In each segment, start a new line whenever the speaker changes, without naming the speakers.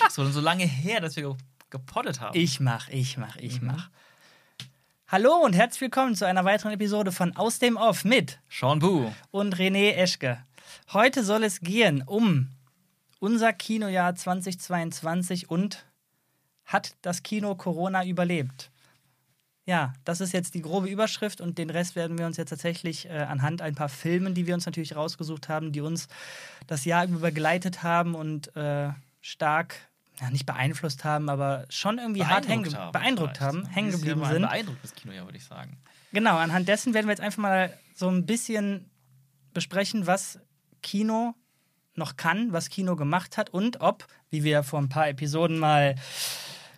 so, so lange her, dass wir gepoddet haben.
Ich mach, ich mach, ich mhm. mach. Hallo und herzlich willkommen zu einer weiteren Episode von Aus dem Off mit
Sean Bu
und René Eschke. Heute soll es gehen um unser Kinojahr 2022 und hat das Kino Corona überlebt? Ja, das ist jetzt die grobe Überschrift und den Rest werden wir uns jetzt tatsächlich äh, anhand ein paar Filmen, die wir uns natürlich rausgesucht haben, die uns das Jahr über begleitet haben und äh, stark, ja, nicht beeinflusst haben, aber schon irgendwie hart hängen, haben, beeindruckt haben, hängen geblieben ja sind.
Beeindrucktes Kino, ja, würde ich sagen.
Genau, anhand dessen werden wir jetzt einfach mal so ein bisschen besprechen, was Kino noch kann, was Kino gemacht hat und ob, wie wir vor ein paar Episoden mal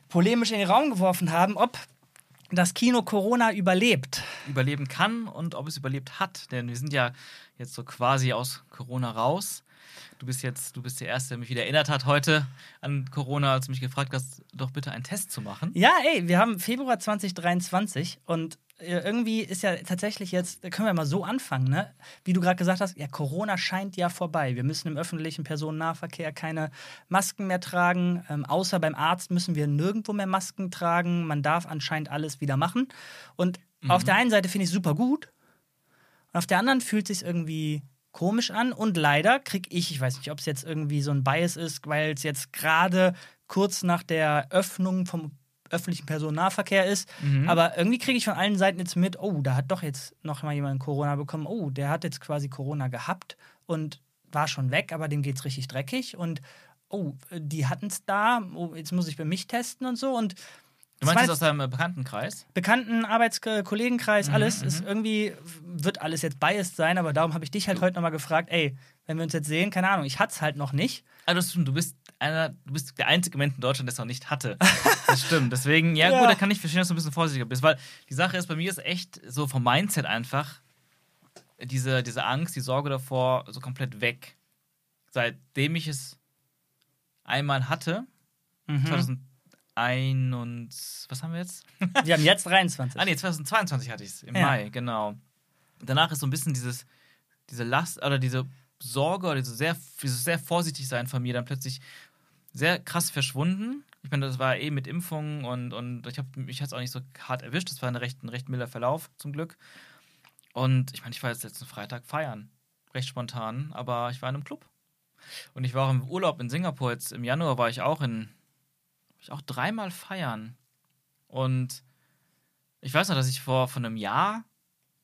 polemisch in den Raum geworfen haben, ob das Kino Corona überlebt.
Überleben kann und ob es überlebt hat. Denn wir sind ja jetzt so quasi aus Corona raus. Du bist jetzt, du bist der Erste, der mich wieder erinnert hat heute an Corona, als du mich gefragt hast, doch bitte einen Test zu machen.
Ja, ey, wir haben Februar 2023 und äh, irgendwie ist ja tatsächlich jetzt, da können wir mal so anfangen, ne? Wie du gerade gesagt hast, ja, Corona scheint ja vorbei. Wir müssen im öffentlichen Personennahverkehr keine Masken mehr tragen. Ähm, außer beim Arzt müssen wir nirgendwo mehr Masken tragen. Man darf anscheinend alles wieder machen. Und mhm. auf der einen Seite finde ich es super gut. Und auf der anderen fühlt es sich irgendwie komisch an. Und leider kriege ich, ich weiß nicht, ob es jetzt irgendwie so ein Bias ist, weil es jetzt gerade kurz nach der Öffnung vom öffentlichen Personennahverkehr ist. Mhm. Aber irgendwie kriege ich von allen Seiten jetzt mit, oh, da hat doch jetzt noch mal jemand Corona bekommen. Oh, der hat jetzt quasi Corona gehabt und war schon weg, aber dem geht es richtig dreckig. Und oh, die hatten es da, oh, jetzt muss ich bei mich testen und so. Und
Du meinst das aus deinem Bekanntenkreis?
Bekannten, Arbeitskollegenkreis, mhm, alles. Ist mhm. irgendwie wird alles jetzt biased sein, aber darum habe ich dich halt heute nochmal gefragt, ey, wenn wir uns jetzt sehen, keine Ahnung, ich hatte es halt noch nicht.
Also du bist einer, du bist der einzige Mensch in Deutschland, der es noch nicht hatte. Das stimmt. Deswegen, ja, ja, gut, da kann ich verstehen, dass du ein bisschen vorsichtiger bist. Weil die Sache ist, bei mir ist echt so vom Mindset einfach diese, diese Angst, die Sorge davor so komplett weg. Seitdem ich es einmal hatte, mhm. 2001 und was haben wir jetzt?
Wir haben jetzt 23.
ah nee, 2022 hatte ich es, im ja. Mai, genau. Danach ist so ein bisschen dieses, diese Last oder diese Sorge oder dieses sehr, dieses sehr vorsichtig sein von mir dann plötzlich sehr krass verschwunden. Ich meine, das war eh mit Impfungen und, und ich habe mich es auch nicht so hart erwischt. Das war ein recht, ein recht milder Verlauf zum Glück. Und ich meine, ich war jetzt letzten Freitag feiern. Recht spontan, aber ich war in einem Club. Und ich war auch im Urlaub in Singapur. Jetzt im Januar war ich auch in. Ich auch dreimal feiern. Und ich weiß noch, dass ich vor, vor einem Jahr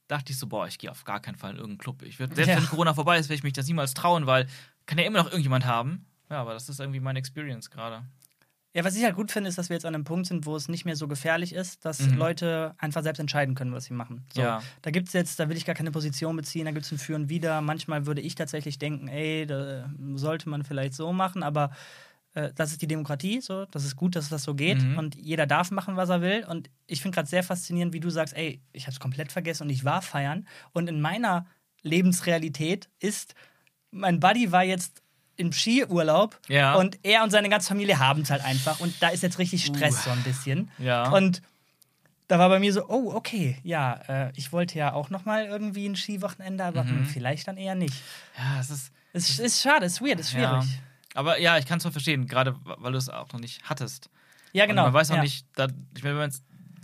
dachte ich so, boah, ich gehe auf gar keinen Fall in irgendeinen Club. Ich würd, selbst ja. wenn Corona vorbei ist, werde ich mich das niemals trauen, weil kann ja immer noch irgendjemand haben. Ja, aber das ist irgendwie meine Experience gerade.
Ja, was ich halt gut finde, ist, dass wir jetzt an einem Punkt sind, wo es nicht mehr so gefährlich ist, dass mhm. Leute einfach selbst entscheiden können, was sie machen. So, ja. Da gibt es jetzt, da will ich gar keine Position beziehen, da gibt es ein Für und Wider. Manchmal würde ich tatsächlich denken, ey, da sollte man vielleicht so machen, aber äh, das ist die Demokratie, so, das ist gut, dass das so geht mhm. und jeder darf machen, was er will. Und ich finde gerade sehr faszinierend, wie du sagst, ey, ich habe es komplett vergessen und ich war feiern. Und in meiner Lebensrealität ist, mein Buddy war jetzt im Skiurlaub ja. und er und seine ganze Familie haben es halt einfach und da ist jetzt richtig Stress uh. so ein bisschen.
Ja.
Und da war bei mir so, oh, okay, ja, äh, ich wollte ja auch noch mal irgendwie ein Skiwochenende, aber mhm. vielleicht dann eher nicht.
Ja, es ist...
Es ist schade, es ist weird, es ist schwierig. Ja.
Aber ja, ich kann es voll verstehen, gerade weil du es auch noch nicht hattest.
Ja, genau.
Und man weiß auch
ja.
nicht, da, ich meine,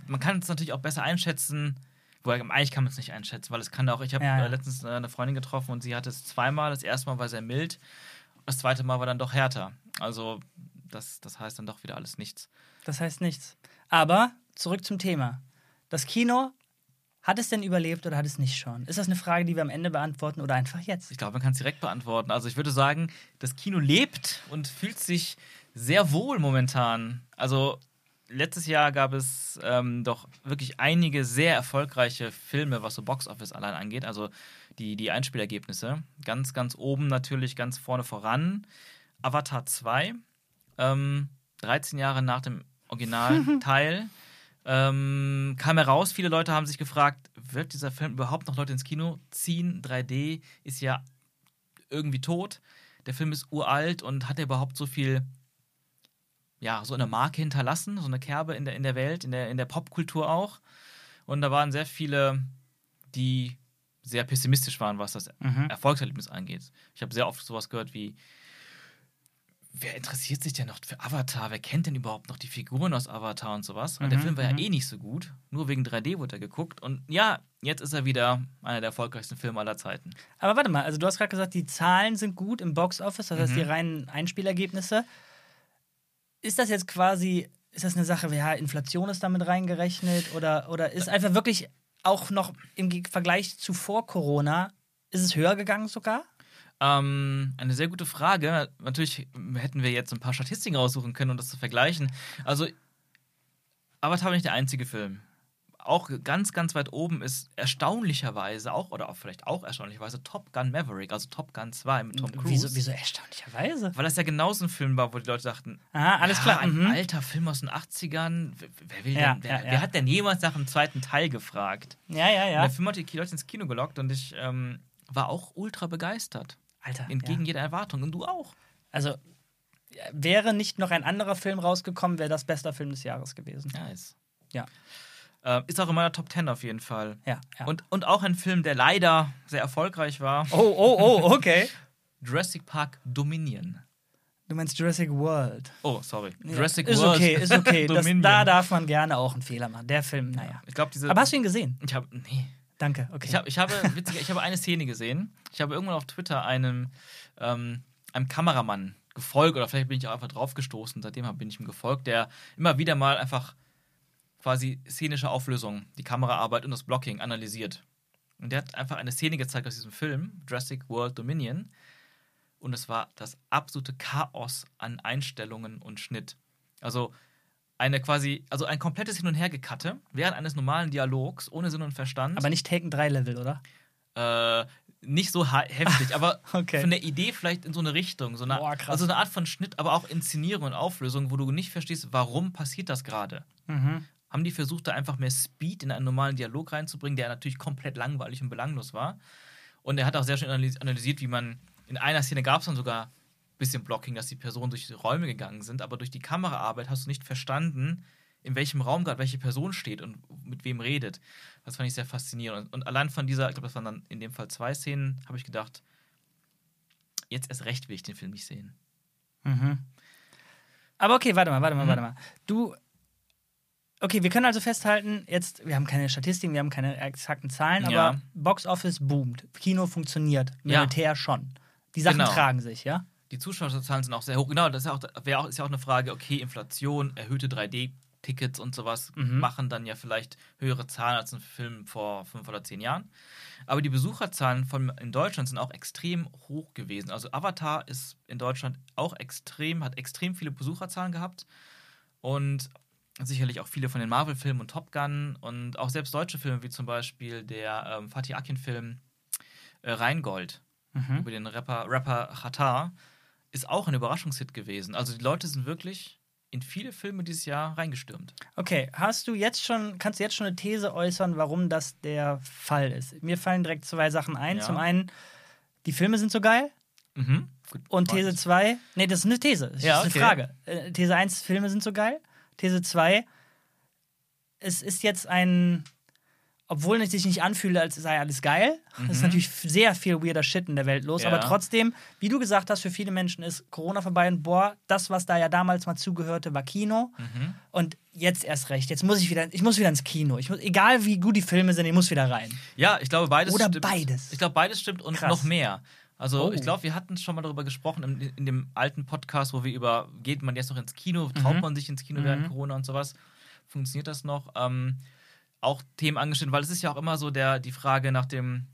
man kann es natürlich auch besser einschätzen. Wobei, eigentlich kann man es nicht einschätzen, weil es kann auch, ich habe ja, ja. äh, letztens äh, eine Freundin getroffen und sie hatte es zweimal. Das erste Mal war sehr mild, das zweite Mal war dann doch härter. Also, das, das heißt dann doch wieder alles nichts.
Das heißt nichts. Aber zurück zum Thema. Das Kino hat es denn überlebt oder hat es nicht schon? Ist das eine Frage, die wir am Ende beantworten oder einfach jetzt?
Ich glaube, man kann es direkt beantworten. Also ich würde sagen, das Kino lebt und fühlt sich sehr wohl momentan. Also letztes Jahr gab es ähm, doch wirklich einige sehr erfolgreiche Filme, was so Boxoffice allein angeht. Also die, die Einspielergebnisse. Ganz, ganz oben natürlich, ganz vorne voran. Avatar 2, ähm, 13 Jahre nach dem Originalteil. Ähm, kam heraus, viele Leute haben sich gefragt, wird dieser Film überhaupt noch Leute ins Kino ziehen? 3D ist ja irgendwie tot. Der Film ist uralt und hat er überhaupt so viel, ja, so eine Marke hinterlassen, so eine Kerbe in der, in der Welt, in der, in der Popkultur auch. Und da waren sehr viele, die sehr pessimistisch waren, was das mhm. Erfolgserlebnis angeht. Ich habe sehr oft sowas gehört wie, wer interessiert sich denn noch für Avatar? Wer kennt denn überhaupt noch die Figuren aus Avatar und sowas? Und der Film war ja eh nicht so gut. Nur wegen 3D wurde er geguckt. Und ja, jetzt ist er wieder einer der erfolgreichsten Filme aller Zeiten.
Aber warte mal, also du hast gerade gesagt, die Zahlen sind gut im Box-Office, das heißt die reinen Einspielergebnisse. Ist das jetzt quasi, ist das eine Sache, ja, Inflation ist damit reingerechnet oder, oder ist einfach wirklich auch noch im Vergleich zu vor Corona, ist es höher gegangen sogar?
Ähm, eine sehr gute Frage. Natürlich hätten wir jetzt ein paar Statistiken raussuchen können, um das zu vergleichen. Also, Avatar war nicht der einzige Film. Auch ganz, ganz weit oben ist erstaunlicherweise auch, oder auch vielleicht auch erstaunlicherweise, Top Gun Maverick, also Top Gun 2 mit Tom Cruise.
Wieso, wieso erstaunlicherweise?
Weil das ja genauso ein Film war, wo die Leute dachten,
Aha, alles
ja,
klar.
ein
Mhm.
alter Film aus den 80ern, wer, wer will
Ja,
denn, wer,
ja,
wer hat denn jemals nach dem zweiten Teil gefragt?
Ja, ja,
Und
ja.
der Film hat die Leute ins Kino gelockt und ich ähm, war auch ultra begeistert.
Alter.
Entgegen
ja.
jeder Erwartung. Und du auch.
Also, ja, wäre nicht noch ein anderer Film rausgekommen, wäre das bester Film des Jahres gewesen.
Nice.
Ja.
Äh, ist auch in meiner Top 10 auf jeden Fall.
Ja, ja.
Und, und auch ein Film, der leider sehr erfolgreich war:
oh, oh, oh, okay.
Jurassic Park Dominion.
Du meinst Jurassic World.
Oh, sorry.
Ja,
Jurassic
ist
World.
okay, ist okay. Das, da darf man gerne auch einen Fehler machen. Der Film, naja.
Ich glaube, diese.
Aber hast du ihn gesehen?
ich habe. Nee.
Danke, okay.
Ich, hab, ich, habe, witzig, ich habe eine Szene gesehen. Ich habe irgendwann auf Twitter einem, ähm, einem Kameramann gefolgt oder vielleicht bin ich auch einfach draufgestoßen. Seitdem bin ich ihm gefolgt, der immer wieder mal einfach quasi szenische Auflösung, die Kameraarbeit und das Blocking analysiert. Und der hat einfach eine Szene gezeigt aus diesem Film, Jurassic World Dominion. Und es war das absolute Chaos an Einstellungen und Schnitt. Also eine quasi, also ein komplettes Hin- und Hergekatte während eines normalen Dialogs, ohne Sinn und Verstand.
Aber nicht Taken 3 Level, oder?
Äh, nicht so heftig, aber
Okay.
von der Idee vielleicht in so eine Richtung. So eine,
Boah, krass.
Also eine Art von Schnitt, aber auch Inszenierung und Auflösung, wo du nicht verstehst, warum passiert das gerade.
Mhm.
Haben die versucht, da einfach mehr Speed in einen normalen Dialog reinzubringen, der natürlich komplett langweilig und belanglos war. Und er hat auch sehr schön analysi- analysiert, wie man in einer Szene gab es dann sogar bisschen Blocking, dass die Personen durch die Räume gegangen sind, aber durch die Kameraarbeit hast du nicht verstanden, in welchem Raum gerade welche Person steht und mit wem redet. Das fand ich sehr faszinierend. Und, allein von dieser, ich glaube, das waren dann in dem Fall zwei Szenen, habe ich gedacht, jetzt erst recht will ich den Film nicht sehen.
Mhm. Aber okay, warte mal, warte mal,
Mhm.
warte mal. Du. Okay, wir können also festhalten, jetzt, wir haben keine Statistiken, wir haben keine exakten Zahlen,
Ja.
aber Box Office boomt. Kino funktioniert.
Ja.
Militär schon. Die Sachen
Genau.
tragen sich, ja?
Die Zuschauerzahlen sind auch sehr hoch. Genau, das ist ja auch, auch, ist ja auch eine Frage, okay, Inflation, erhöhte 3D-Tickets und sowas
Mhm.
machen dann ja vielleicht höhere Zahlen als ein Film vor fünf oder zehn Jahren. Aber die Besucherzahlen von, in Deutschland sind auch extrem hoch gewesen. Also Avatar ist in Deutschland auch extrem, hat extrem viele Besucherzahlen gehabt. Und sicherlich auch viele von den Marvel-Filmen und Top Gun und auch selbst deutsche Filme, wie zum Beispiel der ähm, Fatih Akin-Film äh, Rheingold
Mhm.
über den Rapper, Rapper Khatar, ist auch ein Überraschungshit gewesen. Also die Leute sind wirklich in viele Filme dieses Jahr reingestürmt.
Okay, hast du jetzt schon, kannst du jetzt schon eine These äußern, warum das der Fall ist? Mir fallen direkt zwei Sachen ein.
Ja.
Zum einen, die Filme sind so geil.
Mhm. Gut,
Und These
mich.
2, nee, das ist eine These, das
Ja,
ist
okay.
eine Frage. Äh, These 1, Filme sind so geil. These 2, es ist jetzt ein, obwohl es sich nicht anfühle, als sei alles geil, es ist natürlich sehr viel weirder Shit in der Welt los,
Mhm. Ja.
aber trotzdem, wie du gesagt hast, für viele Menschen ist Corona vorbei und boah, das, was da ja damals mal zugehörte, war Kino
Mhm.
und jetzt erst recht, jetzt muss ich wieder, ich muss wieder ins Kino. Ich muss, egal wie gut die Filme sind, ich muss wieder rein.
Ja, ich glaube, beides
Oder
stimmt.
beides.
Ich glaube, beides stimmt und
Krass.
noch mehr. Also,
Oh.
ich glaube, wir hatten schon mal darüber gesprochen in, in dem alten Podcast, wo wir über, geht man jetzt noch ins Kino, traut
Mhm.
man sich ins Kino während Corona und sowas? Funktioniert das noch? Ähm, auch Themen angeschnitten, weil es ist ja auch immer so der, die Frage nach dem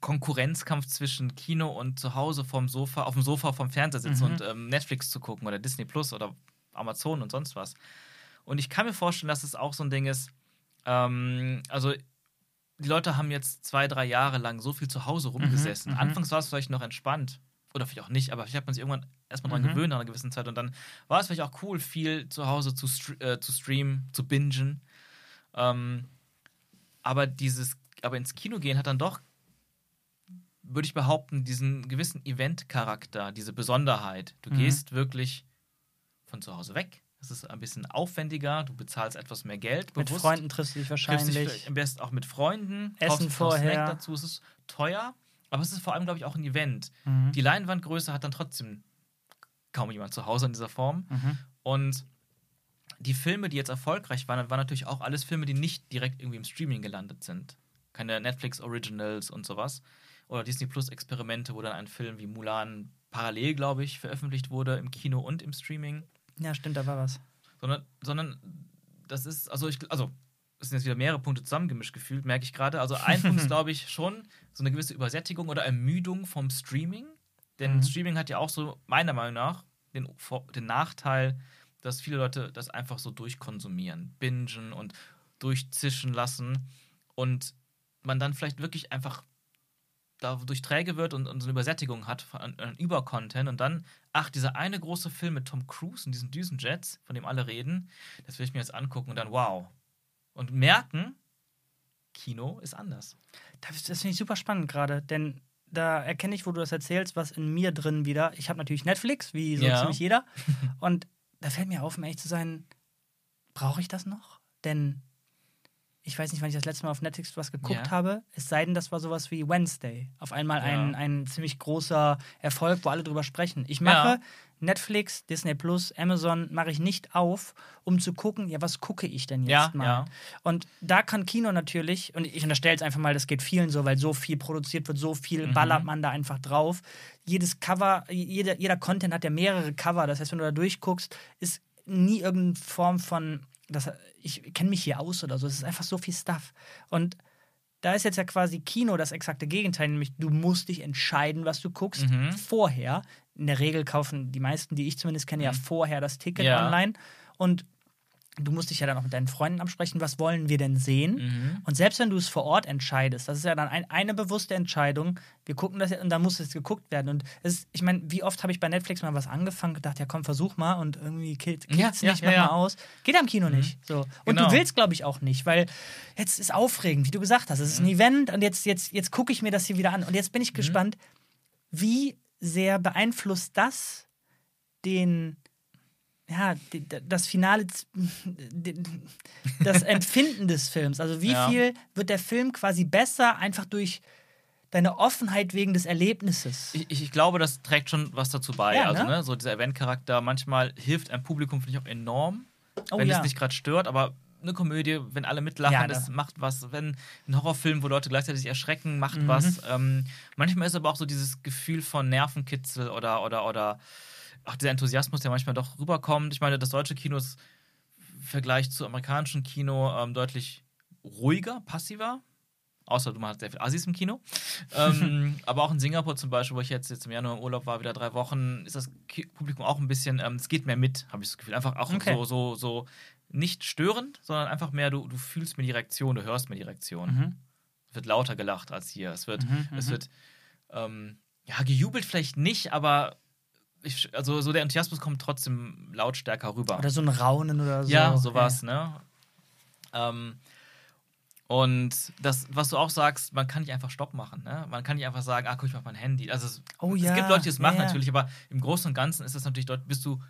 Konkurrenzkampf zwischen Kino und zu Hause vom Sofa, auf dem Sofa vom Fernseher sitzen
Mhm.
und ähm, Netflix zu gucken oder Disney Plus oder Amazon und sonst was. Und ich kann mir vorstellen, dass es auch so ein Ding ist, ähm, also die Leute haben jetzt zwei, drei Jahre lang so viel zu Hause rumgesessen.
mhm.
Anfangs war es vielleicht noch entspannt. Oder vielleicht auch nicht, aber vielleicht hat man sich irgendwann erstmal dran
Mhm.
gewöhnt nach einer gewissen Zeit. Und dann war es vielleicht auch cool, viel zu Hause zu, stre äh, zu streamen, zu bingen. Ähm, aber dieses, aber ins Kino gehen hat dann doch, würde ich behaupten, diesen gewissen Event-Charakter, diese Besonderheit. Du
Mhm.
gehst wirklich von zu Hause weg. Es ist ein bisschen aufwendiger, du bezahlst etwas mehr Geld.
Mit
bewusst.
Freunden triffst du dich
Triffst dich
wahrscheinlich.
am besten auch mit Freunden.
Essen vorher.
Snack dazu. Es ist teuer, aber es ist vor allem, glaube ich, auch ein Event.
Mhm.
Die Leinwandgröße hat dann trotzdem kaum jemand zu Hause in dieser Form.
Mhm.
Und die Filme, die jetzt erfolgreich waren, waren natürlich auch alles Filme, die nicht direkt irgendwie im Streaming gelandet sind. Keine Netflix Originals und sowas. Oder Disney Plus Experimente, wo dann ein Film wie Mulan parallel, glaube ich, veröffentlicht wurde im Kino und im Streaming.
Ja, stimmt, da war was.
Sondern, sondern das ist, also ich, also es sind jetzt wieder mehrere Punkte zusammengemischt gefühlt, merke ich gerade. Also ein Punkt ist, glaube ich, schon so eine gewisse Übersättigung oder Ermüdung vom Streaming. Denn
Mhm.
Streaming hat ja auch so, meiner Meinung nach, den, den Nachteil, dass viele Leute das einfach so durchkonsumieren, bingen und durchzischen lassen und man dann vielleicht wirklich einfach dadurch träge wird und, und so eine Übersättigung hat an, an Übercontent und dann, ach, dieser eine große Film mit Tom Cruise und diesen Düsenjets, von dem alle reden, das will ich mir jetzt angucken und dann wow. Und merken, Kino ist anders.
Das, das finde ich super spannend gerade, denn da erkenne ich, wo du das erzählst, was in mir drin wieder. Ich habe natürlich Netflix, wie so
Ja.
ziemlich jeder. Und da fällt mir auf, um ehrlich zu sein, brauche ich das noch? Denn ich weiß nicht, wann ich das letzte Mal auf Netflix was geguckt
Ja.
habe. Es sei denn, das war sowas wie Wednesday. Auf einmal ein,
Ja.
ein ziemlich großer Erfolg, wo alle drüber sprechen. Ich mache
Ja.
Netflix, Disney Plus, Amazon mache ich nicht auf, um zu gucken, ja, was gucke ich denn jetzt
Ja,
mal?
ja.
Und da kann Kino natürlich, und ich unterstelle es einfach mal, das geht vielen so, weil so viel produziert wird, so viel
Mhm.
ballert man da einfach drauf. Jedes Cover, jeder, jeder Content hat ja mehrere Cover. Das heißt, wenn du da durchguckst, ist nie irgendeine Form von, das, ich kenne mich hier aus oder so. Es ist einfach so viel Stuff. Und da ist jetzt ja quasi Kino das exakte Gegenteil, nämlich du musst dich entscheiden, was du guckst,
Mhm.
vorher. In der Regel kaufen die meisten, die ich zumindest kenne, ja vorher das Ticket
Mhm. Ja.
online. Und du musst dich ja dann auch mit deinen Freunden absprechen, was wollen wir denn sehen?
Mhm.
Und selbst wenn du es vor Ort entscheidest, das ist ja dann ein, eine bewusste Entscheidung, wir gucken das jetzt und dann muss es geguckt werden. Und es ist, ich meine, wie oft habe ich bei Netflix mal was angefangen, gedacht, ja komm, versuch mal und irgendwie killt
Ja,
es
ja,
nicht,
ja,
mach mal aus. Geht am Kino nicht. So. Und
Genau.
du willst, glaube ich, auch nicht, weil jetzt ist aufregend, wie du gesagt hast. Es ist ein Event und jetzt, jetzt, jetzt gucke ich mir das hier wieder an. Und jetzt bin ich gespannt, wie sehr beeinflusst das den ja, das Finale, das Empfinden des Films. Also wie
Ja.
viel wird der Film quasi besser einfach durch deine Offenheit wegen des Erlebnisses?
Ich, ich glaube, das trägt schon was dazu bei.
Ja,
also,
ne?
ne, so dieser Event-Charakter manchmal hilft einem Publikum, finde ich, auch enorm,
Oh
wenn
ja.
es nicht gerade stört, aber eine Komödie, wenn alle mitlachen,
Ja,
das
da-
macht was. Wenn ein Horrorfilm, wo Leute gleichzeitig sich erschrecken, macht
Mhm.
was. Ähm, manchmal ist aber auch so dieses Gefühl von Nervenkitzel oder, oder, oder auch dieser Enthusiasmus, der manchmal doch rüberkommt. Ich meine, das deutsche Kino ist im Vergleich zu amerikanischem Kino ähm, deutlich ruhiger, passiver. Außer du hast sehr viel Assis im Kino. ähm, aber auch in Singapur zum Beispiel, wo ich jetzt, jetzt im Januar im Urlaub war, wieder drei Wochen, ist das Publikum auch ein bisschen, ähm, es geht mehr mit, habe ich das Gefühl. Einfach auch
Okay.
so, so, so nicht störend, sondern einfach mehr, du, du fühlst mir die Reaktion, du hörst mir die Reaktion.
Mhm.
Es wird lauter gelacht als hier. Es wird,
Mhm,
es
mhm.
wird ähm, ja, gejubelt vielleicht nicht, aber ich, also so der Enthusiasmus kommt trotzdem lautstärker rüber.
Oder so ein Raunen oder so.
Ja, sowas, ne? Ähm, und das, was du auch sagst, man kann nicht einfach Stopp machen, ne? Man kann nicht einfach sagen, ah, guck ich mal auf mein Handy. Also es,
Oh
es
ja,
gibt Leute, die es machen
ja,
natürlich, aber im Großen und Ganzen ist das natürlich dort, bist du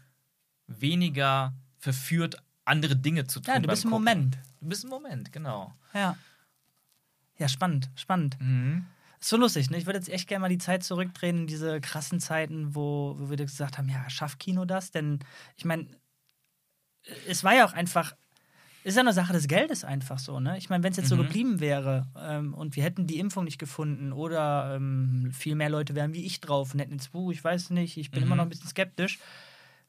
weniger verführt, andere Dinge zu tun.
Ja, du bist im. Moment.
Du bist im Moment, genau.
Ja. Ja, spannend, spannend.
Mhm.
So lustig, ne? Ich würde jetzt echt gerne mal die Zeit zurückdrehen in diese krassen Zeiten, wo, wo wir gesagt haben, ja, schafft Kino das? Denn ich meine, es war ja auch einfach, ist ja eine Sache des Geldes einfach so, ne? Ich meine, wenn es jetzt so
Mhm.
geblieben wäre ähm, und wir hätten die Impfung nicht gefunden oder ähm, viel mehr Leute wären wie ich drauf und hätten jetzt, uh, ich weiß nicht, ich bin
Mhm.
immer noch ein bisschen skeptisch,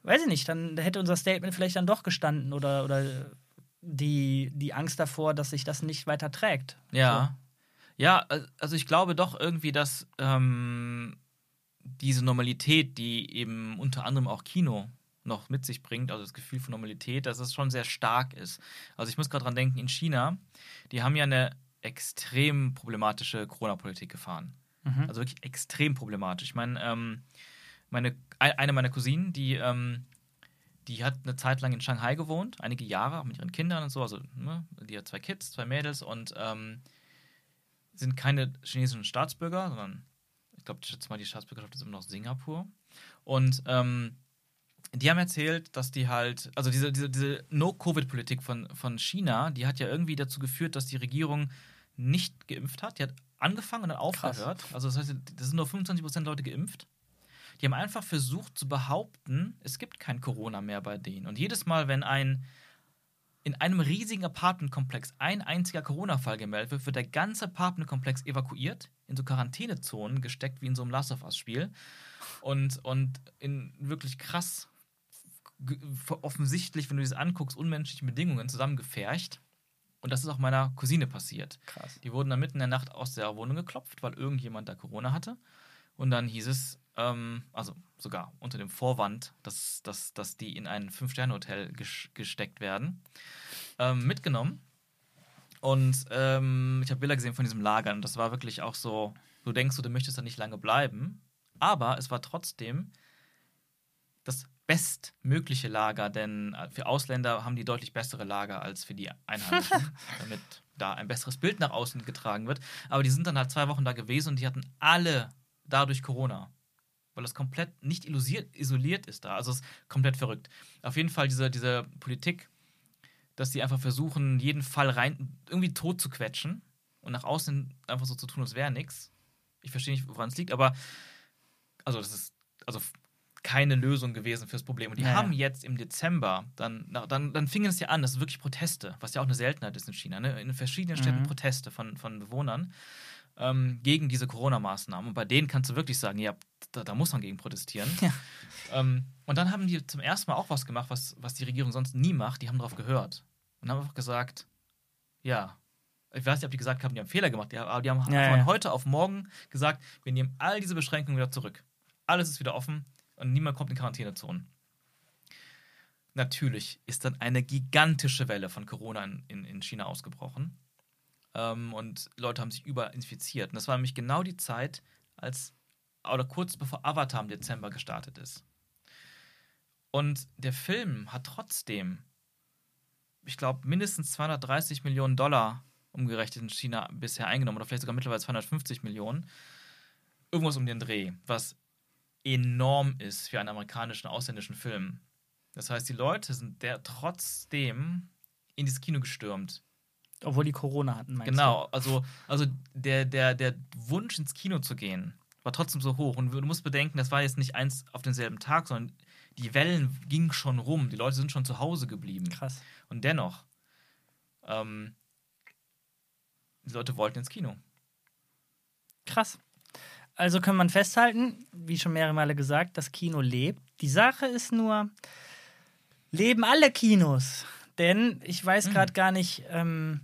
weiß ich nicht, dann hätte unser Statement vielleicht dann doch gestanden oder, oder die, die Angst davor, dass sich das nicht weiter trägt.
Ja. Ja, al- also ich glaube doch irgendwie, dass ähm, diese Normalität, die eben unter anderem auch Kino noch mit sich bringt, also das Gefühl von Normalität, dass es schon sehr stark ist. Also ich muss gerade dran denken, in China, die haben ja eine extrem problematische Corona-Politik gefahren.
Mhm.
Also wirklich extrem problematisch. Ich meine, ähm, meine, ein- eine meiner Cousinen, die, ähm, die hat eine Zeit lang in Shanghai gewohnt, einige Jahre, auch mit ihren Kindern und so. Also, ne, die hat zwei Kids, zwei Mädels und ähm, sind keine chinesischen Staatsbürger, sondern ich glaube, ich schätze mal, die Staatsbürgerschaft ist immer noch Singapur. Und ähm, die haben erzählt, dass die halt, also diese, diese, diese No-Covid-Politik von, von China, die hat ja irgendwie dazu geführt, dass die Regierung nicht geimpft hat. Die hat angefangen und dann aufgehört. Also das heißt, das sind nur 25% Leute geimpft. Die haben einfach versucht zu behaupten, es gibt kein Corona mehr bei denen. Und jedes Mal, wenn ein in einem riesigen Apartmentkomplex ein einziger Corona-Fall gemeldet wird, wird der ganze Apartmentkomplex evakuiert, in so Quarantänezonen gesteckt, wie in so einem Last of Us-Spiel. Und, und in wirklich krass, offensichtlich, wenn du das anguckst, unmenschlichen Bedingungen zusammengefercht. Und das ist auch meiner Cousine passiert.
Krass.
Die wurden dann mitten in der Nacht aus der Wohnung geklopft, weil irgendjemand da Corona hatte. Und dann hieß es, ähm, also sogar unter dem Vorwand, dass, dass, dass die in ein Fünf-Sterne-Hotel gesteckt werden, ähm, mitgenommen. Und ähm, ich habe Bilder gesehen von diesem Lager und das war wirklich auch so, du denkst, du möchtest da nicht lange bleiben. Aber es war trotzdem das bestmögliche Lager, denn äh, für Ausländer haben die deutlich bessere Lager als für die Einheimischen, damit da ein besseres Bild nach außen getragen wird. Aber die sind dann halt zwei Wochen da gewesen und die hatten alle dadurch Corona. Weil das komplett nicht isoliert ist da. Also es ist komplett verrückt. Auf jeden Fall diese, diese Politik, dass die einfach versuchen, jeden Fall rein irgendwie tot zu quetschen und nach außen einfach so zu tun, als wäre nichts. Ich verstehe nicht, woran es liegt, aber also das ist also keine Lösung gewesen fürs Problem. Und die naja. haben jetzt im Dezember, dann, dann, dann fingen es ja an, das ist wirklich Proteste, was ja auch eine Seltenheit ist in China, ne? in verschiedenen Städten mhm. Proteste von, von Bewohnern ähm, gegen diese Corona-Maßnahmen. Und bei denen kannst du wirklich sagen, ja, da, da muss man gegen protestieren. Ja. Ähm, und dann haben die zum ersten Mal auch was gemacht, was, was die Regierung sonst nie macht. Die haben darauf gehört. Und haben einfach gesagt, ja, ich weiß nicht, ob die gesagt haben, die haben Fehler gemacht, aber die haben ja, von ja. heute auf morgen gesagt, wir nehmen all diese Beschränkungen wieder zurück. Alles ist wieder offen und niemand kommt in Quarantänezonen. Natürlich ist dann eine gigantische Welle von Corona in, in, in China ausgebrochen. Ähm, und Leute haben sich überall infiziert. Und das war nämlich genau die Zeit, als oder kurz bevor Avatar im Dezember gestartet ist. Und der Film hat trotzdem, ich glaube, mindestens 230 Millionen Dollar umgerechnet in China bisher eingenommen oder vielleicht sogar mittlerweile 250 Millionen. Irgendwas um den Dreh, was enorm ist für einen amerikanischen, ausländischen Film. Das heißt, die Leute sind der trotzdem in dieses Kino gestürmt.
Obwohl die Corona hatten,
meinst Genau, du? also, also der, der, der Wunsch ins Kino zu gehen war trotzdem so hoch. Und du musst bedenken, das war jetzt nicht eins auf denselben Tag, sondern die Wellen gingen schon rum. Die Leute sind schon zu Hause geblieben.
Krass.
Und dennoch, ähm, die Leute wollten ins Kino.
Krass. Also kann man festhalten, wie schon mehrere Male gesagt, das Kino lebt. Die Sache ist nur, leben alle Kinos? Denn ich weiß gerade mhm. gar nicht, ähm,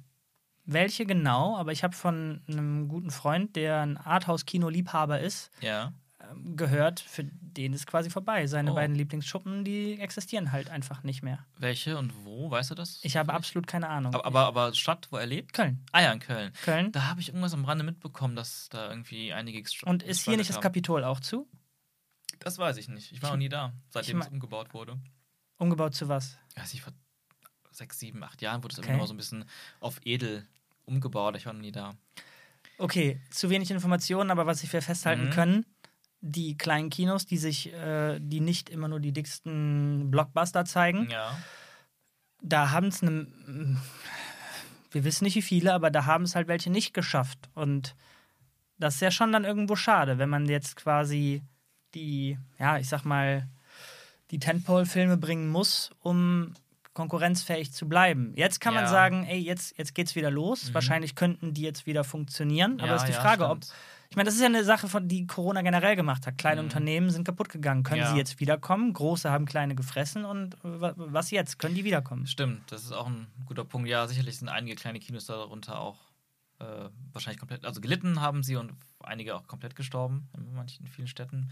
welche genau, aber ich habe von einem guten Freund, der ein Arthouse-Kino-Liebhaber ist,
ja.
ähm, gehört, für den ist quasi vorbei. Seine oh. beiden Lieblingsschuppen, die existieren halt einfach nicht mehr.
Welche und wo, weißt du das?
Ich habe absolut keine Ahnung.
Aber, aber, aber Stadt, wo er lebt?
Köln.
Ah ja, in Köln.
Köln.
Da habe ich irgendwas am Rande mitbekommen, dass da irgendwie einige
Und ist hier nicht das Kapitol auch zu?
Das weiß ich nicht. Ich war noch nie da, seitdem es umgebaut wurde.
Umgebaut zu was?
Ja, ich vor sechs, sieben, acht Jahren wurde es okay. immer noch so ein bisschen auf edel umgebaut. Ich war noch nie da.
Okay, zu wenig Informationen, aber was wir festhalten mhm. können, die kleinen Kinos, die sich, äh, die nicht immer nur die dicksten Blockbuster zeigen,
ja.
da haben es eine, wir wissen nicht wie viele, aber da haben es halt welche nicht geschafft. Und das ist ja schon dann irgendwo schade, wenn man jetzt quasi die, ja, ich sag mal, die Tentpole-Filme bringen muss, um konkurrenzfähig zu bleiben. Jetzt kann ja. man sagen, ey, jetzt, jetzt geht's wieder los. Mhm. Wahrscheinlich könnten die jetzt wieder funktionieren. Aber ja, ist die Frage, ob. Ich meine, das ist ja eine Sache, von, die Corona generell gemacht hat. Kleine mhm. Unternehmen sind kaputt gegangen. Können ja. sie jetzt wiederkommen? Große haben kleine gefressen. Und was jetzt? Können die wiederkommen?
Stimmt, das ist auch ein guter Punkt. Ja, sicherlich sind einige kleine Kinos darunter auch äh, wahrscheinlich komplett, also gelitten haben sie und einige auch komplett gestorben in manchen in vielen Städten.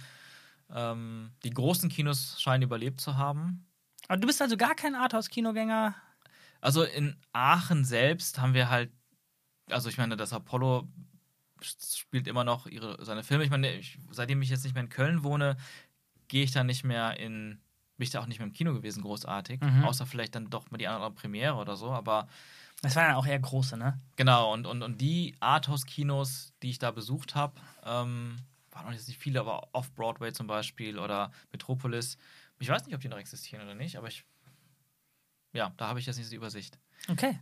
Ähm, die großen Kinos scheinen überlebt zu haben.
Aber du bist also gar kein Arthouse-Kinogänger?
Also in Aachen selbst haben wir halt, also ich meine, das Apollo spielt immer noch ihre, seine Filme. Ich meine, ich, seitdem ich jetzt nicht mehr in Köln wohne, gehe ich da nicht mehr in, bin ich da auch nicht mehr im Kino gewesen, großartig. Mhm. Außer vielleicht dann doch mal die andere Premiere oder so, aber.
Das waren ja auch eher große, ne?
Genau, und, und, und die Arthouse-Kinos, die ich da besucht habe, ähm, waren auch jetzt nicht viele, aber Off-Broadway zum Beispiel oder Metropolis, ich weiß nicht, ob die noch existieren oder nicht, aber ich. Ja, da habe ich jetzt nicht so die Übersicht.
Okay.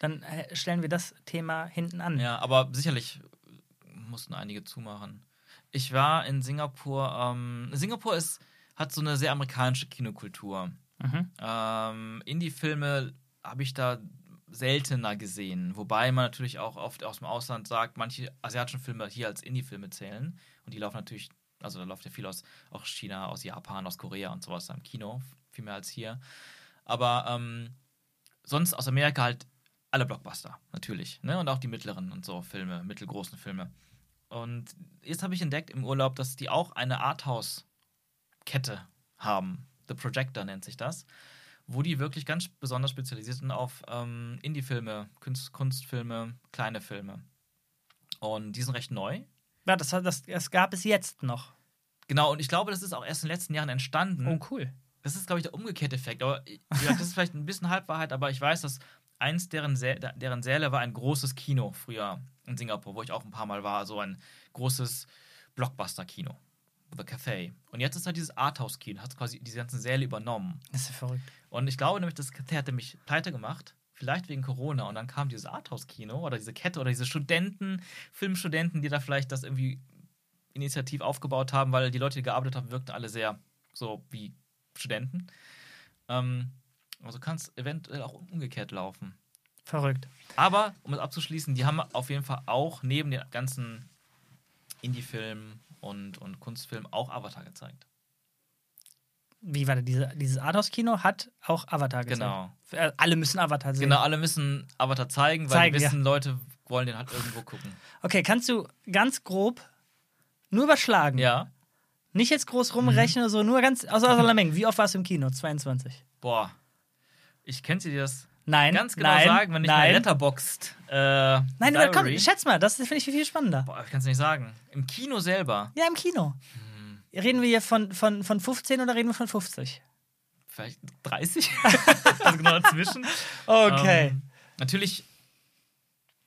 Dann äh, stellen wir das Thema hinten an.
Ja, aber sicherlich mussten einige zumachen. Ich war in Singapur. Ähm, Singapur ist, hat so eine sehr amerikanische Kinokultur.
Mhm.
Ähm, Indie-Filme habe ich da seltener gesehen. Wobei man natürlich auch oft aus dem Ausland sagt, manche asiatischen Filme hier als Indie-Filme zählen. Und die laufen natürlich, also da läuft ja viel aus auch China, aus Japan, aus Korea und sowas im Kino, viel mehr als hier. Aber ähm, sonst aus Amerika halt alle Blockbuster, natürlich. Ne? Und auch die mittleren und so Filme, mittelgroßen Filme. Und jetzt habe ich entdeckt im Urlaub, dass die auch eine Arthouse-Kette haben. The Projector nennt sich das. Wo die wirklich ganz besonders spezialisiert sind auf ähm, Indie-Filme, Kunst, Kunstfilme, kleine Filme. Und die sind recht neu.
Ja, das, hat- das, das gab es jetzt noch.
Genau, und ich glaube, das ist auch erst in den letzten Jahren entstanden.
Oh, cool.
Das ist, glaube ich, der umgekehrte Effekt. Aber wie gesagt, das ist vielleicht ein bisschen Halbwahrheit, aber ich weiß, dass eins deren, Sä deren Säle war ein großes Kino früher in Singapur, wo ich auch ein paar Mal war. So ein großes Blockbuster-Kino. The Café. Und jetzt ist halt dieses Arthouse-Kino, hat quasi diese ganzen Säle übernommen.
Das ist ja verrückt.
Und ich glaube nämlich, das Café hatte mich pleite gemacht. Vielleicht wegen Corona. Und dann kam dieses Arthouse-Kino oder diese Kette oder diese Studenten, Filmstudenten, die da vielleicht das irgendwie initiativ aufgebaut haben, weil die Leute, die gearbeitet haben, wirkten alle sehr so wie Studenten. Ähm, also kann es eventuell auch umgekehrt laufen.
Verrückt.
Aber, um es abzuschließen, die haben auf jeden Fall auch neben den ganzen Indie-Filmen und, und Kunstfilmen auch Avatar gezeigt.
Wie war das? Diese, dieses Arthouse-Kino hat auch Avatar gezeigt.
Genau.
Äh, Alle müssen Avatar sehen.
Genau, alle müssen Avatar zeigen, weil
Zeigen,
die
ja.
wissen, Leute wollen den halt irgendwo gucken.
Okay, kannst du ganz grob nur überschlagen?
Ja.
Nicht jetzt groß
Mhm.
rumrechnen oder so, nur ganz aus aller Menge. Wie oft warst du im Kino? 22.
Boah. Ich könnte dir das
Nein.
ganz genau
nein,
sagen, wenn ich
nein.
meine Letterboxd. Äh,
Nein, aber komm, schätz mal, das finde ich viel spannender.
Boah, ich kann es nicht sagen. Im Kino selber.
Ja, im Kino.
Hm.
Reden wir hier von, von, von 15 oder reden wir von 50?
Vielleicht 30? also genau dazwischen.
Okay.
Ähm, natürlich,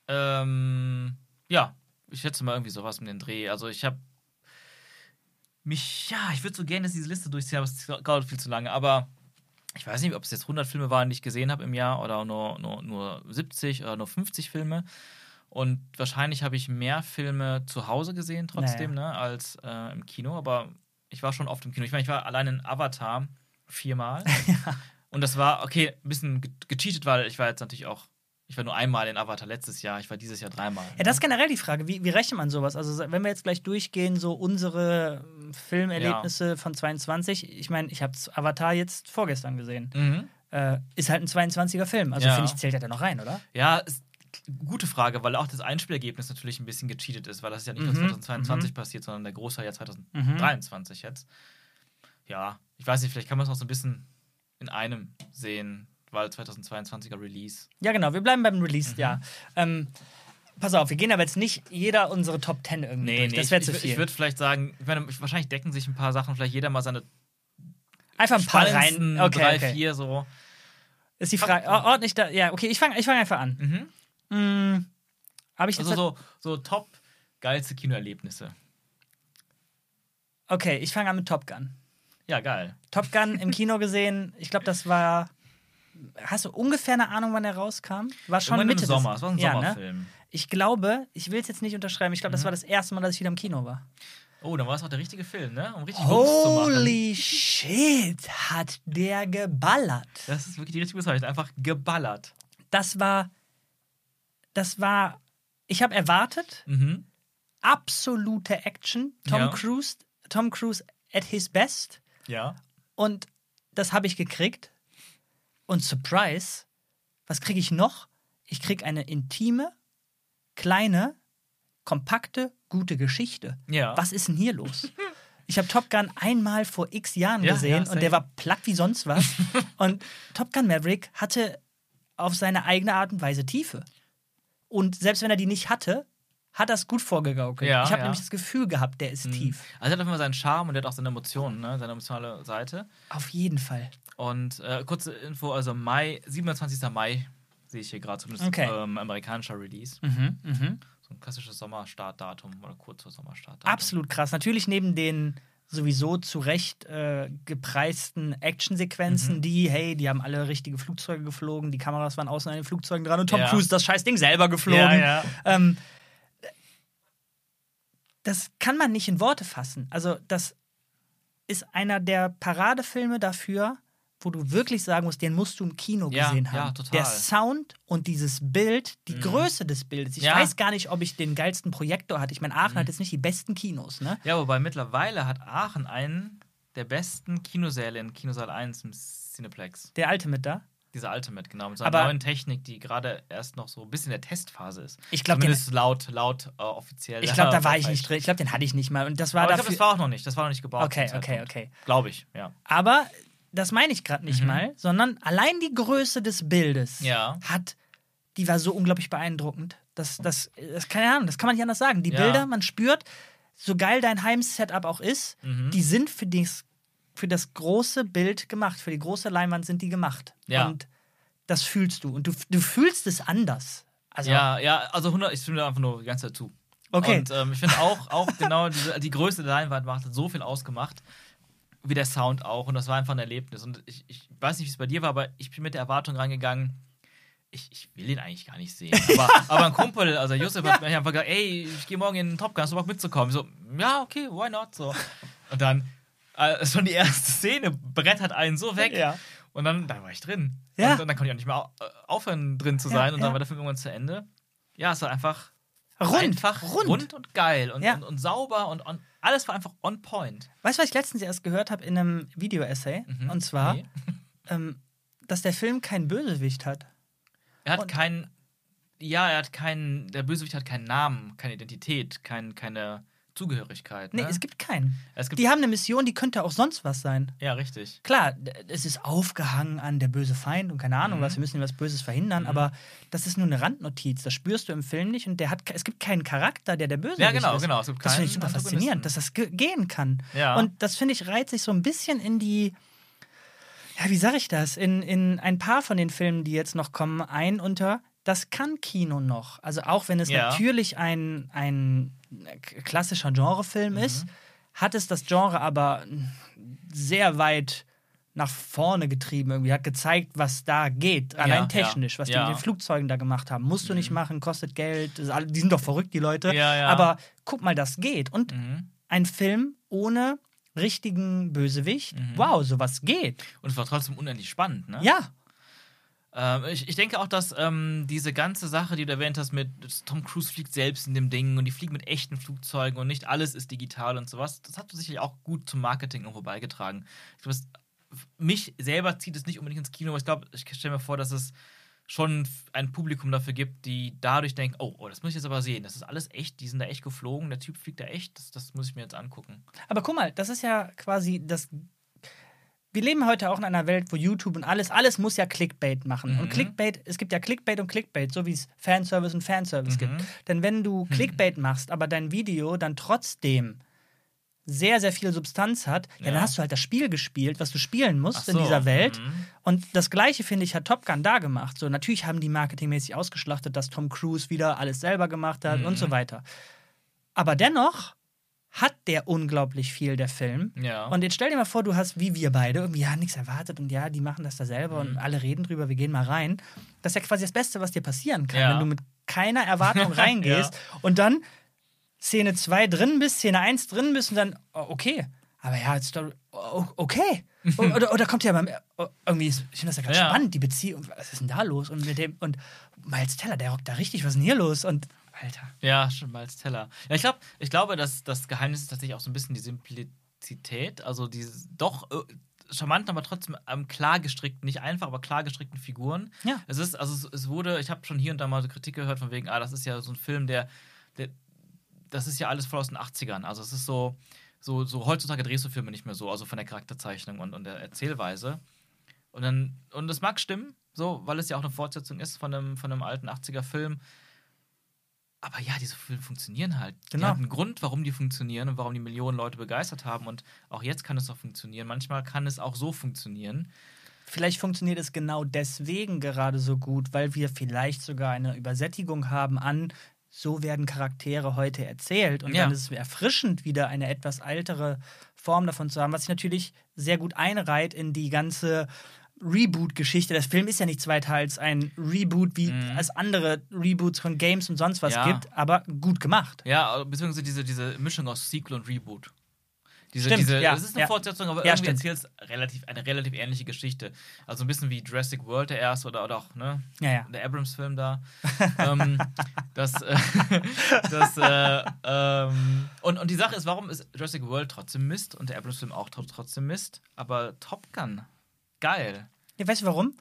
ähm, ja, ich schätze mal irgendwie sowas mit den Dreh. Also ich habe mich, ja, ich würde so gerne diese Liste durchziehen, aber es dauert viel zu lange. Aber ich weiß nicht, ob es jetzt 100 Filme waren, die ich gesehen habe im Jahr oder nur, nur, nur 70 oder nur 50 Filme. Und wahrscheinlich habe ich mehr Filme zu Hause gesehen trotzdem, ne, als äh, im Kino. Aber ich war schon oft im Kino. Ich meine, ich war allein in Avatar viermal. Und das war, okay, ein bisschen ge- gecheatet, weil ich war jetzt natürlich auch, ich war nur einmal in Avatar letztes Jahr, ich war dieses Jahr dreimal.
Ja, das ist generell die Frage. Wie, wie rechnet man sowas? Also, wenn wir jetzt gleich durchgehen, so unsere ähm, Filmerlebnisse von 22, ich meine, ich habe Avatar jetzt vorgestern gesehen.
Mhm.
Äh, ist halt ein 22er Film. Also,
Ja.
finde ich, zählt er da noch rein, oder?
Ja, ist gute Frage, weil auch das Einspielergebnis natürlich ein bisschen gecheatet ist, weil das ist ja nicht
Mhm,
2022 passiert, sondern der Großteil ja 2023 jetzt. Ja, ich weiß nicht, vielleicht kann man es auch so ein bisschen in einem sehen, weil 2022er Release.
Ja, genau. Wir bleiben beim Release,
Mhm.
ja. Ähm, pass auf, wir gehen aber jetzt nicht jeder unsere Top 10 irgendwie
Nee,
durch.
nee,
das
ich,
wäre zu viel.
ich würde vielleicht sagen, ich meine, wahrscheinlich decken sich ein paar Sachen, vielleicht jeder mal seine
Einfach ein paar rein. Okay,
drei,
okay.
vier so.
Ist die Frage. Oh, ordne ich da. Ja, okay, ich fange ich fang einfach an.
Mhm.
Hm, Habe ich.
Also so, so top geilste Kinoerlebnisse.
Okay, ich fange an mit Top Gun.
Ja, geil.
Top Gun im Kino gesehen. Ich glaube, das war. Hast du ungefähr eine Ahnung, wann er rauskam? War schon
Irgendwann
Mitte
im Sommer. Es war ein
ja, Ne?
Sommerfilm.
Ich glaube, ich will es jetzt nicht unterschreiben. Ich glaube,
Mhm.
das war das erste Mal, dass ich wieder im Kino war.
Oh, dann war es auch der richtige Film, ne? Um richtig Wumms zu machen.
Holy shit, hat der geballert.
Das ist wirklich die richtige Bezeichnung. Einfach geballert.
Das war. Das war. Ich habe erwartet,
Mhm.
absolute Action. Tom
Ja.
Cruise, Tom Cruise at his best.
Ja.
Und das habe ich gekriegt. Und Surprise, was kriege ich noch? Ich kriege eine intime, kleine, kompakte, gute Geschichte.
Ja.
Was ist denn hier los? Ich habe Top Gun einmal vor x Jahren
Ja,
gesehen
ja,
und der war platt wie sonst was. und Top Gun Maverick hatte auf seine eigene Art und Weise Tiefe. Und selbst wenn er die nicht hatte, hat er es gut vorgegaukelt.
Ja,
ich habe
ja.
nämlich das Gefühl gehabt, der ist tief.
Also er hat auf jeden Fall seinen Charme und er hat auch seine Emotionen, ne? Seine emotionale Seite.
Auf jeden Fall.
Und äh, kurze Info, also Mai, 27. Mai sehe ich hier gerade zumindest
Okay.
ähm, amerikanischer Release.
Mhm, mhm.
So ein klassisches Sommerstartdatum oder kurzer Sommerstartdatum.
Absolut krass. Natürlich neben den sowieso zu Recht äh, gepreisten Actionsequenzen,
Mhm.
die, hey, die haben alle richtige Flugzeuge geflogen, die Kameras waren außen an den Flugzeugen dran und Tom
Ja.
Cruise das Scheißding selber geflogen.
Ja, ja.
Ähm, das kann man nicht in Worte fassen. Also, das ist einer der Paradefilme dafür, wo du wirklich sagen musst, den musst du im Kino
Ja,
gesehen
ja,
haben.
total.
Der Sound und dieses Bild, die
Mhm.
Größe des Bildes. Ich
Ja.
weiß gar nicht, ob ich den geilsten Projektor hatte. Ich meine, Aachen
Mhm.
hat jetzt nicht die besten Kinos, ne?
Ja, wobei mittlerweile hat Aachen einen der besten Kinosäle in Kinosaal 1 im Cineplex.
Der alte mit da.
Diese alte mit, genau, mit seiner
Aber-
neuen Technik, die gerade erst noch so ein bisschen in der Testphase ist.
Ich glaube, den,
Zumindest laut, laut äh, offiziell.
ich glaub, da war ich nicht drin. Ich glaube, den hatte ich nicht mal. Und das war
Aber ich glaube,
dafür.
das war auch noch nicht. Das war noch nicht gebaut.
okay, okay, okay.
Glaube ich, ja.
Aber das meine ich gerade nicht
Mhm.
mal, sondern allein die Größe des Bildes
Ja.
hat, die war so unglaublich beeindruckend. Das, das, das keine Ahnung, das kann man nicht anders sagen. Die
Ja.
Bilder, man spürt, so geil dein Heim-Setup auch ist,
Mhm.
die sind für, dies, für das große Bild gemacht, für die große Leinwand sind die gemacht.
Ja.
Und das fühlst du. Und du, du fühlst es anders. Also,
ja, ja, also 100, ich stimme einfach nur die ganze Zeit zu.
okay.
Und ähm, ich finde auch, auch genau diese, die Größe der Leinwand macht hat so viel ausgemacht, wie der Sound auch. Und das war einfach ein Erlebnis. Und ich, ich weiß nicht, wie es bei dir war, aber ich bin mit der Erwartung rangegangen, ich, ich will ihn eigentlich gar nicht sehen. Aber, aber ein Kumpel, also Josef, hat mir einfach gesagt, ey, ich gehe morgen in den Top Gun, hast du Bock mitzukommen? Ich so, ja, okay, why not? So. Und dann äh, schon die erste Szene brettert einen so weg.
Ja.
Und dann, dann war ich drin.
Ja.
Und, dann konnte ich auch nicht mehr äh, aufhören, drin zu
Ja,
sein. Und dann
ja.
war der Film irgendwann zu Ende. Ja, es war einfach
Rund.
einfach
rund.
und geil und,
Ja.
und, und sauber und on, alles war einfach on point.
Weißt du, was ich letztens erst gehört habe in einem Video-Essay?
Mhm.
Und zwar,
Nee.
ähm, dass der Film keinen Bösewicht hat.
Er hat
Und-
keinen, ja, er hat keinen, der Bösewicht hat keinen Namen, keine Identität, kein, keine Zugehörigkeit.
Nee,
ne?
es gibt keinen.
es gibt
Die haben eine Mission, die könnte auch sonst was sein.
ja, richtig.
Klar, es ist aufgehangen an der böse Feind und keine Ahnung
Mhm.
was, wir müssen was Böses verhindern,
Mhm.
aber das ist nur eine Randnotiz, das spürst du im Film nicht und der hat, es gibt keinen Charakter, der der Böse
Ja, genau,
ist.
genau. Es gibt
Das finde ich super faszinierend, dass das ge gehen kann.
Ja.
Und das finde ich reiht sich so ein bisschen in die, ja, wie sage ich das, in, in ein paar von den Filmen, die jetzt noch kommen, ein unter, das kann Kino noch. Also auch wenn es
Ja.
natürlich ein, ein klassischer Genrefilm
Mhm.
ist, hat es das Genre aber sehr weit nach vorne getrieben irgendwie, hat gezeigt, was da geht, allein
ja.
technisch, was die
Ja.
mit den Flugzeugen da gemacht haben. Musst du nicht
Mhm.
machen, kostet Geld, die sind doch verrückt, die Leute.
Ja, ja.
Aber guck mal, das geht. Und
Mhm.
ein Film ohne richtigen Bösewicht,
Mhm.
wow, sowas geht.
Und es war trotzdem unendlich spannend, ne?
Ja,
Ähm, ich, ich denke auch, dass ähm, diese ganze Sache, die du erwähnt hast, mit Tom Cruise fliegt selbst in dem Ding und die fliegen mit echten Flugzeugen und nicht alles ist digital und sowas, das hat sicherlich auch gut zum Marketing irgendwo beigetragen. Ich glaube, mich selber zieht es nicht unbedingt ins Kino, aber ich glaube, ich stelle mir vor, dass es schon ein Publikum dafür gibt, die dadurch denken, oh, oh, das muss ich jetzt aber sehen, das ist alles echt, die sind da echt geflogen, der Typ fliegt da echt, das, das muss ich mir jetzt angucken.
aber guck mal, das ist ja quasi das. Wir leben heute auch in einer Welt, wo YouTube und alles, alles muss ja Clickbait machen.
Mhm.
Und Clickbait, es gibt ja Clickbait und Clickbait, so wie es Fanservice und Fanservice
Mhm.
gibt. Denn wenn du Clickbait machst, aber dein Video dann trotzdem sehr, sehr viel Substanz hat, ja. Dann hast du halt das Spiel gespielt, was du spielen musst
Ach
in
so,
dieser Welt.
mhm.
Und das Gleiche, finde ich, hat Top Gun da gemacht. So, natürlich haben die marketingmäßig ausgeschlachtet, dass Tom Cruise wieder alles selber gemacht hat
Mhm.
und so weiter. Aber dennoch hat der unglaublich viel, der Film.
Ja.
Und jetzt stell dir mal vor, du hast, wie wir beide, irgendwie, ja, nichts erwartet und ja, die machen das da selber
Mhm.
und alle reden drüber, wir gehen mal rein. Das ist ja quasi das Beste, was dir passieren kann,
Ja.
wenn du mit keiner Erwartung reingehst und dann Szene 2 drin bist, Szene 1 drin bist und dann, oh, okay. Aber ja, Story, oh, okay. Oder, oder kommt ja beim, oh, irgendwie, ist- ich finde das ja ganz
Ja.
spannend, die Beziehung, was ist denn da los? Und mit dem, und Miles Teller, der rockt da richtig, was ist denn hier los? Und, Alter.
Ja, schon mal als Teller. Ja, ich, glaub, ich glaube, dass das Geheimnis ist tatsächlich auch so ein bisschen die Simplizität, also diese doch äh, charmanten, aber trotzdem ähm, klar gestrickten, nicht einfach, aber klar gestrickten Figuren.
Ja.
Es ist, also es, es wurde, ich habe schon hier und da mal so Kritik gehört von wegen, ah, das ist ja so ein Film, der, der das ist ja alles voll aus den 80ern. Also es ist so, so, so heutzutage drehst du Filme nicht mehr so, also von der Charakterzeichnung und, und der Erzählweise. Und dann, und das mag stimmen, so, weil es ja auch eine Fortsetzung ist von einem, von einem alten 80er-Film. Aber ja, diese Filme funktionieren halt. Die
Genau.
haben einen Grund, warum die funktionieren und warum die Millionen Leute begeistert haben. Und auch jetzt kann es doch funktionieren. Manchmal kann es auch so funktionieren.
Vielleicht funktioniert es genau deswegen gerade so gut, weil wir vielleicht sogar eine Übersättigung haben an, so werden Charaktere heute erzählt. Und
Ja.
dann ist es erfrischend, wieder eine etwas ältere Form davon zu haben, was sich natürlich sehr gut einreiht in die ganze Reboot-Geschichte. Der Film ist ja nicht zweiter als ein Reboot, wie es andere Reboots von Games und sonst was
Ja.
gibt, aber gut gemacht.
Ja, beziehungsweise diese, diese Mischung aus Sequel und Reboot. Diese,
Stimmt,
diese,
ja,
es ist eine
ja.
Fortsetzung, aber
Ja,
irgendwie es relativ, eine relativ ähnliche Geschichte. Also ein bisschen wie Jurassic World der erste oder, oder auch, ne?
Ja, ja.
Der Abrams-Film da. ähm, das, äh, das, äh, ähm, und, und die Sache ist, warum ist Jurassic World trotzdem Mist und der Abrams-Film auch tro- trotzdem Mist? Aber Top Gun, geil.
Ja, weißt du warum?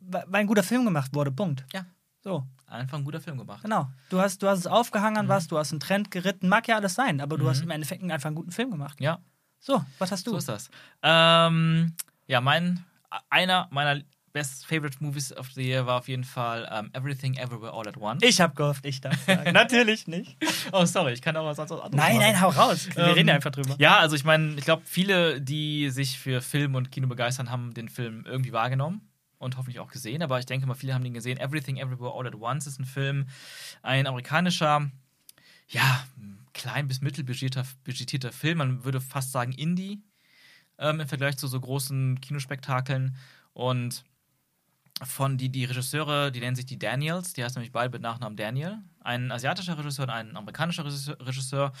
Weil ein guter Film gemacht wurde, Punkt.
Ja.
So,
Einfach ein guter Film gemacht.
genau. Du hast, du hast es aufgehangen an
Mhm.
was, du hast einen Trend geritten, mag ja alles sein, aber du hast im Endeffekt einfach einen guten Film gemacht.
Ja.
So, was hast du?
So ist das. Ähm, ja, mein, einer meiner best favorite movies of the year war auf jeden Fall ähm, Everything Everywhere All at Once.
Ich hab gehofft, ich darf sagen. Natürlich nicht.
oh, sorry, ich kann auch was sonst was anderes
Nein,
machen.
nein, hau raus. Wir
Ähm,
reden ja einfach drüber.
Ja, also ich meine, ich glaube, viele, die sich für Film und Kino begeistern, haben den Film irgendwie wahrgenommen und hoffentlich auch gesehen. Aber ich denke mal, viele haben den gesehen. Everything Everywhere All at Once ist ein Film, ein amerikanischer, ja, klein bis mittelbudgetierter budgetierter Film. Man würde fast sagen Indie ähm, im Vergleich zu so großen Kinospektakeln. Und von die, die Regisseure, die nennen sich die Daniels, die heißen nämlich beide mit Nachnamen Daniel. Ein asiatischer Regisseur und ein amerikanischer Regisseur, Regisseur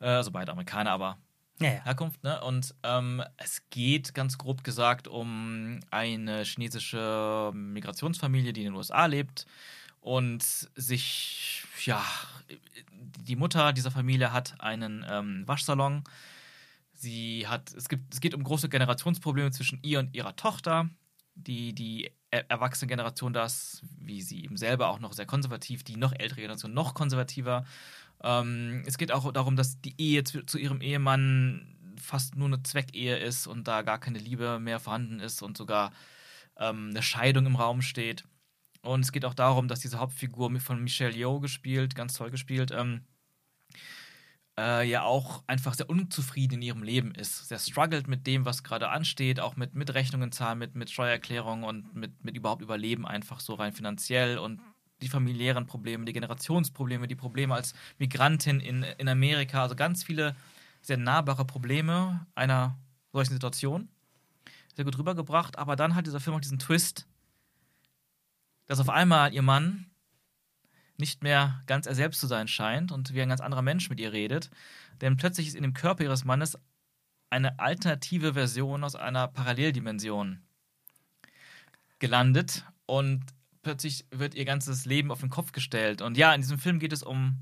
äh, also beide Amerikaner, aber
Ja, ja.
Herkunft, ne? Und ähm, es geht ganz grob gesagt um eine chinesische Migrationsfamilie, die in den USA lebt und sich, ja, die Mutter dieser Familie hat einen ähm, Waschsalon. Sie hat, es gibt, es geht um große Generationsprobleme zwischen ihr und ihrer Tochter. Die, die er erwachsene Generation, das, wie sie eben selber auch noch sehr konservativ, die noch ältere Generation noch konservativer. Ähm, es geht auch darum, dass die Ehe zu, zu ihrem Ehemann fast nur eine Zweckehe ist und da gar keine Liebe mehr vorhanden ist und sogar ähm, eine Scheidung im Raum steht. Und es geht auch darum, dass diese Hauptfigur von Michelle Yeoh gespielt, ganz toll gespielt, ähm, äh, ja auch einfach sehr unzufrieden in ihrem Leben ist. Sehr struggelt mit dem, was gerade ansteht, auch mit, mit Rechnungen zahlen, mit, mit Steuererklärungen und mit, mit überhaupt Überleben einfach so rein finanziell und die familiären Probleme, die Generationsprobleme, die Probleme als Migrantin in, in Amerika, also ganz viele sehr nahbare Probleme einer solchen Situation. Sehr gut rübergebracht, aber dann hat dieser Film auch diesen Twist, dass auf einmal ihr Mann nicht mehr ganz er selbst zu sein scheint und wie ein ganz anderer Mensch mit ihr redet. Denn plötzlich ist in dem Körper ihres Mannes eine alternative Version aus einer Paralleldimension gelandet und plötzlich wird ihr ganzes Leben auf den Kopf gestellt. Und ja, in diesem Film geht es um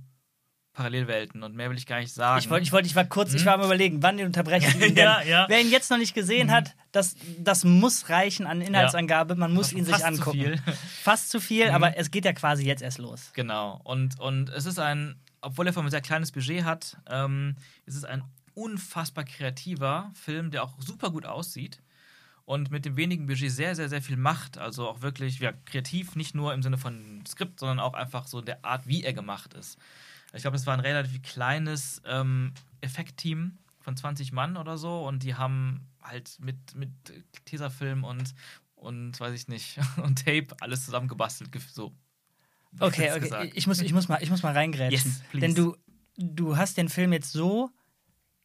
Parallelwelten und mehr will ich gar nicht sagen.
Ich wollte, ich wollte, ich war kurz, ich
Hm?
war am überlegen, wann den unterbreche ich ihn.
Ja, ja.
Wer ihn jetzt noch nicht gesehen hat, das, das muss reichen an Inhaltsangabe. Man muss ihn sich
Fast zu
angucken.
viel.
Fast zu viel,
Mhm.
aber es geht ja quasi jetzt erst los.
Genau. Und, und es ist ein, obwohl er von einem sehr kleines Budget hat, ähm, ist es ein unfassbar kreativer Film, der auch super gut aussieht und mit dem wenigen Budget sehr, sehr, sehr viel macht. Also auch wirklich ja, kreativ, nicht nur im Sinne von Skript, sondern auch einfach so der Art, wie er gemacht ist. Ich glaube, es war ein relativ kleines ähm, Effektteam von 20 Mann oder so und die haben halt mit, mit Tesafilm und, und weiß ich nicht, und Tape alles zusammengebastelt. So.
Okay, okay.
gesagt.
Ich muss, ich muss mal, ich muss mal reingrätschen.
Yes, please.
Denn du, du hast den Film jetzt so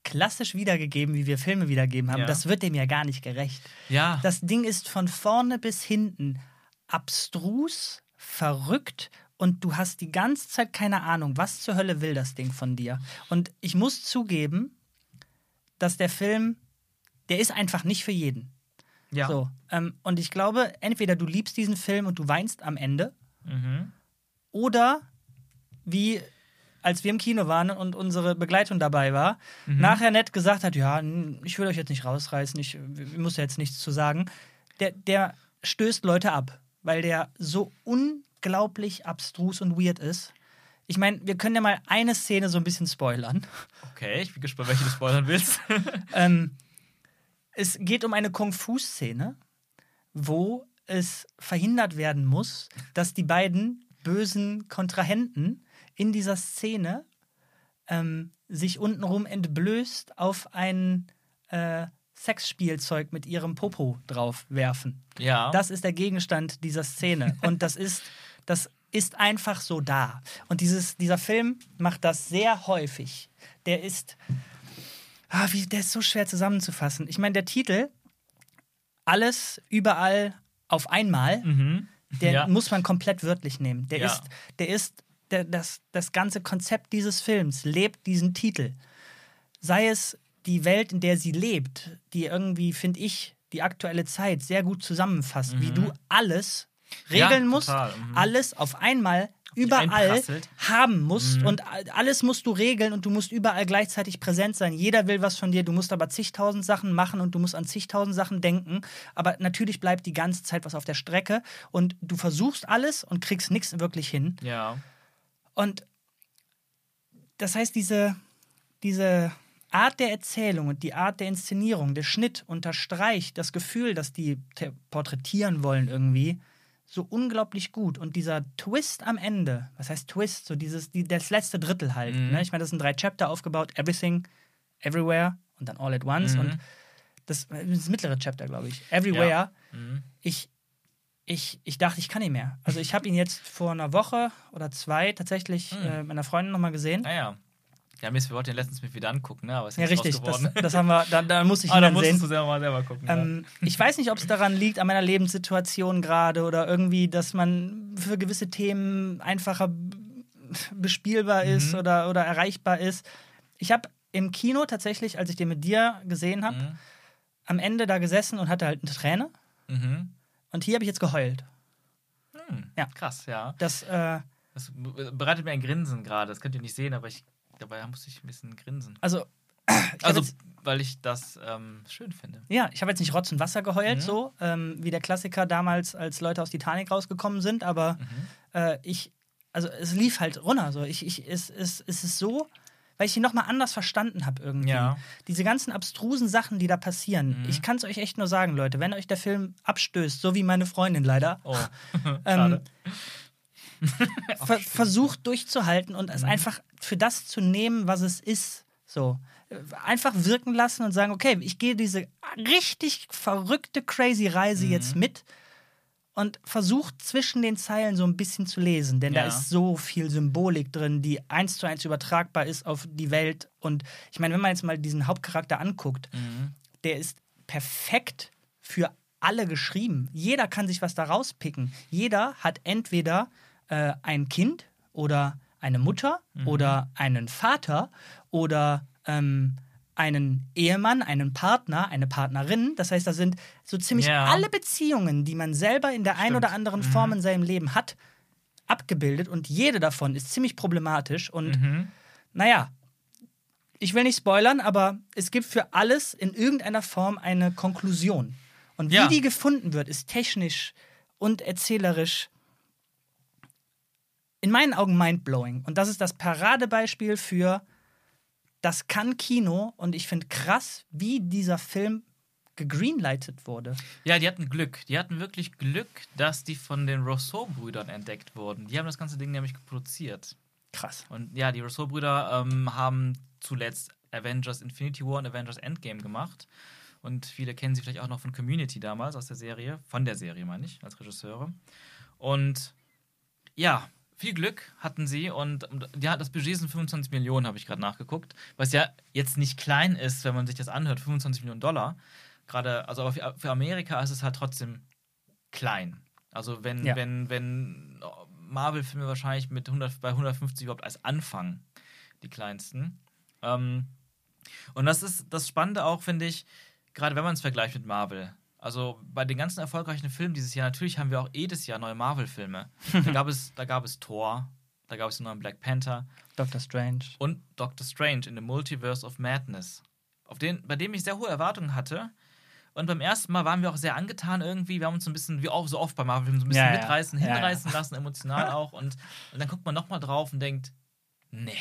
klassisch wiedergegeben, wie wir Filme wiedergeben haben.
Ja.
Das wird dem ja gar nicht gerecht.
Ja.
Das Ding ist von vorne bis hinten abstrus, verrückt und du hast die ganze Zeit keine Ahnung, was zur Hölle will das Ding von dir. Und ich muss zugeben, dass der Film, der ist einfach nicht für jeden.
ja.
So, ähm, und ich glaube, entweder du liebst diesen Film und du weinst am Ende,
Mhm.
oder wie als wir im Kino waren und unsere Begleitung dabei war,
Mhm.
nachher nett gesagt hat, ja, ich will euch jetzt nicht rausreißen, ich, ich muss ja jetzt nichts zu sagen, der, der stößt Leute ab, weil der so unglaublich abstrus und weird ist. Ich meine, wir können ja mal eine Szene so ein bisschen spoilern.
Okay, ich bin gespannt, welche du spoilern willst.
Ähm, es geht um eine Kung-Fu-Szene, wo es verhindert werden muss, dass die beiden bösen Kontrahenten in dieser Szene ähm, sich untenrum entblößt auf ein äh, Sexspielzeug mit ihrem Popo drauf werfen.
ja.
Das ist der Gegenstand dieser Szene. Und das ist, das ist einfach so da. Und dieses, dieser Film macht das sehr häufig. Der ist, ah, wie, der ist so schwer zusammenzufassen. Ich meine, der Titel alles überall auf einmal,
Mhm.
der
Ja.
muss man komplett wörtlich nehmen. Der
Ja.
ist, der ist, der, das, das ganze Konzept dieses Films lebt diesen Titel. Sei es die Welt, in der sie lebt, die irgendwie, finde ich, die aktuelle Zeit sehr gut zusammenfasst, wie du alles
Mhm. Ja,
regeln musst,
mhm.
alles auf einmal überall haben musst
Mhm.
und alles musst du regeln und du musst überall gleichzeitig präsent sein. Jeder will was von dir, du musst aber zigtausend Sachen machen und du musst an zigtausend Sachen denken. Aber natürlich bleibt die ganze Zeit was auf der Strecke und du versuchst alles und kriegst nichts wirklich hin.
Ja.
Und das heißt, diese, diese Art der Erzählung und die Art der Inszenierung, der Schnitt unterstreicht das Gefühl, das die porträtieren wollen irgendwie, so unglaublich gut. Und dieser Twist am Ende, was heißt Twist? So dieses, die, das letzte Drittel halt.
Mhm.
Ne? Ich meine, das sind drei Chapter aufgebaut, Everything, Everywhere und dann All at Once.
Mhm.
Und das, das mittlere Chapter, glaube ich. Everywhere.
Mhm.
Ich, ich, ich dachte, ich kann nicht mehr. Also ich habe ihn jetzt vor einer Woche oder zwei tatsächlich
Mhm.
äh, meiner Freundin nochmal gesehen.
Naja. Ja, Mist, wir wollten den letztens mit wieder angucken, ne? Aber ist
Ja, richtig. Das, das haben wir, da, da muss ich ihn
Ah, da
dann sehen.
du selber mal selber gucken. ja.
Ähm, ich weiß nicht, ob es daran liegt, an meiner Lebenssituation gerade oder irgendwie, dass man für gewisse Themen einfacher bespielbar ist
Mhm.
oder, oder erreichbar ist. Ich habe im Kino tatsächlich, als ich den mit dir gesehen habe,
Mhm.
am Ende da gesessen und hatte halt eine Träne.
Mhm.
Und hier habe ich jetzt geheult.
Hm.
Ja.
Krass, ja.
Das, äh,
Das bereitet mir ein Grinsen gerade. Das könnt ihr nicht sehen, aber ich, dabei musste ich ein bisschen grinsen.
also,
Also,
jetzt,
weil ich das ähm, schön finde.
ja, ich habe jetzt nicht Rotz und Wasser geheult,
Mhm.
so ähm, wie der Klassiker damals, als Leute aus Titanic rausgekommen sind, aber
Mhm.
äh, ich, also es lief halt runter. So. Ich, ich, es, es, es ist so, weil ich ihn nochmal anders verstanden habe irgendwie.
Ja.
Diese ganzen abstrusen Sachen, die da passieren.
Mhm.
Ich kann es euch echt nur sagen, Leute, wenn euch der Film abstößt, so wie meine Freundin leider,
Oh,
ähm, ver versucht durchzuhalten und es
Mhm.
einfach für das zu nehmen, was es ist. So. Einfach wirken lassen und sagen, okay, ich gehe diese richtig verrückte, crazy Reise
Mhm.
jetzt mit und versucht zwischen den Zeilen so ein bisschen zu lesen, denn da
Ja.
ist so viel Symbolik drin, die eins zu eins übertragbar ist auf die Welt. Und ich meine, wenn man jetzt mal diesen Hauptcharakter anguckt,
Mhm.
der ist perfekt für alle geschrieben. Jeder kann sich was da rauspicken. Jeder hat entweder äh, ein Kind oder eine Mutter oder einen Vater oder ähm, einen Ehemann, einen Partner, eine Partnerin. Das heißt, da sind so ziemlich
Ja.
alle Beziehungen, die man selber in der einen
Stimmt.
oder anderen Form in seinem Leben hat, abgebildet. Und jede davon ist ziemlich problematisch. Und
Mhm.
naja, ich will nicht spoilern, aber es gibt für alles in irgendeiner Form eine Konklusion. Und wie
Ja.
die gefunden wird, ist technisch und erzählerisch in meinen Augen mindblowing. Und das ist das Paradebeispiel für, das kann Kino. Und ich finde krass, wie dieser Film gegreenlightet wurde.
Ja, die hatten Glück. Die hatten wirklich Glück, dass die von den Rousseau-Brüdern entdeckt wurden. Die haben das ganze Ding nämlich produziert.
Krass.
Und ja, die Rousseau-Brüder ähm, haben zuletzt Avengers Infinity War und Avengers Endgame gemacht. Und viele kennen sie vielleicht auch noch von Community damals aus der Serie. Von der Serie, meine ich, als Regisseure. Und ja, viel Glück hatten sie. Und ja, das Budget sind 25 Millionen, habe ich gerade nachgeguckt. Was ja jetzt nicht klein ist, wenn man sich das anhört. 25 Millionen Dollar. Gerade, also aber für, für Amerika ist es halt trotzdem klein. Also wenn,
Ja.
wenn, wenn Marvel-Filme wahrscheinlich mit 100, bei 150 überhaupt als Anfang die kleinsten. Ähm, und das ist das Spannende auch, finde ich, gerade wenn man es vergleicht mit Marvel. Also bei den ganzen erfolgreichen Filmen dieses Jahr, natürlich haben wir auch jedes Jahr neue Marvel-Filme. da, gab es, da gab es Thor, da gab es den neuen Black Panther
Doctor Strange.
und Doctor Strange in the Multiverse of Madness, auf den, bei dem ich sehr hohe Erwartungen hatte. Und beim ersten Mal waren wir auch sehr angetan irgendwie. Wir haben uns so ein bisschen, wie auch so oft bei Marvel-Filmen, so ein bisschen
Ja, ja.
mitreißen,
Ja, ja.
hinreißen lassen, emotional auch. Und, und dann guckt man nochmal drauf und denkt, nee,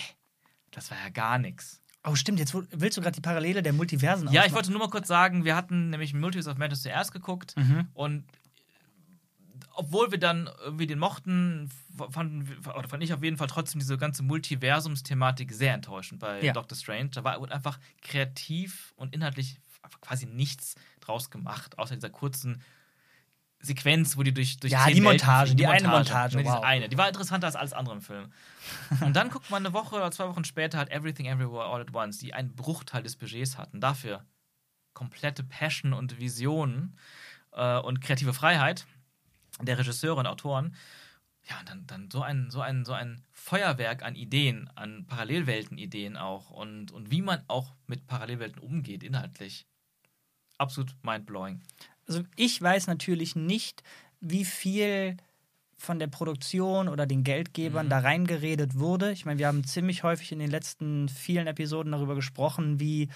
das war ja gar nichts.
Oh, stimmt. Jetzt willst du gerade die Parallele der Multiversen
Ja, ich wollte nur mal kurz sagen, wir hatten nämlich Multiverse of Madness zuerst geguckt
Mhm.
und obwohl wir dann irgendwie den mochten, fanden, wir- oder fand ich auf jeden Fall trotzdem diese ganze Multiversums-Thematik sehr enttäuschend bei
Ja.
Doctor Strange. Da war wurde einfach kreativ und inhaltlich quasi nichts draus gemacht, außer dieser kurzen Sequenz, wo die durch, durch
Ja, die Montage, die eine Montage,
Ne, diese
wow.
eine. Die war interessanter als alles andere im Film. und dann guckt man eine Woche oder zwei Wochen später halt Everything Everywhere All at Once, die einen Bruchteil des Budgets hatten. Dafür komplette Passion und Visionen. äh, und kreative Freiheit der Regisseure und Autoren. Ja, und dann, dann so, ein, so, ein, so ein Feuerwerk an Ideen, an Parallelwelten-Ideen auch und, und wie man auch mit Parallelwelten umgeht, inhaltlich. Absolut mindblowing.
Also ich weiß natürlich nicht, wie viel von der Produktion oder den Geldgebern
Mhm.
da reingeredet wurde. Ich meine, wir haben ziemlich häufig in den letzten vielen Episoden darüber gesprochen, wie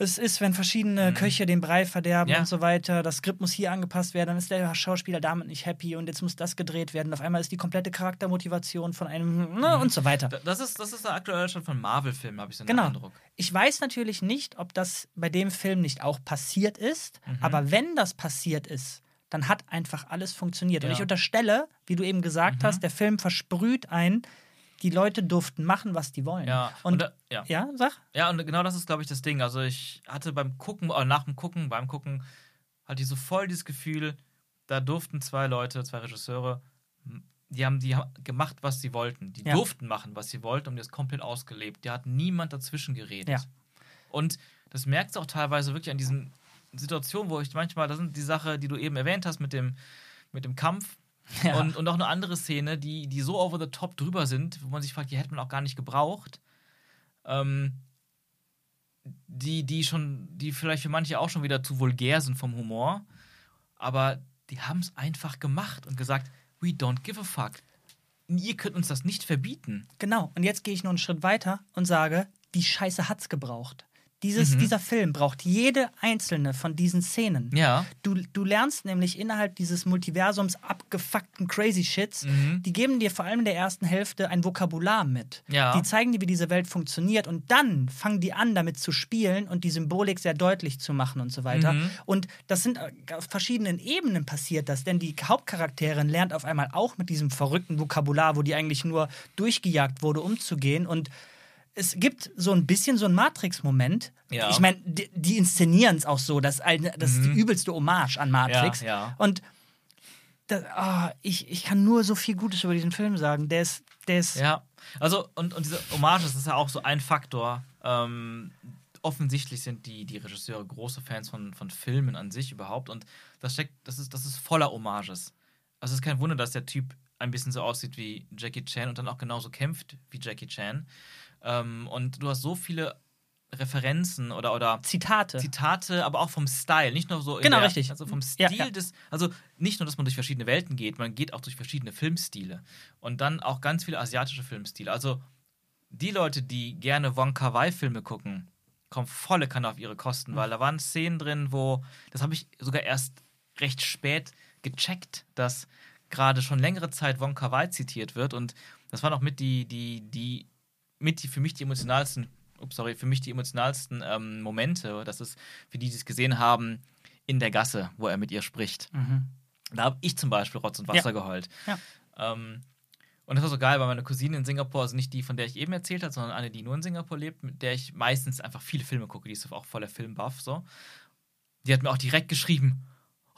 es ist, wenn verschiedene Köche den Brei verderben
Mhm. Ja.
und so weiter. Das Skript muss hier angepasst werden, dann ist der Schauspieler damit nicht happy und jetzt muss das gedreht werden. Auf einmal ist die komplette Charaktermotivation von einem ne, und so weiter.
Da- Das ist, das ist der aktuelle Stand von Marvel-Filmen, habe ich so einen
Genau.
Eindruck.
Ich weiß natürlich nicht, ob das bei dem Film nicht auch passiert ist,
Mhm.
aber wenn das passiert ist, dann hat einfach alles funktioniert. Und
Ja.
ich unterstelle, wie du eben gesagt
Mhm.
hast, der Film versprüht ein, die Leute durften machen, was die wollen.
Ja,
Und,
und da- ja.
ja, sag.
Ja, und genau das ist, glaube ich, das Ding. Also ich hatte beim Gucken, oder nach dem Gucken, beim Gucken, hatte ich so voll dieses Gefühl, da durften zwei Leute, zwei Regisseure, die haben, die haben gemacht, was sie wollten. Die
Ja.
durften machen, was sie wollten und die das komplett ausgelebt. Da hat niemand dazwischen geredet.
Ja.
Und das merkst du auch teilweise wirklich an diesen Situationen, wo ich manchmal, das sind die Sache, die du eben erwähnt hast mit dem, mit dem Kampf.
Ja.
Und, und auch eine andere Szene, die, die so over the top drüber sind, wo man sich fragt, die hätte man auch gar nicht gebraucht. Ähm, die, die schon, die vielleicht für manche auch schon wieder zu vulgär sind vom Humor. Aber die haben es einfach gemacht und gesagt, we don't give a fuck. Ihr könnt uns das nicht verbieten.
Genau. Und jetzt gehe ich noch einen Schritt weiter und sage, die Scheiße hat's gebraucht. Dieses,
Mhm.
Dieser Film braucht jede einzelne von diesen Szenen.
Ja.
Du, du lernst nämlich innerhalb dieses Multiversums abgefuckten Crazy Shits,
Mhm.
die geben dir vor allem in der ersten Hälfte ein Vokabular mit.
Ja.
Die zeigen dir, wie diese Welt funktioniert und dann fangen die an, damit zu spielen und die Symbolik sehr deutlich zu machen und so weiter.
Mhm.
Und das sind äh, auf verschiedenen Ebenen passiert das, denn die Hauptcharakterin lernt auf einmal auch mit diesem verrückten Vokabular, wo die eigentlich nur durchgejagt wurde, umzugehen und es gibt so ein bisschen so einen Matrix-Moment.
Ja.
Ich meine, die, die inszenieren es auch so. Das, das ist die übelste Hommage an Matrix.
Mhm. Ja, ja.
Und das, ah, ich, ich kann nur so viel Gutes über diesen Film sagen. Der ist, der ist
Ja. Also, und, und diese Hommage, das ist ja auch so ein Faktor. Ähm, offensichtlich sind die, die Regisseure große Fans von, von Filmen an sich überhaupt. Und das steckt, das ist, das ist voller Hommages. Also es ist kein Wunder, dass der Typ ein bisschen so aussieht wie Jackie Chan und dann auch genauso kämpft wie Jackie Chan. Ähm, und du hast so viele Referenzen oder, oder
Zitate.
Zitate, aber auch vom Style, nicht nur so
Genau,
der,
richtig.
Also vom
Ja,
Stil
ja.
des, also nicht nur, dass man durch verschiedene Welten geht, man geht auch durch verschiedene Filmstile und dann auch ganz viele asiatische Filmstile. Also die Leute, die gerne Wong Kar Wai Filme gucken, kommen volle Kanne auf ihre Kosten, weil da waren Szenen drin, wo das habe ich sogar erst recht spät gecheckt, dass gerade schon längere Zeit Wong Kar Wai zitiert wird und das waren auch mit die die die mit die für mich die emotionalsten ups, sorry, für mich die emotionalsten ähm, Momente, das ist für die, die es gesehen haben, in der Gasse, wo er mit ihr spricht.
Mhm.
Da habe ich zum Beispiel Rotz und Wasser
Ja.
geheult.
Ja.
Ähm, und das war so geil, weil meine Cousine in Singapur, also nicht die, von der ich eben erzählt habe, sondern eine, die nur in Singapur lebt, mit der ich meistens einfach viele Filme gucke, die ist auch voller Filmbuff, so. Die hat mir auch direkt geschrieben,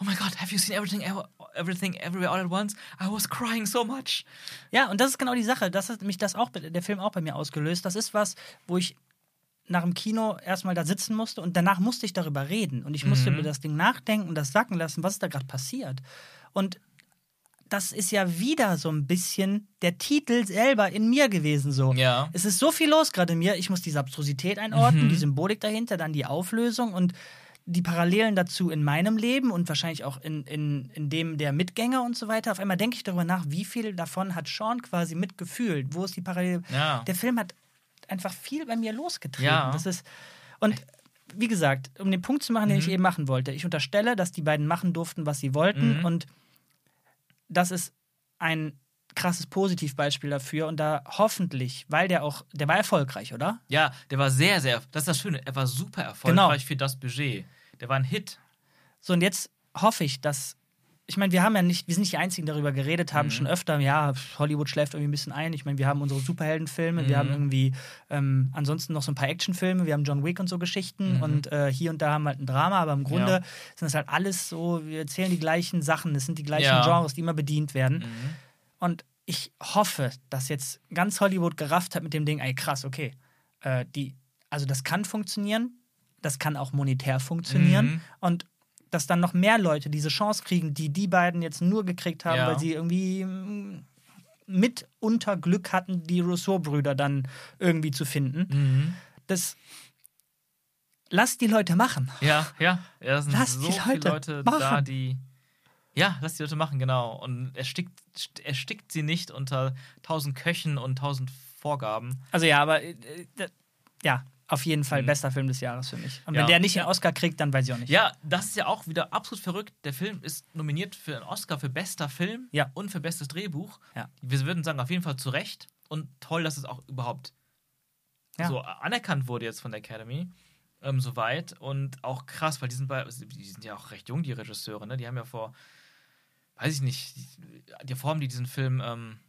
oh my God, have you seen everything, ever, everything everywhere all at once? I was crying so much.
Ja, und das ist genau die Sache. Das hat mich das auch, der Film auch bei mir ausgelöst. Das ist was, wo ich nach dem Kino erstmal da sitzen musste und danach musste ich darüber reden. Und ich musste
Mhm.
über das Ding nachdenken das sacken lassen, was ist da gerade passiert. Und das ist ja wieder so ein bisschen der Titel selber in mir gewesen. So.
Ja.
Es ist so viel los gerade in mir. Ich muss diese Abstrusität einordnen,
Mhm.
die Symbolik dahinter, dann die Auflösung und die Parallelen dazu in meinem Leben und wahrscheinlich auch in, in, in dem der Mitgänger und so weiter. Auf einmal denke ich darüber nach, wie viel davon hat Sean quasi mitgefühlt. Wo ist die Parallele?
Ja.
Der Film hat einfach viel bei mir losgetreten.
Ja.
Das ist, und wie gesagt, um den Punkt zu machen, den ich
Mhm.
eben machen wollte, ich unterstelle, dass die beiden machen durften, was sie wollten
Mhm.
und das ist ein krasses Positivbeispiel dafür und da hoffentlich, weil der auch, der war erfolgreich, oder?
Ja, der war sehr, sehr, das ist das Schöne, er war super erfolgreich für das Budget. Der war ein Hit.
So, und jetzt hoffe ich, dass. Ich meine, wir haben ja nicht, wir sind nicht die Einzigen, die darüber geredet haben,
Mhm.
schon öfter, ja, Hollywood schläft irgendwie ein bisschen ein. Ich meine, wir haben unsere Superheldenfilme, wir
Mhm.
haben irgendwie ähm, ansonsten noch so ein paar Actionfilme, wir haben John Wick und so Geschichten
Mhm.
und äh, hier und da haben wir halt ein Drama, aber im Grunde
Ja.
sind das halt alles so, wir erzählen die gleichen Sachen, es sind die gleichen
Ja.
Genres, die immer bedient werden.
Mhm.
Und ich hoffe, dass jetzt ganz Hollywood gerafft hat mit dem Ding, ey krass, okay, äh, die, also das kann funktionieren, das kann auch monetär funktionieren
Mhm.
und dass dann noch mehr Leute diese Chance kriegen, die die beiden jetzt nur gekriegt haben,
Ja.
weil sie irgendwie mm, mitunter Glück hatten, die Rousseau-Brüder dann irgendwie zu finden.
Mhm.
Das lass die Leute machen.
Ja, ja. ja das sind
Lass
so
die
viele
Leute
Leute da,
machen.
die. Ja, lass die Leute machen, genau. Und erstickt, erstickt sie nicht unter tausend Köchen und tausend Vorgaben.
Also ja, aber äh, äh, ja, auf jeden Fall
Mhm.
bester Film des Jahres für mich. Und
Ja.
wenn der nicht einen Oscar kriegt, dann weiß ich auch nicht.
Ja, das ist ja auch wieder absolut verrückt. Der Film ist nominiert für einen Oscar für bester Film
Ja.
und für bestes Drehbuch.
Ja.
Wir würden sagen, auf jeden Fall zu Recht. Und toll, dass es auch überhaupt
Ja.
so anerkannt wurde jetzt von der Academy. Ähm, soweit. Und auch krass, weil die sind, bei, die sind ja auch recht jung, die Regisseure. Ne? Die haben ja vor, weiß ich nicht, die, die Form, die diesen Film ähm,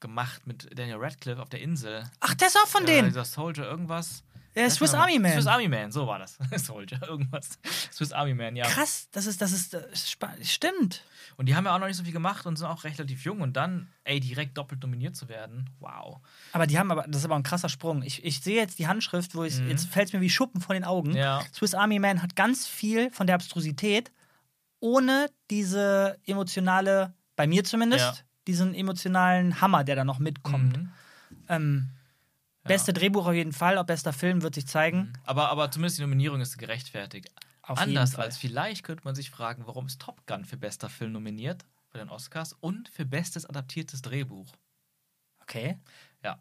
gemacht mit Daniel Radcliffe auf der Insel.
Ach, der ist auch von
Äh,
denen.
Dieser Soldier, irgendwas.
Ist Swiss Army Man.
Swiss Army Man, so war das. Soldier, irgendwas. Swiss Army Man, ja.
Krass, das ist, das ist, das ist spa- stimmt.
Und die haben ja auch noch nicht so viel gemacht und sind auch relativ jung. Und dann, ey, direkt doppelt nominiert zu werden, wow.
Aber die haben aber, das ist aber ein krasser Sprung. Ich, ich sehe jetzt die Handschrift, wo ich,
Mhm.
jetzt fällt es mir wie Schuppen von den Augen.
Ja.
Swiss Army Man hat ganz viel von der Abstrusität, ohne diese emotionale, bei mir zumindest,
Ja.
diesen emotionalen Hammer, der da noch mitkommt.
Mhm.
Ähm, Beste Drehbuch auf jeden Fall, auch bester Film wird sich zeigen.
Aber, aber zumindest die Nominierung ist gerechtfertigt.
Auf
Anders als vielleicht könnte man sich fragen, warum ist Top Gun für bester Film nominiert bei den Oscars und für bestes adaptiertes Drehbuch.
Okay.
Ja.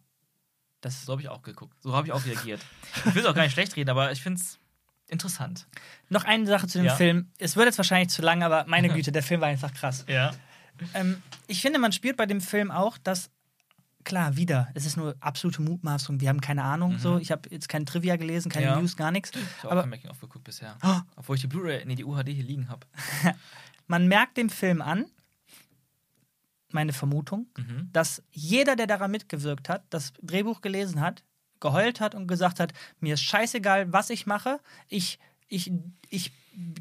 Das
So habe ich auch geguckt. So habe ich auch reagiert. Ich will es auch gar nicht schlecht reden, aber ich finde es interessant.
Noch eine Sache zu dem
Ja.
Film. Es wird jetzt wahrscheinlich zu lang, aber meine Güte, der Film war einfach krass.
Ja.
Ähm, ich finde, man spürt bei dem Film auch, dass, klar, wieder, es ist nur absolute Mutmaßung. Wir haben keine Ahnung. So. Ich habe jetzt kein Trivia gelesen, keine
Mhm. Ja.
News, gar nichts.
Ich habe auch kein Making of geguckt bisher.
Oh.
Obwohl ich die Blu-ray, nee, die UHD hier liegen habe.
man merkt dem Film an, meine Vermutung,
Mhm.
dass jeder, der daran mitgewirkt hat, das Drehbuch gelesen hat, geheult hat und gesagt hat, mir ist scheißegal, was ich mache. Ich, ich, ich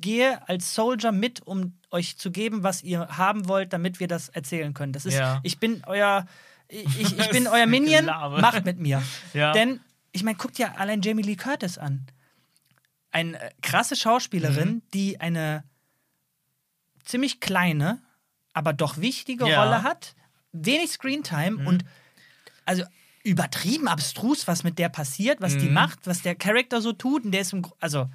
gehe als Soldier mit, um euch zu geben, was ihr haben wollt, damit wir das erzählen können. Das ist,
Ja.
ich bin euer, ich, ich, bin euer Minion, macht mit mir.
Ja.
Denn, ich meine, guckt ja allein Jamie Lee Curtis an. Eine äh, krasse Schauspielerin,
Mhm.
die eine ziemlich kleine, aber doch wichtige
Ja.
Rolle hat, wenig Screentime
Mhm.
und also übertrieben abstrus, was mit der passiert, was die
Mhm.
macht, was der Charakter so tut. Und der ist im, Gro- also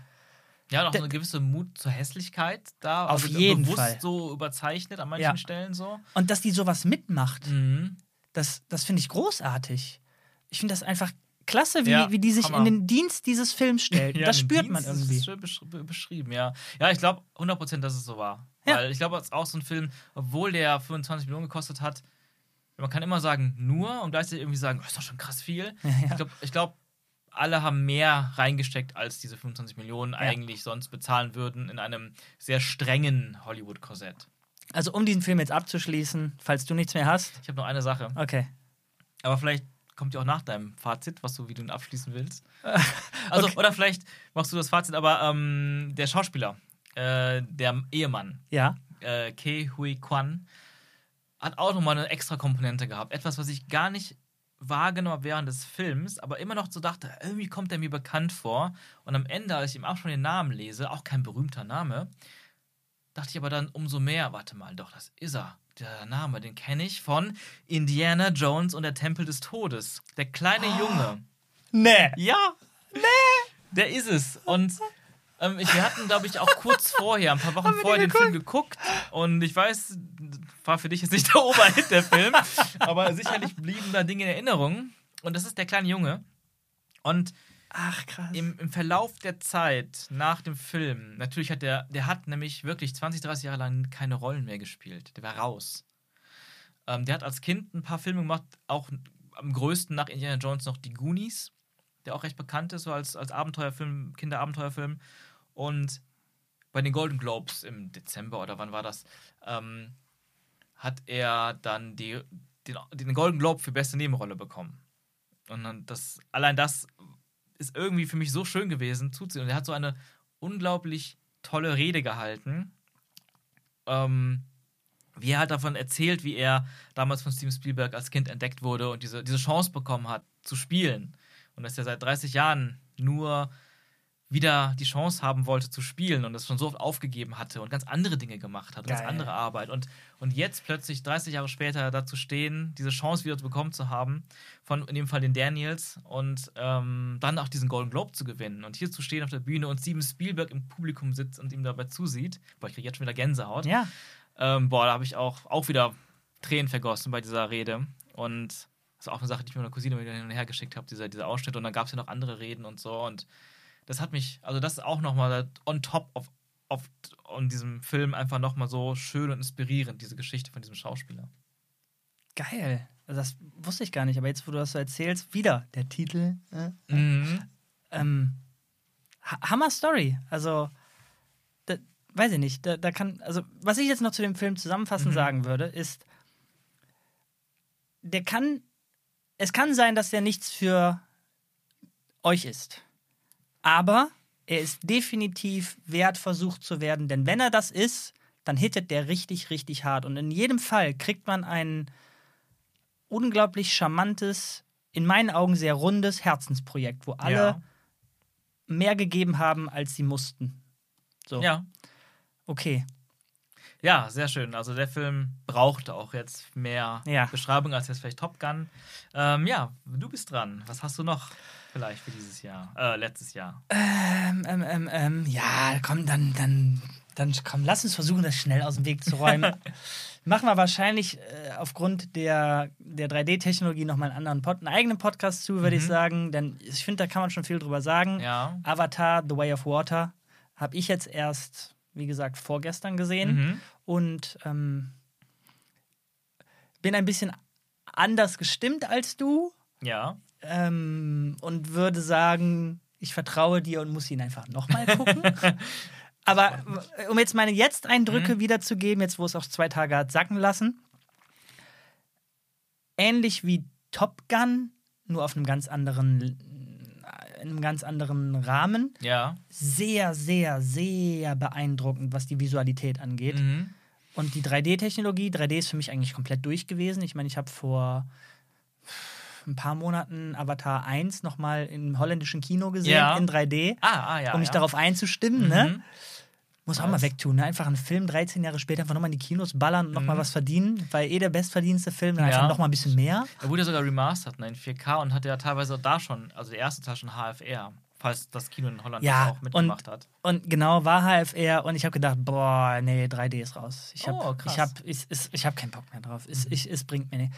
Ja, so eine gewisse Mut zur Hässlichkeit da.
Auf
also
jeden
bewusst
Fall.
so überzeichnet an manchen
Ja.
Stellen so.
und dass die sowas mitmacht,
Mhm.
Das, das finde ich großartig. Ich finde das einfach klasse, wie,
Ja,
wie die sich
Hammer.
in den Dienst dieses Films stellt.
Ja,
das spürt
Dienst
man
ist
irgendwie.
schön besch be- beschrieben, ja. Ja, ich glaube 100%, dass es so war.
Ja.
Weil ich glaube, es ist auch so ein Film, obwohl der 25 Millionen gekostet hat, man kann immer sagen, nur und gleichzeitig irgendwie sagen, oh, ist doch schon krass viel. Ich glaube, ich glaub, alle haben mehr reingesteckt, als diese 25 Millionen eigentlich sonst bezahlen würden in einem sehr strengen Hollywood-Korsett.
Also um diesen Film jetzt abzuschließen, falls du nichts mehr hast.
Ich habe noch eine Sache,
Okay.
aber vielleicht kommt ja auch nach deinem Fazit, was du, wie du ihn abschließen willst. Also, oder vielleicht machst du das Fazit, aber ähm, der Schauspieler, äh, der Ehemann,
Ja.
äh, Ke Hui Kwan, hat auch nochmal eine extra Komponente gehabt. Etwas, was ich gar nicht wahrgenommen habe während des Films, aber immer noch so dachte, irgendwie kommt er mir bekannt vor. Und am Ende, als ich ihm auch schon den Namen lese, auch kein berühmter Name, dachte ich aber dann umso mehr, warte mal, doch, das ist er. Der Name, den kenne ich von Indiana Jones und der Tempel des Todes. Der kleine Junge.
Nee.
Ja. Nee. Der ist es. Und ähm, wir hatten, glaube ich, auch kurz vorher, ein paar Wochen vorher, den Film geguckt. Und ich weiß, war für dich jetzt nicht der Oberhit, der Film. aber sicherlich blieben da Dinge in Erinnerung. Und das ist der kleine Junge. Und
Ach, krass.
im, im Verlauf der Zeit nach dem Film, natürlich hat der, der hat nämlich wirklich 20, 30 Jahre lang keine Rollen mehr gespielt. Der war raus. Ähm, der hat als Kind ein paar Filme gemacht, auch am größten nach Indiana Jones noch die Goonies, der auch recht bekannt ist, so als, als Abenteuerfilm, Kinderabenteuerfilm. Und bei den Golden Globes im Dezember oder wann war das, ähm, hat er dann die, den, den Golden Globe für beste Nebenrolle bekommen. Und dann das, allein das ist irgendwie für mich so schön gewesen zuzusehen. Und er hat so eine unglaublich tolle Rede gehalten. Ähm, wie er halt davon erzählt, wie er damals von Steven Spielberg als Kind entdeckt wurde und diese, diese Chance bekommen hat, zu spielen. Und dass er seit 30 Jahren nur wieder die Chance haben wollte zu spielen und das schon so oft aufgegeben hatte und ganz andere Dinge gemacht hat, und ganz andere Arbeit. Und, und jetzt plötzlich, 30 Jahre später, da zu stehen, diese Chance wieder zu bekommen zu haben, von in dem Fall den Daniels und ähm, dann auch diesen Golden Globe zu gewinnen und hier zu stehen auf der Bühne und Steven Spielberg im Publikum sitzt und ihm dabei zusieht. Boah, ich kriege jetzt schon wieder Gänsehaut.
Ja.
Ähm, boah, da habe ich auch, auch wieder Tränen vergossen bei dieser Rede. Und das ist auch eine Sache, die ich mit meiner Cousine wieder hin und her geschickt habe, dieser, dieser Ausschnitt. Und dann gab es ja noch andere Reden und so. Und das hat mich, also das ist auch nochmal on top of, of on diesem Film einfach nochmal so schön und inspirierend, diese Geschichte von diesem Schauspieler.
Geil. Also das wusste ich gar nicht, aber jetzt, wo du das so erzählst, wieder der Titel. Äh,
Mhm.
ähm, Ha- Hammer Story. Also, da, weiß ich nicht. Da, da kann, also, was ich jetzt noch zu dem Film zusammenfassend
Mhm.
sagen würde, ist, der kann, es kann sein, dass der nichts für euch ist. Aber er ist definitiv wert, versucht zu werden, denn wenn er das ist, dann hittet der richtig, richtig hart. Und in jedem Fall kriegt man ein unglaublich charmantes, in meinen Augen sehr rundes Herzensprojekt, wo alle
Ja.
mehr gegeben haben, als sie mussten. So,
Ja.
okay.
Ja, sehr schön. Also der Film brauchte auch jetzt mehr
Ja.
Beschreibung als jetzt vielleicht Top Gun. Ähm, ja, du bist dran. Was hast du noch vielleicht für dieses Jahr? Äh, letztes Jahr.
Ähm, ähm, ähm, ähm, ja, komm, dann, dann, dann komm, lass uns versuchen, das schnell aus dem Weg zu räumen. Machen wir wahrscheinlich äh, aufgrund der, der 3D-Technologie nochmal einen anderen Pod, einen eigenen Podcast zu, würde ich
Mhm.
sagen. Denn ich finde, da kann man schon viel drüber sagen.
Ja.
Avatar, The Way of Water, habe ich jetzt erst, wie gesagt, vorgestern gesehen.
Mhm.
Und ähm, bin ein bisschen anders gestimmt als du.
Ja.
Ähm, und würde sagen, ich vertraue dir und muss ihn einfach nochmal gucken. Aber äh, um jetzt meine Jetzt-Eindrücke wiederzugeben, jetzt wo es auch zwei Tage hat sacken lassen, ähnlich wie Top Gun, nur auf einem ganz anderen, äh, in einem ganz anderen Rahmen.
Ja.
Sehr, sehr, sehr beeindruckend, was die Visualität angeht.
Mhm.
Und die 3D-Technologie, 3D ist für mich eigentlich komplett durch gewesen. Ich meine, ich habe vor ein paar Monaten Avatar 1 nochmal im holländischen Kino gesehen,
Ja.
in 3D,
Ah, ah, ja.
um mich
ja.
darauf einzustimmen. Ne?
Mhm.
Muss auch mal wegtun. Ne? Einfach einen Film 13 Jahre später einfach nochmal in die Kinos ballern und nochmal
Mhm.
was verdienen. Weil eh der bestverdienste Film, dann
Ja.
einfach nochmal ein bisschen mehr.
Er wurde ja sogar remastert ne, in 4K und hatte ja teilweise da schon, also der erste Teil schon HFR, falls das Kino in Holland
Ja,
das auch mitgemacht hat.
Und genau, war HFR und ich habe gedacht, boah, nee, 3D ist raus. Ich habe
Oh, krass.
ich hab, ich, ich, ich hab keinen Bock mehr drauf. Es,
Mhm.
ich, es bringt mir nicht.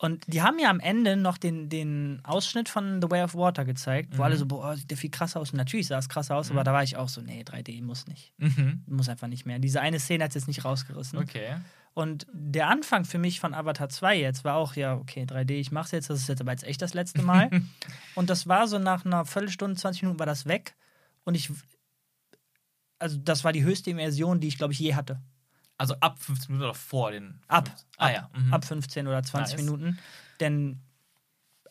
Und die haben ja am Ende noch den, den Ausschnitt von The Way of Water gezeigt, wo
Mhm.
alle so, boah, sieht der viel krasser aus. Und natürlich sah es krasser aus, aber da war ich auch so, nee, 3D muss nicht.
Mhm.
Muss einfach nicht mehr. Diese eine Szene hat es jetzt nicht rausgerissen.
Okay.
Und der Anfang für mich von Avatar 2 jetzt war auch, ja, okay, 3D, ich mach's jetzt, das ist jetzt aber jetzt echt das letzte Mal. und das war so nach einer Viertelstunde, 20 Minuten war das weg. Und ich, also das war die höchste Immersion, die ich, glaube ich, je hatte.
Also ab 15 Minuten oder vor den.
Ab,
Ah
ab,
ja. Mhm.
ab 15 oder 20
Nice.
Minuten. Denn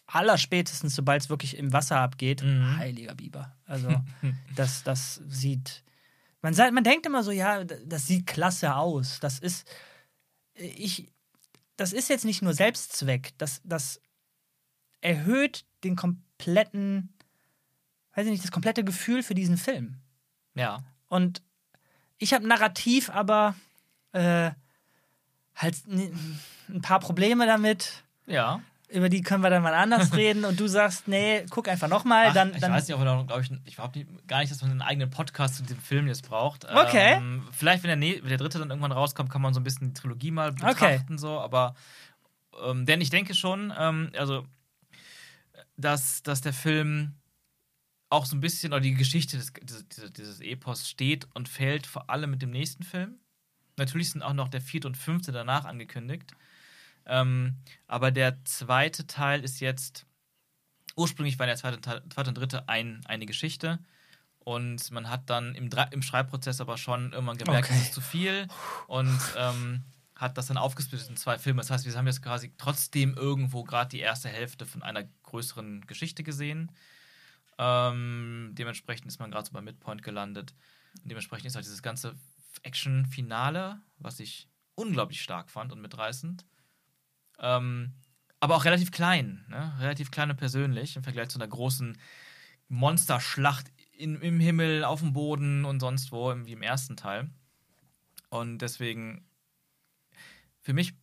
allerspätestens, sobald es wirklich im Wasser abgeht,
Mhm.
heiliger Biber. Also das, das sieht. Man, sagt, man denkt immer so, ja, das sieht klasse aus. Das ist. Ich. Das ist jetzt nicht nur Selbstzweck. Das, das erhöht den kompletten. Weiß ich nicht, das komplette Gefühl für diesen Film.
Ja.
Und ich habe narrativ aber äh, halt ein paar Probleme damit.
Ja.
Über die können wir dann mal anders reden. Und du sagst, nee, guck einfach nochmal. Dann,
ich
dann,
weiß nicht, ob man, glaube ich, ich glaube gar nicht, dass man einen eigenen Podcast zu diesem Film jetzt braucht.
Okay.
Ähm, vielleicht, wenn der, ne wenn der dritte dann irgendwann rauskommt, kann man so ein bisschen die Trilogie mal
Okay.
betrachten, so, aber ähm, denn ich denke schon, ähm, also, dass, dass der Film auch so ein bisschen, oder die Geschichte des, dieses, dieses Epos steht und fällt vor allem mit dem nächsten Film. Natürlich sind auch noch der vierte und fünfte danach angekündigt. Ähm, aber der zweite Teil ist jetzt ursprünglich war der zweite, zweite und dritte ein, eine Geschichte. Und man hat dann im, im Schreibprozess aber schon irgendwann gemerkt,
Okay.
es ist zu viel. Und ähm, hat das dann aufgesplittet in zwei Filme. Das heißt, wir haben jetzt quasi trotzdem irgendwo gerade die erste Hälfte von einer größeren Geschichte gesehen. Ähm, dementsprechend ist man gerade so bei Midpoint gelandet. Und dementsprechend ist halt dieses ganze Action-Finale, was ich unglaublich stark fand und mitreißend. Ähm, aber auch relativ klein, ne? relativ klein und persönlich im Vergleich zu einer großen Monsterschlacht in, im Himmel, auf dem Boden und sonst wo, wie im ersten Teil. Und deswegen, für mich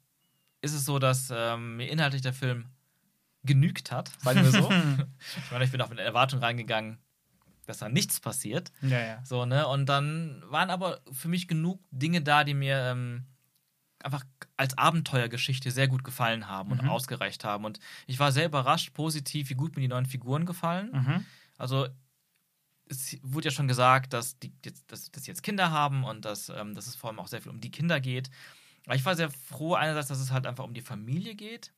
ist es so, dass ähm, mir inhaltlich der Film genügt hat, sagen wir so. ich meine, ich bin auch mit der Erwartung reingegangen, dass da nichts passiert.
Ja, ja.
So, ne? Und dann waren aber für mich genug Dinge da, die mir ähm, einfach als Abenteuergeschichte sehr gut gefallen haben und
Mhm.
ausgereicht haben. Und ich war sehr überrascht, positiv, wie gut mir die neuen Figuren gefallen.
Mhm.
Also es wurde ja schon gesagt, dass die jetzt, dass, dass sie jetzt Kinder haben und dass, ähm, dass es vor allem auch sehr viel um die Kinder geht. Aber ich war sehr froh einerseits, dass es halt einfach um die Familie geht.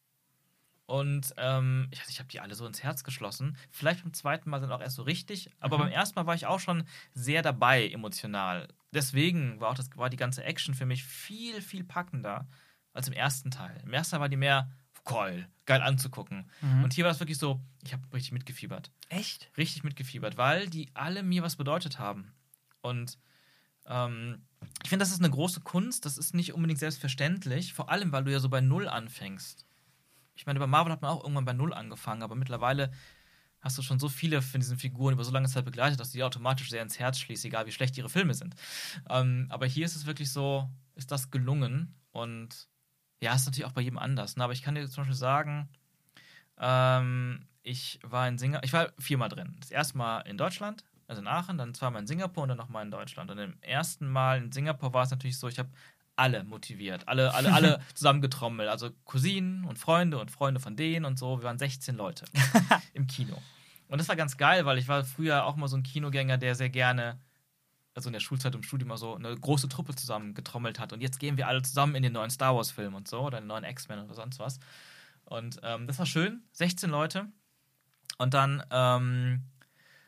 Und ähm, ich, ich habe die alle so ins Herz geschlossen. Vielleicht beim zweiten Mal dann auch erst so richtig, aber
Mhm.
beim ersten Mal war ich auch schon sehr dabei emotional. Deswegen war auch das, war die ganze Action für mich viel, viel packender als im ersten Teil. Im ersten Teil war die mehr cool, geil anzugucken.
Mhm.
Und hier war es wirklich so, ich habe richtig mitgefiebert
Echt?
richtig mitgefiebert, weil die alle mir was bedeutet haben. Und ähm, ich finde, das ist eine große Kunst. Das ist nicht unbedingt selbstverständlich, vor allem, weil du ja so bei Null anfängst. Ich meine, bei Marvel hat man auch irgendwann bei Null angefangen, aber mittlerweile hast du schon so viele von diesen Figuren über so lange Zeit begleitet, dass du die automatisch sehr ins Herz schließt, egal wie schlecht ihre Filme sind. Ähm, aber hier ist es wirklich so, ist das gelungen und ja, ist natürlich auch bei jedem anders. Ne? Aber ich kann dir zum Beispiel sagen, ähm, ich war in Singapur, ich war viermal drin. Das erste Mal in Deutschland, also in Aachen, dann zweimal in Singapur und dann nochmal in Deutschland. Und im ersten Mal in Singapur war es natürlich so, ich habe alle motiviert, alle, alle, alle zusammengetrommelt. Also Cousinen und Freunde und Freunde von denen und so. Wir waren 16 Leute im Kino. Und das war ganz geil, weil ich war früher auch mal so ein Kinogänger, der sehr gerne, also in der Schulzeit im Studium mal so eine große Truppe zusammengetrommelt hat. Und jetzt gehen wir alle zusammen in den neuen Star Wars-Film und so oder den neuen X-Men oder sonst was. Und ähm, das war schön, 16 Leute. Und dann, ähm,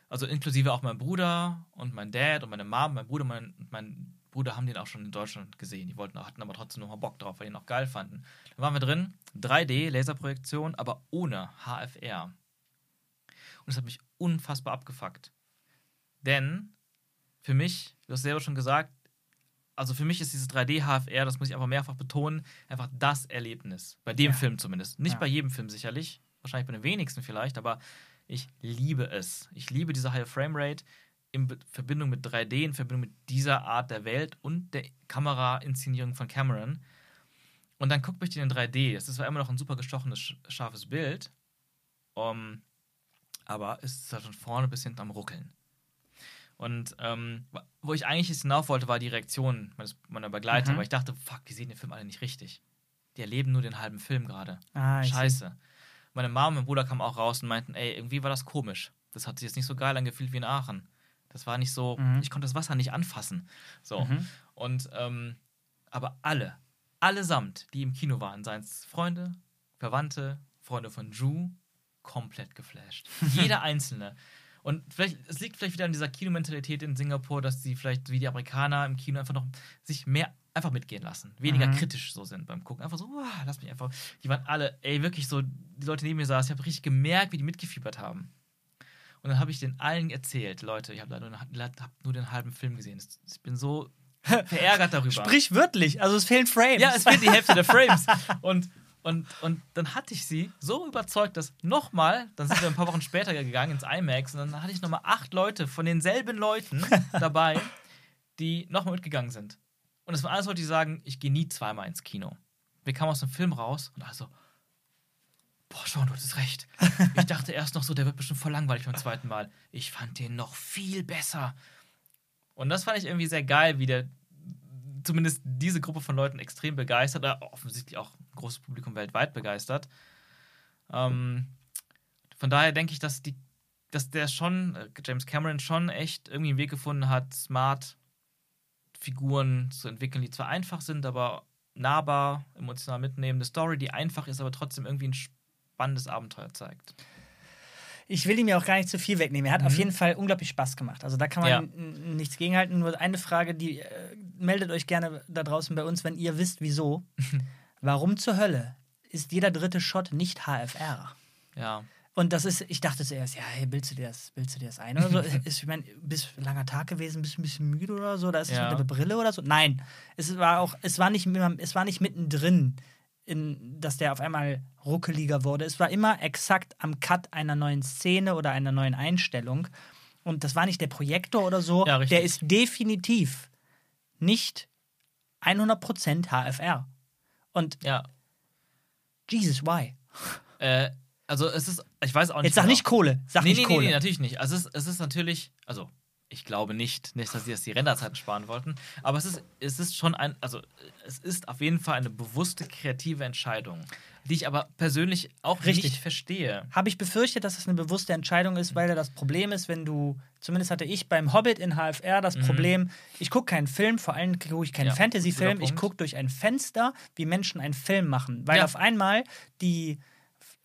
also inklusive auch mein Bruder und mein Dad und meine Mom, mein Bruder, mein, mein Bruder haben den auch schon in Deutschland gesehen. Die wollten, hatten aber trotzdem noch mal Bock drauf, weil die ihn auch geil fanden. Dann waren wir drin, 3D, Laserprojektion, aber ohne HFR. Und das hat mich unfassbar abgefuckt. Denn für mich, du hast selber schon gesagt, also für mich ist dieses 3D HFR, das muss ich einfach mehrfach betonen, einfach das Erlebnis. Bei dem
Ja.
Film zumindest. Nicht
Ja.
bei jedem Film sicherlich, wahrscheinlich bei den wenigsten vielleicht, aber ich liebe es. Ich liebe diese High Frame Rate in Verbindung mit 3D, in Verbindung mit dieser Art der Welt und der Kamerainszenierung von Cameron. Und dann guckt mich die in 3D. Das ist zwar immer noch ein super gestochenes, sch- scharfes Bild, um, aber es ist halt von vorne bis hinten am Ruckeln. Und ähm, wo ich eigentlich jetzt hinauf wollte, war die Reaktion meines, meiner Begleiter,
Mhm.
weil ich dachte, fuck, die sehen den Film alle nicht richtig. Die erleben nur den halben Film gerade.
Ah,
Scheiße. Meine Mom und mein Bruder kamen auch raus und meinten, ey, irgendwie war das komisch. Das hat sich jetzt nicht so geil angefühlt wie in Aachen. Das war nicht so,
Mhm.
ich konnte das Wasser nicht anfassen. So.
Mhm.
Und, ähm, aber alle, allesamt, die im Kino waren, seien es Freunde, Verwandte, Freunde von Drew, komplett geflasht. Jeder Einzelne. Und vielleicht, es liegt vielleicht wieder an dieser Kinomentalität in Singapur, dass sie vielleicht wie die Amerikaner im Kino einfach noch sich mehr einfach mitgehen lassen. Weniger
Mhm.
kritisch so sind beim Gucken. Einfach so, "Uah, lass mich einfach. Die waren alle, ey, wirklich so, die Leute neben mir saßen, ich habe richtig gemerkt, wie die mitgefiebert haben. Und dann habe ich den allen erzählt, Leute, ich habe leider nur, hab nur den halben Film gesehen. Ich bin so verärgert darüber.
Sprichwörtlich, also es fehlen Frames.
Ja, es fehlt die Hälfte der Frames. Und, und, und dann hatte ich sie so überzeugt, dass nochmal, dann sind wir ein paar Wochen später gegangen ins IMAX und dann hatte ich nochmal acht Leute von denselben Leuten dabei, die nochmal mitgegangen sind. Und es waren alles Leute, die sagen, ich gehe nie zweimal ins Kino. Wir kamen aus dem Film raus und also, boah, Sean, du hattest recht. Ich dachte erst noch so, der wird bestimmt voll langweilig beim zweiten Mal. Ich fand den noch viel besser. Und das fand ich irgendwie sehr geil, wie der zumindest diese Gruppe von Leuten extrem begeistert, oder offensichtlich auch ein großes Publikum weltweit begeistert. Ähm, von daher denke ich, dass, die, dass der schon, äh, James Cameron schon echt irgendwie einen Weg gefunden hat, smart Figuren zu entwickeln, die zwar einfach sind, aber nahbar, emotional mitnehmende Story, die einfach ist, aber trotzdem irgendwie ein spannendes Abenteuer zeigt.
Ich will ihm ja auch gar nicht zu viel wegnehmen. Er hat auf
Mhm.
jeden Fall unglaublich Spaß gemacht. Also da kann man
Ja.
nichts gegenhalten. Nur eine Frage, die äh, meldet euch gerne da draußen bei uns, wenn ihr wisst, wieso. Warum zur Hölle ist jeder dritte Shot nicht HFR?
Ja.
Und das ist, ich dachte zuerst, ja, hey, bildest du dir das, bildest du dir das ein oder so? ist, ich meine, bist ein langer Tag gewesen, bist ein bisschen müde oder so, da ist es
Ja.
mit der Brille oder so. Nein, es war auch, es war nicht, es war nicht mittendrin, in, dass der auf einmal ruckeliger wurde. Es war immer exakt am Cut einer neuen Szene oder einer neuen Einstellung. und das war nicht der Projektor oder so,
Ja,
der ist definitiv nicht 100% HFR. Und
Ja.
Jesus, why?
Äh, also es ist, ich weiß auch nicht.
Jetzt sag
genau.
nicht Kohle. Sag
nee,
nicht
nee,
Kohle.
nee, nee, natürlich nicht. Also es ist, es ist natürlich, also ich glaube nicht, nicht, dass sie jetzt die Renderzeiten sparen wollten, aber es ist, es ist schon ein, also es ist auf jeden Fall eine bewusste kreative Entscheidung, die ich aber persönlich auch
Richtig.
nicht verstehe.
Habe ich befürchtet, dass es eine bewusste Entscheidung ist, weil da das Problem ist, wenn du, zumindest hatte ich beim Hobbit in HFR das Problem, ich gucke keinen Film, vor allem gucke ich keinen
Mhm. Ja,
Fantasy-Film, ich gucke durch ein Fenster, wie Menschen einen Film machen. Weil
Ja.
auf einmal die,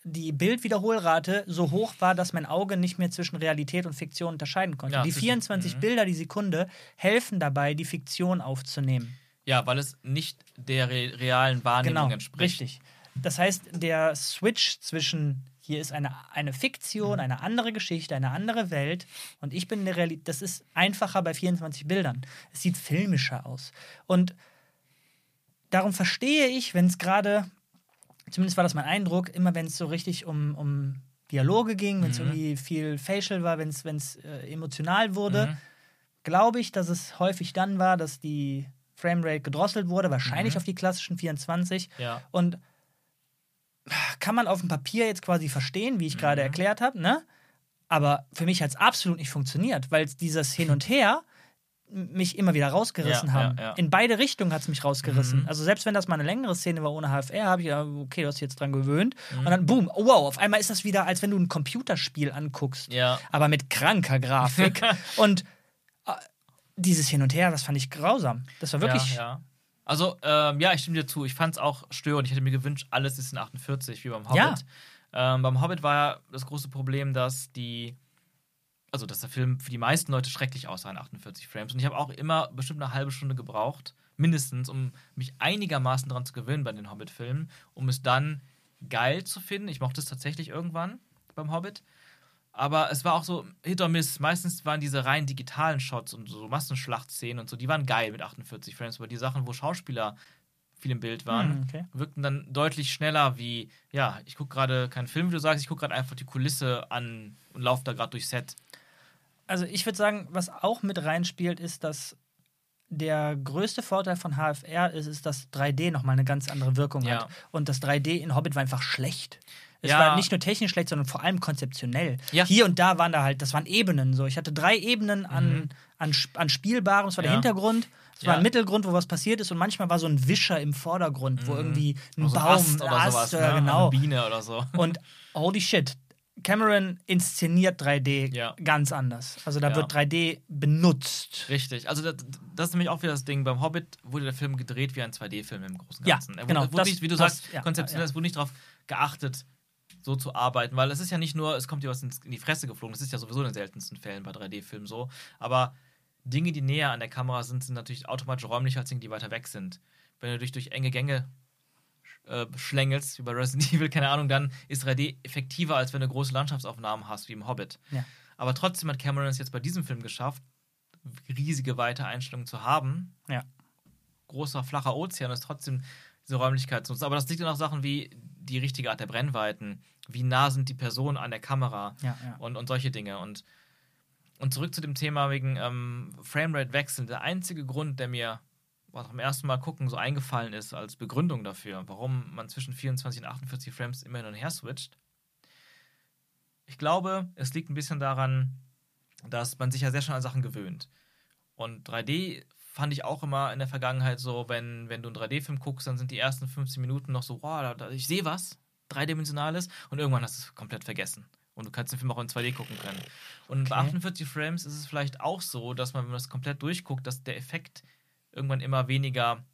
die Bildwiederholrate so hoch war, dass mein Auge nicht mehr zwischen Realität und Fiktion unterscheiden konnte.
Ja,
die
zwischen-
24
mhm.
Bilder die Sekunde helfen dabei, die Fiktion aufzunehmen.
Ja, weil es nicht der re realen Wahrnehmung
Genau,
entspricht.
richtig. Das heißt, der Switch zwischen hier ist eine, eine Fiktion, eine andere Geschichte, eine andere Welt und ich bin in der Realität, das ist einfacher bei 24 Bildern. Es sieht filmischer aus. Und darum verstehe ich, wenn es gerade, zumindest war das mein Eindruck, immer wenn es so richtig um, um Dialoge ging, wenn es
Mhm.
irgendwie viel Facial war, wenn es äh, emotional wurde,
Mhm.
glaube ich, dass es häufig dann war, dass die Framerate gedrosselt wurde, wahrscheinlich
Mhm.
auf die klassischen 24.
Ja.
Und kann man auf dem Papier jetzt quasi verstehen, wie ich gerade
Mhm.
erklärt habe, ne? Aber für mich hat es absolut nicht funktioniert, weil dieses Hin und Her mich immer wieder rausgerissen
Ja,
haben.
ja, ja.
In beide Richtungen hat es mich rausgerissen.
Mhm.
Also selbst wenn das mal eine längere Szene war ohne HFR, habe ich ja, okay, du hast dich jetzt dran gewöhnt.
Mhm.
Und dann, boom, oh, wow, auf einmal ist das wieder, als wenn du ein Computerspiel anguckst
Ja.
aber mit kranker Grafik. und äh, dieses Hin und Her, das fand ich grausam. Das war wirklich.
Also, ähm, ja, ich stimme dir zu. Ich fand es auch störend. Ich hätte mir gewünscht, alles ist in 48, wie beim Hobbit.
Ja.
Ähm, beim Hobbit war ja das große Problem, dass die. Also, dass der Film für die meisten Leute schrecklich aussah in 48 Frames. Und ich habe auch immer bestimmt eine halbe Stunde gebraucht, mindestens, um mich einigermaßen daran zu gewöhnen bei den Hobbit-Filmen, um es dann geil zu finden. Ich mochte es tatsächlich irgendwann beim Hobbit. Aber es war auch so Hit or Miss. Meistens waren diese rein digitalen Shots und so Massenschlachtszenen und so, die waren geil mit 48 Frames. Aber die Sachen, wo Schauspieler viel im Bild waren,
Hm, okay.
wirkten dann deutlich schneller wie, ja, ich gucke gerade keinen Film, wie du sagst, ich gucke gerade einfach die Kulisse an und laufe da gerade durchs Set.
Also ich würde sagen, was auch mit reinspielt, ist, dass der größte Vorteil von HFR ist, ist, dass 3D nochmal eine ganz andere Wirkung
Ja.
hat. Und das 3D in Hobbit war einfach schlecht. Es
Ja.
war nicht nur technisch schlecht, sondern vor allem konzeptionell.
Ja.
Hier und da waren da halt, das waren Ebenen so. Ich hatte drei Ebenen an, an, Sp- an Spielbarem. Es war der
Mhm.
Hintergrund, es war ein Mittelgrund, wo was passiert ist und manchmal war so ein Wischer im Vordergrund, wo irgendwie ein
Also
Baum,
Ast oder
Ast,
sowas, ne?
genau.
Eine Biene oder so.
Und holy shit, Cameron inszeniert 3D
Ja.
ganz anders. Also da
Ja.
wird 3D benutzt.
Richtig. Also das, das ist nämlich auch wieder das Ding. Beim Hobbit wurde der Film gedreht wie ein 2D-Film im Großen und
Ja,
Ganzen. Er
genau,
Wurde, wurde
das
nicht, wie du
passt,
sagst,
ja,
konzeptionell,
ja, ja.
es wurde nicht darauf geachtet, so zu arbeiten, weil es ist ja nicht nur, es kommt dir was in die Fresse geflogen, das ist ja sowieso in den seltensten Fällen bei 3D-Filmen so, aber Dinge, die näher an der Kamera sind, sind natürlich automatisch räumlicher als Dinge, die weiter weg sind. Wenn du dich durch enge Gänge äh, schlängelst, wie bei Resident Evil, keine Ahnung, dann ist 3D effektiver, als wenn du große Landschaftsaufnahmen hast, wie im Hobbit.
Ja.
Aber trotzdem hat Cameron es jetzt bei diesem Film geschafft, riesige weite Einstellungen zu haben.
Ja.
Großer, flacher Ozean ist trotzdem diese Räumlichkeit zu nutzen. Aber das liegt dann auch Sachen wie die richtige Art der Brennweiten, wie nah sind die Personen an der Kamera
Ja, ja.
und, und solche Dinge. Und, und zurück zu dem Thema wegen ähm, Framerate wechseln. Der einzige Grund, der mir was beim ersten Mal gucken so eingefallen ist als Begründung dafür, warum man zwischen 24 und 48 Frames immer hin und her switcht. Ich glaube, es liegt ein bisschen daran, dass man sich ja sehr schnell an Sachen gewöhnt. Und 3D fand ich auch immer in der Vergangenheit so, wenn, wenn du einen 3D-Film guckst, dann sind die ersten 15 Minuten noch so, wow, ich sehe was, dreidimensionales, und irgendwann hast du es komplett vergessen. Und du kannst den Film auch in 2D gucken können. Und bei
Okay.
48 Frames ist es vielleicht auch so, dass man, wenn man das komplett durchguckt, dass der Effekt irgendwann immer weniger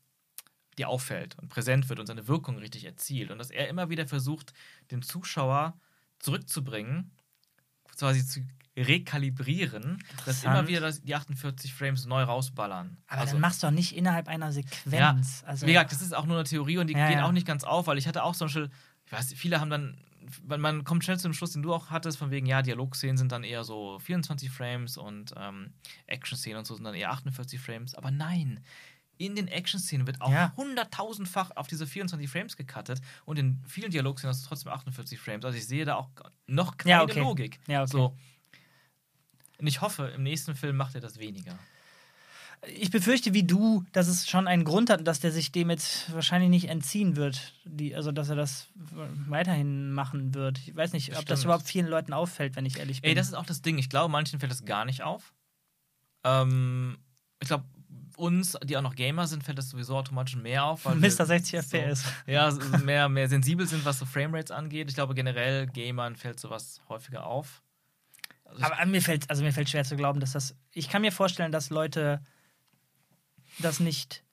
dir auffällt und präsent wird und seine Wirkung richtig erzielt. Und dass er immer wieder versucht, den Zuschauer zurückzubringen, quasi zu rekalibrieren, dass immer wieder das, die 48 Frames neu rausballern.
Aber
also,
dann machst du doch nicht innerhalb einer Sequenz. also,
wie gesagt, das ist auch nur eine Theorie und die
Ja,
gehen
ja.
auch nicht ganz auf, weil ich hatte auch zum Beispiel, ich weiß, viele haben dann, man, man kommt schnell zu dem Schluss, den du auch hattest, von wegen, ja, Dialogszenen sind dann eher so 24 Frames und ähm, Action-Szenen und so sind dann eher 48 Frames. Aber nein, in den Action-Szenen wird auch
Ja.
hunderttausendfach auf diese 24 Frames gecuttet und in vielen Dialogszenen hast du trotzdem 48 Frames. Also ich sehe da auch noch keine
Ja, okay.
Logik.
Ja, okay.
So. Und ich hoffe, im nächsten Film macht er das weniger.
Ich befürchte wie du, dass es schon einen Grund hat und dass der sich dem jetzt wahrscheinlich nicht entziehen wird. Die, also, dass er das weiterhin machen wird. Ich weiß nicht, ob das überhaupt vielen Leuten auffällt, wenn ich ehrlich bin.
Ey, das ist auch das Ding. Ich glaube, manchen fällt das gar nicht auf. Ähm, ich glaube, uns, die auch noch Gamer sind, fällt das sowieso automatisch mehr auf. weil
Mr. 60
so-
FPS.
Ja, so mehr, mehr sensibel sind, was so Framerates angeht. Ich glaube, generell Gamern fällt sowas häufiger auf. Also
Aber mir fällt, also mir fällt schwer zu glauben, dass das. Ich kann mir vorstellen, dass Leute das nicht,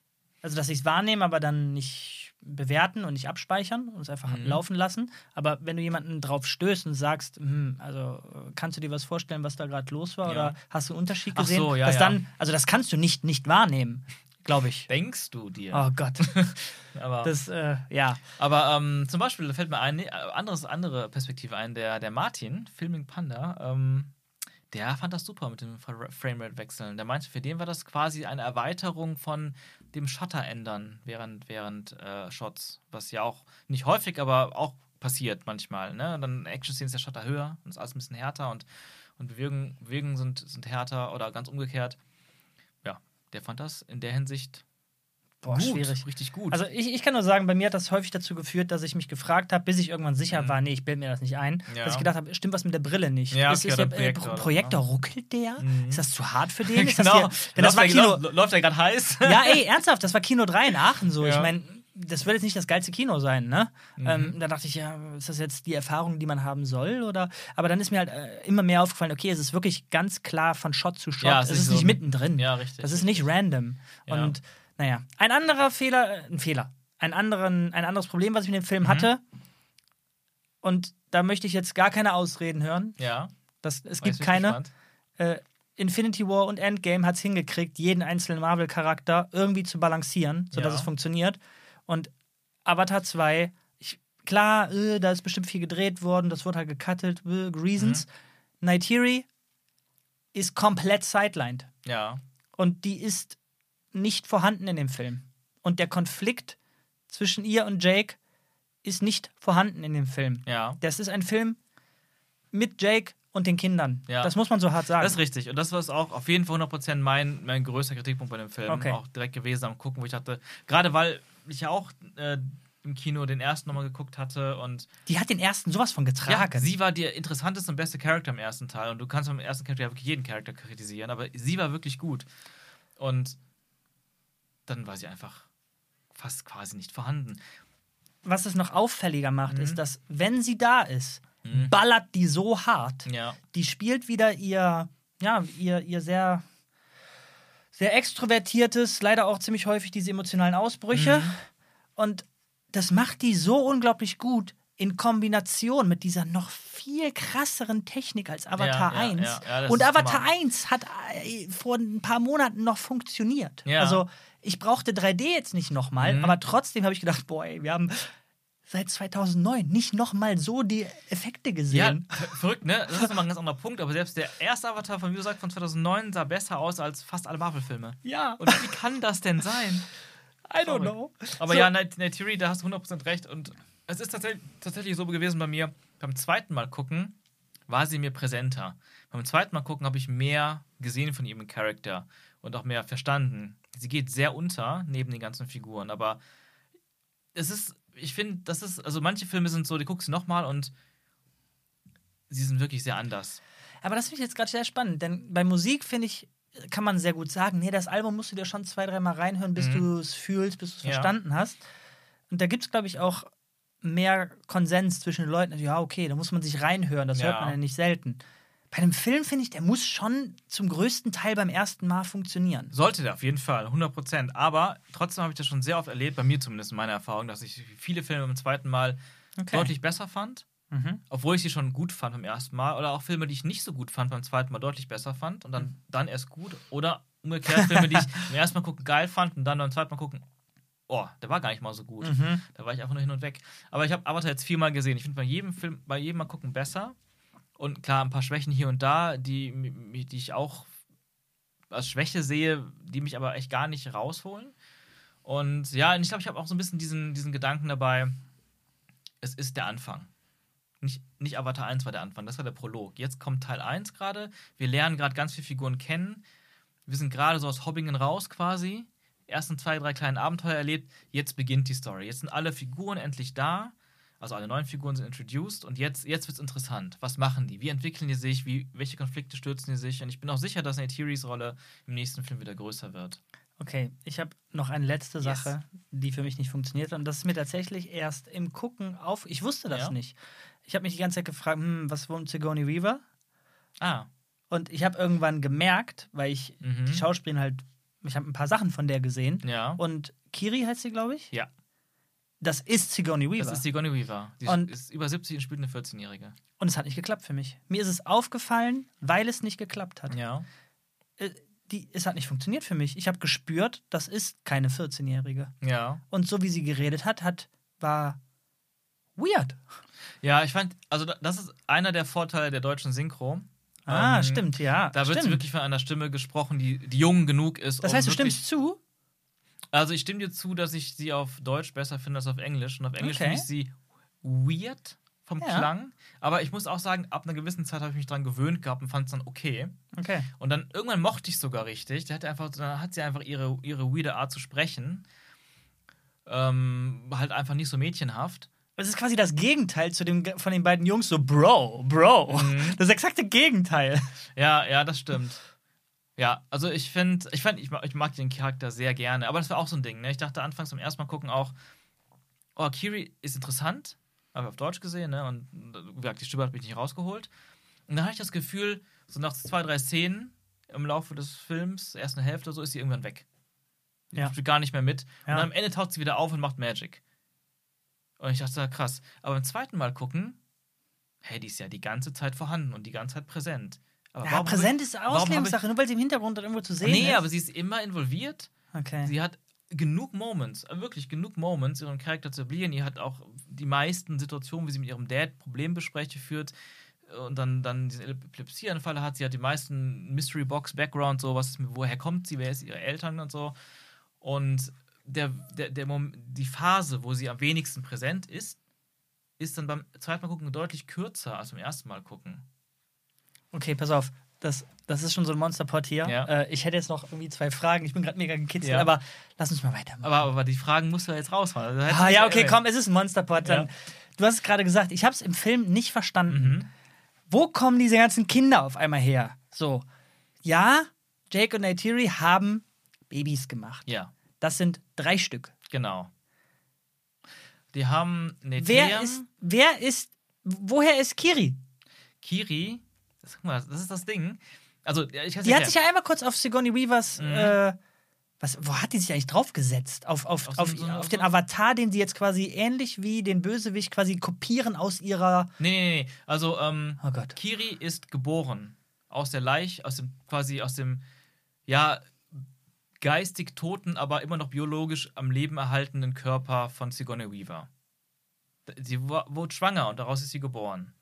also dass sie es wahrnehmen, aber dann nicht bewerten und nicht abspeichern und es einfach
Mhm.
laufen lassen. Aber wenn du jemanden drauf stößt und sagst, hm, also kannst du dir was vorstellen, was da gerade los war,
Ja.
oder hast du einen Unterschied
Ach
gesehen?
so, ja,
dass
ja.
dann, also das kannst du nicht nicht wahrnehmen, glaube ich.
denkst du dir?
Oh Gott,
aber
das, äh, ja.
aber ähm, zum Beispiel da fällt mir eine äh, anderes, andere Perspektive ein. Der, der Martin, Filming Panda, ähm, der fand das super mit dem Fra- Framerate-Wechseln. Der meinte, für den war das quasi eine Erweiterung von dem Shutter ändern während, während äh, Shots. Was ja auch nicht häufig, aber auch passiert manchmal. Ne? Dann Action-Szenen ist der Shutter höher und ist alles ein bisschen härter und, und Bewegungen, Bewegungen sind, sind härter oder ganz umgekehrt. Ja, der fand das in der Hinsicht
Boah,
gut,
schwierig.
richtig gut.
Also ich, ich kann nur sagen, bei mir hat das häufig dazu geführt, dass ich mich gefragt habe, bis ich irgendwann sicher
Mhm.
war, nee, ich bilde mir das nicht ein,
Ja.
dass ich gedacht habe, stimmt was mit der Brille nicht?
Ja,
ist, ist der
oder
äh,
Projektor
Projektor,
so.
ruckelt der?
Mhm.
Ist das zu hart für den?
Genau.
hier, denn das war
läuft,
Kino.
der, läuft der gerade heiß?
Ja, ey, ernsthaft, das war Kino 3 in Aachen so.
Ja.
Ich meine, das wird jetzt nicht das geilste Kino sein, ne?
Mhm.
Ähm, da dachte ich, ja, ist das jetzt die Erfahrung, die man haben soll? Oder? Aber dann ist mir halt äh, immer mehr aufgefallen, okay, es ist wirklich ganz klar von Shot zu Shot.
Ja,
es
es
ist
ist
nicht
so-
mittendrin.
ja, richtig.
Das ist nicht random. Und naja, ein anderer Fehler, äh, ein Fehler, ein, anderen, ein anderes Problem, was ich mit dem Film
Mhm.
hatte, und da möchte ich jetzt gar keine Ausreden hören.
ja.
Das, es gibt keine. Äh, Infinity War und Endgame hat es hingekriegt, jeden einzelnen Marvel-Charakter irgendwie zu balancieren, sodass
Ja.
es funktioniert. Und Avatar 2, ich, klar, äh, da ist bestimmt viel gedreht worden, das wurde halt gecuttet, äh, Reasons.
Mhm.
Neytiri ist komplett sidelined.
Ja.
Und die ist nicht vorhanden in dem Film. Und der Konflikt zwischen ihr und Jake ist nicht vorhanden in dem Film.
Ja.
Das ist ein Film mit Jake und den Kindern.
Ja.
Das muss man so hart sagen.
Das ist richtig. Und das war auch auf jeden Fall 100% mein, mein größter Kritikpunkt bei dem Film.
Okay.
Auch direkt gewesen am Gucken, wo ich dachte, gerade weil ich ja auch äh, im Kino den ersten nochmal geguckt hatte und
Die hat den ersten sowas von
ja,
getragen.
sie war der interessanteste und beste Charakter im ersten Teil. Und du kannst beim ersten Charakter ja wirklich jeden Charakter kritisieren, aber sie war wirklich gut. Und dann war sie einfach fast quasi nicht vorhanden.
Was es noch auffälliger macht,
Mhm.
ist, dass, wenn sie da ist,
Mhm.
ballert die so hart.
Ja.
Die spielt wieder ihr, ja, ihr, ihr sehr, sehr extrovertiertes, leider auch ziemlich häufig diese emotionalen Ausbrüche.
Mhm.
Und das macht die so unglaublich gut in Kombination mit dieser noch viel krasseren Technik als Avatar
Ja, ja,
1.
ja, ja,
Und Avatar
Hammer.
1 hat äh, vor ein paar Monaten noch funktioniert.
Ja.
Also ich brauchte 3D jetzt nicht nochmal,
Mhm.
aber trotzdem habe ich gedacht, boah, ey, wir haben seit 2009 nicht nochmal so die Effekte
Ja,
gesehen.
ver- verrückt, ne? Das ist nochmal ein ganz anderer Punkt, aber selbst der erste Avatar von, sagst, von 2009 sah besser aus als fast alle Marvel-Filme.
Ja,
Und wie kann das denn sein?
I don't know.
Aber
So.
ja, Night- Neytiri, da hast du 100% recht. Und es ist tatsächlich, tatsächlich so gewesen bei mir, beim zweiten Mal gucken war sie mir präsenter. Beim zweiten Mal gucken habe ich mehr gesehen von ihrem Charakter und auch mehr verstanden. Sie geht sehr unter neben den ganzen Figuren, aber es ist, ich finde, das ist, also manche Filme sind so, die guckst du nochmal und sie sind wirklich sehr anders.
Aber das finde ich jetzt gerade sehr spannend, denn bei Musik finde ich, kann man sehr gut sagen, nee, das Album musst du dir schon zwei, dreimal reinhören, bis
Mhm.
du es fühlst, bis du es
Ja.
verstanden hast. Und da gibt es, glaube ich, auch mehr Konsens zwischen den Leuten. Also, Ja, okay, da muss man sich reinhören, das hört
Ja.
man ja nicht selten. Bei einem Film finde ich, der muss schon zum größten Teil beim ersten Mal funktionieren.
Sollte der auf jeden Fall, 100%. Aber trotzdem habe ich das schon sehr oft erlebt, bei mir zumindest in meiner Erfahrung, dass ich viele Filme beim zweiten Mal
Okay.
deutlich besser fand,
Mhm.
obwohl ich sie schon gut fand beim ersten Mal. Oder auch Filme, die ich nicht so gut fand, beim zweiten Mal deutlich besser fand und dann,
Mhm.
dann erst gut. Oder umgekehrt Filme, die ich beim ersten Mal gucken geil fand und dann beim zweiten Mal gucken, oh, der war gar nicht mal so gut.
Mhm.
Da war ich einfach nur hin und weg. Aber ich habe Avatar jetzt viermal gesehen. Ich finde bei jedem Film, bei jedem Mal gucken besser. Und klar, ein paar Schwächen hier und da, die, die ich auch als Schwäche sehe, die mich aber echt gar nicht rausholen. Und ja, ich glaube, ich habe auch so ein bisschen diesen, diesen Gedanken dabei, es ist der Anfang. nicht, nicht Avatar 1 war der Anfang, das war der Prolog. Jetzt kommt Teil 1 gerade. Wir lernen gerade ganz viele Figuren kennen. Wir sind gerade so aus Hobbingen raus quasi. Ersten zwei, drei kleinen Abenteuer erlebt. Jetzt beginnt die Story. Jetzt sind alle Figuren endlich da. Also alle neuen Figuren sind introduced und jetzt, jetzt wird es interessant. Was machen die? Wie entwickeln die sich? Wie, welche Konflikte stürzen die sich? Und ich bin auch sicher, dass Neytiris Rolle im nächsten Film wieder größer wird.
Okay, ich habe noch eine letzte
Yes.
Sache, die für mich nicht funktioniert. Und das ist mir tatsächlich erst im Gucken auf. Ich wusste das
Ja.
nicht. Ich habe mich die ganze Zeit gefragt, hm, was wohnt Sigourney Weaver?
Ah,
Und ich habe irgendwann gemerkt, weil ich
Mhm.
die Schauspielerin halt, ich habe ein paar Sachen von der gesehen.
ja.
Und Kiri heißt sie, glaube ich.
ja,
Das ist Sigourney Weaver.
das ist Sigourney Weaver. Die
Und-
ist über 70 und spielt eine 14-Jährige.
und es hat nicht geklappt für mich. Mir ist es aufgefallen, weil es nicht geklappt hat.
Ja.
Äh, Die, es hat nicht funktioniert für mich. Ich habe gespürt, das ist keine 14-Jährige.
Ja.
Und so wie sie geredet hat, hat war weird.
Ja, ich fand, also da- das ist einer der Vorteile der deutschen Synchro.
Ah,
Ähm,
stimmt, ja.
Da wird wirklich von einer Stimme gesprochen, die, die jung genug ist.
Das
um
heißt, du
wirklich,
stimmst zu?
Also ich stimme dir zu, dass ich sie auf Deutsch besser finde als auf Englisch. Und auf Englisch
Okay.
finde ich sie weird vom
Ja.
Klang. Aber ich muss auch sagen, ab einer gewissen Zeit habe ich mich dran gewöhnt gehabt und fand es dann okay.
Okay.
Und dann irgendwann mochte ich es sogar richtig. Da hat, einfach, dann hat sie einfach ihre, ihre weirde Art zu sprechen. Ähm, halt einfach nicht so mädchenhaft.
Es ist quasi das Gegenteil zu dem von den beiden Jungs, so Bro, Bro.
Mhm.
Das exakte Gegenteil.
Ja, ja, das stimmt. Ja, also ich finde, ich, find, ich, mag, ich mag den Charakter sehr gerne. Aber das war auch so ein Ding. Ne? Ich dachte anfangs beim ersten Mal gucken auch, oh, Kiri ist interessant. Habe ich auf Deutsch gesehen, ne? Und wie gesagt, die Stimme hat mich nicht rausgeholt. Und dann hatte ich das Gefühl, so nach zwei, drei Szenen im Laufe des Films, ersten Hälfte, so ist sie irgendwann weg. Die
Ja.
spielt gar nicht mehr mit.
Ja.
Und am Ende taucht sie wieder auf und macht Magic. Und ich dachte, krass. Aber beim zweiten Mal gucken, hey, die ist ja die ganze Zeit vorhanden und die ganze Zeit präsent. Aber
Ja, präsent ist Auslegungssache, nur weil sie im Hintergrund dann irgendwo zu sehen
Nee,
ist.
aber sie ist immer involviert.
okay.
Sie hat genug Moments, äh, wirklich genug Moments, ihren Charakter zu etablieren. Die hat auch die meisten Situationen, wie sie mit ihrem Dad Problembespräche führt und dann, dann diesen Epilepsieanfall hat. Sie hat die meisten Mystery Box Background, so was woher kommt sie, wer ist ihre Eltern und so. Und der, der, der die Phase, wo sie am wenigsten präsent ist, ist dann beim zweiten Mal gucken deutlich kürzer als beim ersten Mal gucken.
Okay, pass auf. Das, das ist schon so ein Monsterpot hier.
Ja.
Äh, ich hätte jetzt noch irgendwie zwei Fragen. Ich bin gerade mega gekitzelt,
Ja.
aber lass uns mal weitermachen.
Aber, aber die Fragen musst du ja jetzt raushauen. Also,
ah, ja, okay, komm, es ist ein Monsterpot. Dann.
Ja.
Du hast es gerade gesagt, ich habe es im Film nicht verstanden.
Mhm.
Wo kommen diese ganzen Kinder auf einmal her? So, ja, Jake und Neytiri haben Babys gemacht.
Ja,
Das sind drei Stück.
genau. Die haben eine
Wer ist, wer ist, woher ist Kiri?
Kiri, das, guck mal, das ist das Ding. Also, ich
Die hat sich ja einmal kurz auf Sigourney Weavers,
Mhm.
äh, was, wo hat die sich eigentlich draufgesetzt? Auf, auf,
Auf
auf,
so-
auf
so-
den Avatar, den sie jetzt quasi ähnlich wie den Bösewicht quasi kopieren aus ihrer.
Nee, nee, nee. Also, ähm,
Oh.
Kiri ist geboren aus der Leich, aus dem, quasi aus dem, ja, geistig toten, aber immer noch biologisch am Leben erhaltenen Körper von Sigourney Weaver. Sie wurde schwanger und daraus ist sie geboren.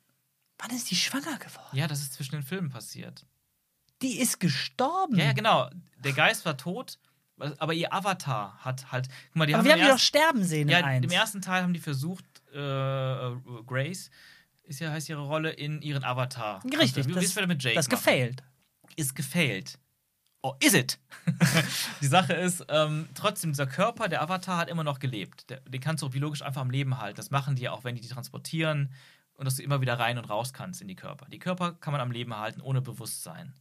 Wann ist die schwanger geworden?
Ja, das ist zwischen den Filmen passiert.
Die ist gestorben.
Ja, ja, genau. Der Geist war tot, aber ihr Avatar hat halt. Guck mal, die
Aber
haben
wir haben die doch sterben sehen
Ja, im ersten Teil haben die versucht, äh, äh, Grace, ist ja heißt ihre Rolle, in ihren Avatar.
Richtig,
Also, wie
das,
du mit Jake
das
machen?
gefailt.
Ist gefailt. Oh, is it? die Sache ist, ähm, trotzdem, dieser Körper, der Avatar, hat immer noch gelebt. Der, den kannst du auch biologisch einfach am Leben halten. Das machen die ja auch, wenn die die transportieren und dass du immer wieder rein und raus kannst in die Körper. Die Körper kann man am Leben halten ohne Bewusstsein.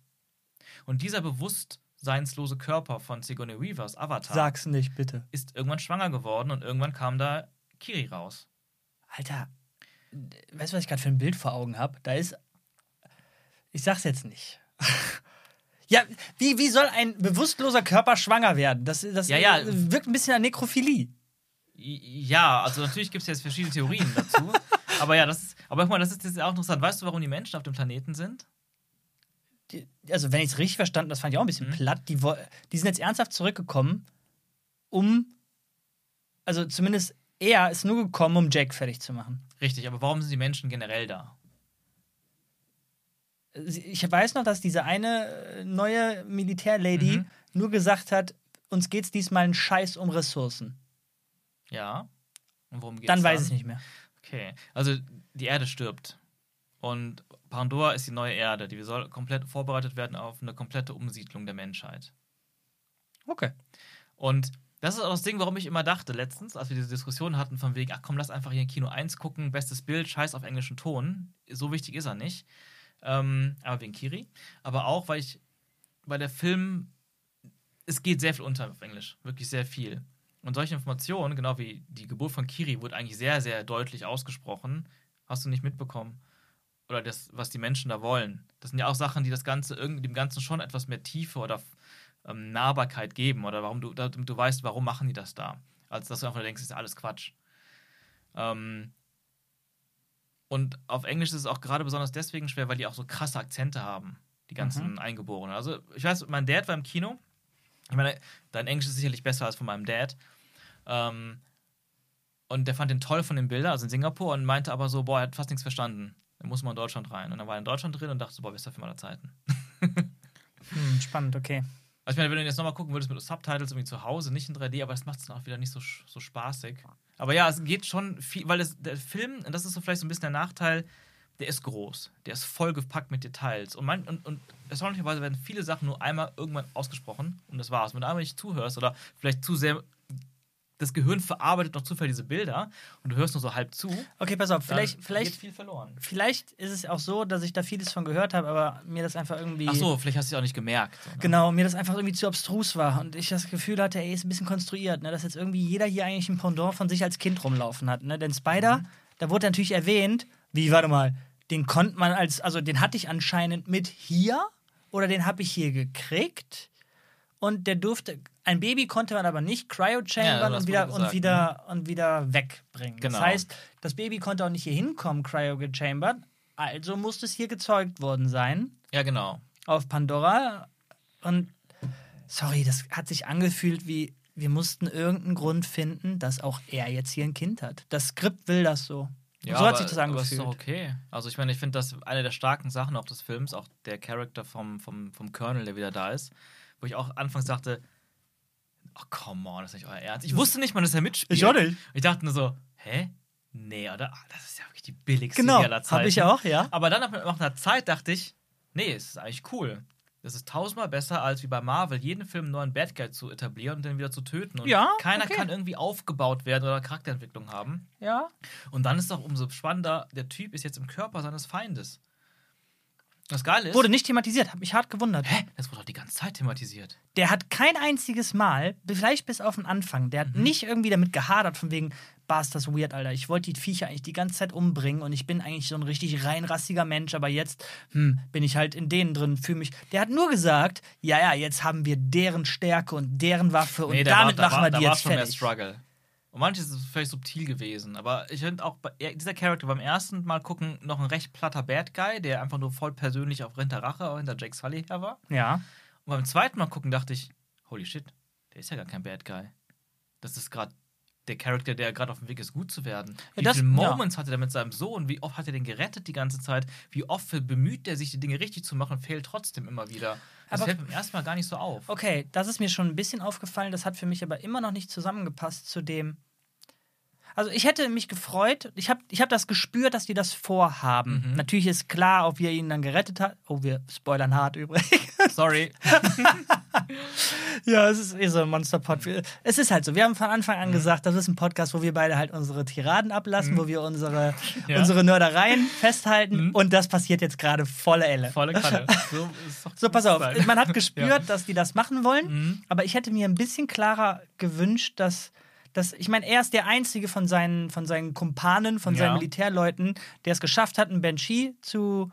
Und dieser bewusstseinslose Körper von Sigourney Weavers Avatar
Sag's nicht, bitte.
ist irgendwann schwanger geworden und irgendwann kam da Kiri raus.
Alter, weißt du, was ich gerade für ein Bild vor Augen habe? Da ist. Ich sag's jetzt nicht. ja, wie, wie soll ein bewusstloser Körper schwanger werden? Das, das
Ja, ja.
wirkt ein bisschen an Nekrophilie.
Ja, also natürlich gibt es jetzt verschiedene Theorien dazu. aber ja, das ist, aber guck mal, das ist jetzt auch interessant. Weißt du, warum die Menschen auf dem Planeten sind?
Die, also, wenn ich es richtig verstanden das fand ich auch ein bisschen
Mhm.
platt. Die, die sind jetzt ernsthaft zurückgekommen, um. Also, zumindest er ist nur gekommen, um Jack fertig zu machen.
Richtig, aber warum sind die Menschen generell da?
ich weiß noch, dass diese eine äh, neue Militärlady
Mhm.
nur gesagt hat, uns geht's diesmal einen Scheiß um Ressourcen.
Ja. Und worum geht's
Dann weiß
dann?
ich nicht mehr.
Okay. Also die Erde stirbt. Und Pandora ist die neue Erde. Die soll komplett vorbereitet werden auf eine komplette Umsiedlung der Menschheit.
Okay.
Und das ist auch das Ding, warum ich immer dachte, letztens, als wir diese Diskussion hatten, von wegen, ach komm, lass einfach hier in Kino 1 gucken, bestes Bild, scheiß auf englischen Ton. So wichtig ist er nicht. Ähm, aber wegen Kiri. Aber auch, weil ich, weil der Film, es geht sehr viel unter auf Englisch. Wirklich sehr viel. Und solche Informationen, genau wie die Geburt von Kiri, wurde eigentlich sehr, sehr deutlich ausgesprochen. Hast du nicht mitbekommen? Oder das, was die Menschen da wollen. Das sind ja auch Sachen, die das Ganze irgendwie dem Ganzen schon etwas mehr Tiefe oder ähm, Nahbarkeit geben. Oder warum du, damit du weißt, warum machen die das da. Als dass du einfach denkst, das ist alles Quatsch. Ähm, und auf Englisch ist es auch gerade besonders deswegen schwer, weil die auch so krasse Akzente haben. Die ganzen
Mhm.
Eingeborenen. Also, ich weiß, mein Dad war im Kino. Ich meine, dein Englisch ist sicherlich besser als von meinem Dad. Ähm, und der fand den toll von den Bildern, also in Singapur, und meinte aber so, boah, er hat fast nichts verstanden. Da muss man in Deutschland rein. Und dann war er in Deutschland drin und dachte so, boah, bester Film aller Zeiten.
Hm, spannend, okay.
Also ich meine, wenn du jetzt nochmal gucken würdest mit Subtitles irgendwie zu Hause, nicht in 3D, aber das macht es dann auch wieder nicht so, so spaßig. Aber ja, es geht schon viel, weil es, der Film, und das ist so vielleicht so ein bisschen der Nachteil, der ist groß. Der ist vollgepackt mit Details. Und, man, und, und erstaunlicherweise werden viele Sachen nur einmal irgendwann ausgesprochen und das war's. Wenn du einmal nicht zuhörst oder vielleicht zu sehr das Gehirn verarbeitet noch zufällig diese Bilder und du hörst nur so halb zu,
Okay, pass auf, vielleicht, vielleicht,
viel verloren.
vielleicht ist es auch so, dass ich da vieles von gehört habe, aber mir das einfach irgendwie.
Ach so, vielleicht hast du es auch nicht gemerkt. So, ne?
Genau, mir das einfach irgendwie zu abstrus war und ich das Gefühl hatte, ey, ist ein bisschen konstruiert, ne, dass jetzt irgendwie jeder hier eigentlich ein Pendant von sich als Kind rumlaufen hat. Ne? Denn Spider,
Mhm.
da wurde natürlich erwähnt, wie, warte mal, den konnte man als, also den hatte ich anscheinend mit hier oder den habe ich hier gekriegt und der durfte, ein Baby konnte man aber nicht
Ja,
cryo-chambern
das
und, wieder,
wurde
und,
gesagt,
wieder, und wieder wegbringen.
Genau.
Das heißt, das Baby konnte auch nicht hier hinkommen, cryo-gechambert, also musste es hier gezeugt worden sein
Ja, genau.
auf Pandora. Und sorry, das hat sich angefühlt wie, wir mussten irgendeinen Grund finden, dass auch er jetzt hier ein Kind hat. Das Skript will das so.
Ja,
so hat
aber-
sich das
Aber ist
angefühlt.
doch okay. Also ich meine, ich finde das eine der starken Sachen auch des Films, auch der Charakter vom, vom, vom Colonel, der wieder da ist, wo ich auch anfangs dachte, oh come on, das ist nicht euer Ernst. Ich wusste nicht mal, dass er mitspielt.
Ich auch nicht.
Ich dachte nur so, hä? Nee, oder? Ah, das ist ja wirklich die billigste
Genau,
aller Zeiten.
habe ich auch, ja.
Aber dann nach, einer Zeit dachte ich, nee, es ist eigentlich cool. Das ist tausendmal besser, als wie bei Marvel, jeden Film einen neuen Bad Guy zu etablieren und den wieder zu töten. Und
Ja,
keiner
okay.
kann irgendwie aufgebaut werden oder Charakterentwicklung haben.
Ja.
Und dann ist doch umso spannender, der Typ ist jetzt im Körper seines Feindes. Das Geile ist.
Wurde nicht thematisiert, habe mich hart gewundert.
Hä? Das wurde doch die ganze Zeit thematisiert.
Der hat kein einziges Mal, vielleicht bis auf den Anfang, der
Mhm.
hat nicht irgendwie damit gehadert, von wegen, bah, ist das weird, Alter. Ich wollte die Viecher eigentlich die ganze Zeit umbringen und ich bin eigentlich so ein richtig reinrassiger Mensch, aber jetzt hm, bin ich halt in denen drin, fühle mich. Der hat nur gesagt, ja, ja, jetzt haben wir deren Stärke und deren Waffe und
da
damit
war, da
machen
war,
wir
da
die
war
jetzt
schon mehr
fertig.
Struggle. Und manches ist vielleicht subtil gewesen. Aber ich finde auch, bei, er- dieser Charakter beim ersten Mal gucken noch ein recht platter Bad Guy, der einfach nur voll persönlich auf Hinter Rache, hinter Jake Sully her war.
Ja.
Und beim zweiten Mal gucken dachte ich, holy shit, der ist ja gar kein Bad Guy. Das ist gerade der Charakter, der gerade auf dem Weg ist, gut zu werden.
Ja,
Wie
das-
viele
ja.
Moments hatte er mit seinem Sohn? Wie oft hat er den gerettet die ganze Zeit? Wie oft bemüht er sich, die Dinge richtig zu machen, fehlt trotzdem immer wieder. Das
Aber-
fällt beim ersten Mal gar nicht so auf.
Okay, das ist mir schon ein bisschen aufgefallen, das hat für mich aber immer noch nicht zusammengepasst zu dem. Also ich hätte mich gefreut, ich habe ich hab das gespürt, dass die das vorhaben.
Mhm.
Natürlich ist klar, ob wir ihn dann gerettet hat. Oh, wir spoilern hart übrigens.
Sorry.
ja, es ist eh so ein Monsterpod. Es ist halt so, wir haben von Anfang
Mhm.
an gesagt, das ist ein Podcast, wo wir beide halt unsere Tiraden ablassen, wo wir unsere,
Ja.
unsere Nördereien festhalten und das passiert jetzt gerade volle Elle.
Volle Kanne. So,
So, pass auf. Man hat gespürt,
Ja.
dass die das machen wollen,
Mhm.
aber ich hätte mir ein bisschen klarer gewünscht, dass. Dass ich meine, er ist der Einzige von seinen, von seinen Kumpanen, von seinen
Ja.
Militärleuten, der es geschafft hat, einen Banshee zu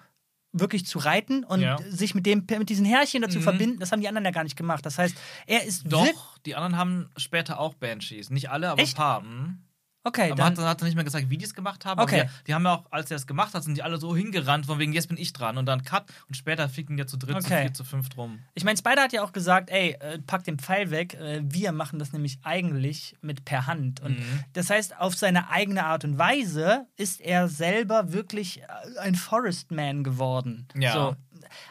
wirklich zu reiten und
Ja.
sich mit dem mit diesen Härchen dazu
Mhm.
verbinden. Das haben die anderen ja gar nicht gemacht. Das heißt, er ist
Doch, die anderen haben später auch Banshees. Nicht alle, aber
Echt?
ein paar. Mhm.
Okay,
Aber
dann,
hat, hat er nicht mehr gesagt, wie die es gemacht haben.
Okay.
Die, die haben ja auch, als er es gemacht hat, sind die alle so hingerannt, von wegen, jetzt bin ich dran. Und dann Cut. Und später fliegen die zu dritt, zu
Okay.
vier, zu fünf drum.
ich meine, Spider hat ja auch gesagt, ey, äh, pack den Pfeil weg. Äh, wir machen das nämlich eigentlich mit per Hand. Und
Mhm.
das heißt, auf seine eigene Art und Weise ist er selber wirklich äh, ein Forestman geworden.
Ja.
So.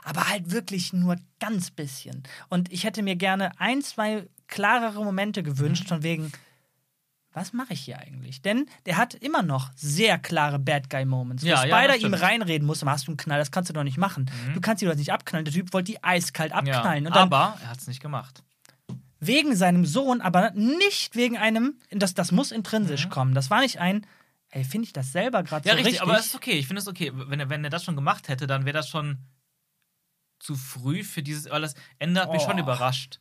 Aber halt wirklich nur ganz bisschen. Und ich hätte mir gerne ein, zwei klarere Momente gewünscht,
Mhm.
von wegen, was mache ich hier eigentlich? Denn der hat immer noch sehr klare Bad Guy Moments. Wo
Ja, ja,
Spider
das
ihm reinreden muss, hast du einen Knall, das kannst du doch nicht machen. Du kannst ihn doch nicht abknallen. Der Typ wollte die eiskalt abknallen.
Ja,
Und dann
aber er hat es nicht gemacht.
wegen seinem Sohn, aber nicht wegen einem, das, das muss intrinsisch kommen. Das war nicht ein, ey, finde ich das selber gerade
Mhm. Ja,
so
richtig,
richtig.
aber es ist okay. Ich finde es okay. Wenn er, wenn er das schon gemacht hätte, dann wäre das schon zu früh für dieses, weil das Ende hat mich
Oh.
schon überrascht.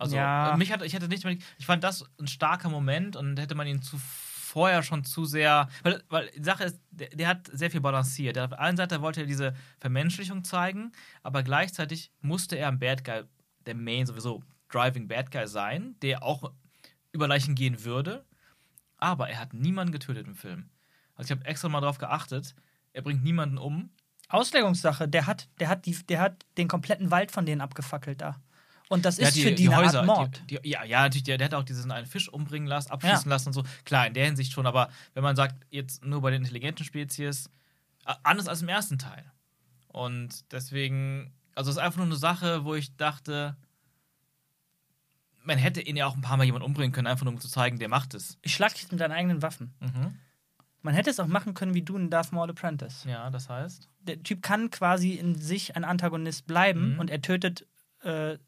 Also,
Ja.
äh, mich hat, ich hätte nicht, ich fand das ein starker Moment und hätte man ihn zu vorher schon zu sehr, weil, weil die Sache ist, der, der hat sehr viel balanciert. Der, auf der einen Seite wollte er diese Vermenschlichung zeigen, aber gleichzeitig musste er ein Bad Guy, der Main sowieso Driving Bad Guy sein, der auch über Leichen gehen würde, aber er hat niemanden getötet im Film. Also ich habe extra mal drauf geachtet, er bringt niemanden um.
Auslegungssache, der hat, der, hat die, der hat den kompletten Wald von denen abgefackelt da. Und das ist
hat
für die, eine Art Mord.
Die, die, ja, ja, natürlich, der, der hat auch diesen einen Fisch umbringen lassen, abschießen lassen und so. Klar, in der Hinsicht schon, aber wenn man sagt, jetzt nur bei den intelligenten Spezies, anders als im ersten Teil. Und deswegen, also es ist einfach nur eine Sache, wo ich dachte, man hätte ihn ja auch ein paar Mal jemand umbringen können, einfach nur um zu zeigen, der macht es.
Ich schlag dich mit deinen eigenen Waffen.
Mhm.
Man hätte es auch machen können wie du in Darth Maul Apprentice.
Ja, das heißt.
Der Typ kann quasi in sich ein Antagonist bleiben
Mhm.
und er tötet, äh,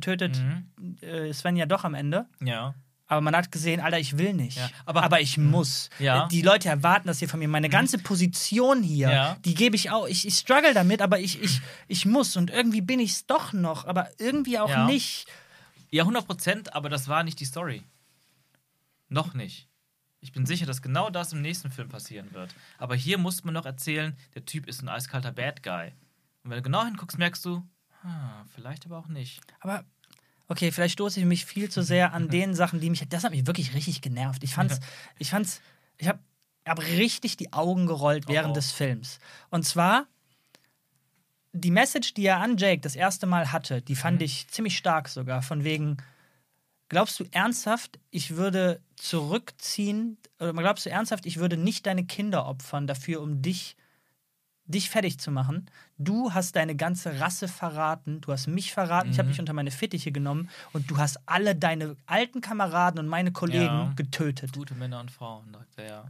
tötet
Mhm.
äh, Sven ja doch am Ende.
Ja.
Aber man hat gesehen, Alter, ich will nicht.
Ja,
aber,
aber-
ich muss.
Ja. Mhm.
Die Leute erwarten das hier von mir. Meine ganze Position hier,
Ja.
die gebe ich auch. Ich, ich struggle damit, aber ich, ich, ich muss. Und irgendwie bin ich es doch noch, aber irgendwie auch nicht.
Ja, 100 Prozent, aber das war nicht die Story. Noch nicht. Ich bin sicher, dass genau das im nächsten Film passieren wird. Aber hier muss man noch erzählen, der Typ ist ein eiskalter Bad Guy. Und wenn du genau hinguckst, merkst du, ah, vielleicht aber auch nicht.
Aber okay, vielleicht stoße ich mich viel zu sehr an den Sachen, die mich. Das hat mich wirklich richtig genervt. Ich fand's, ich fand's, ich habe hab richtig die Augen gerollt während
Oh.
des Films. Und zwar die Message, die er an Jake das erste Mal hatte, die fand ich ziemlich stark sogar. Von wegen, glaubst du ernsthaft, ich würde zurückziehen, oder glaubst du ernsthaft, ich würde nicht deine Kinder opfern dafür, um dich dich fertig zu machen. Du hast deine ganze Rasse verraten, du hast mich verraten, ich habe dich unter meine Fittiche genommen und du hast alle deine alten Kameraden und meine Kollegen
Ja.
getötet.
Gute Männer und Frauen, sagt er ja.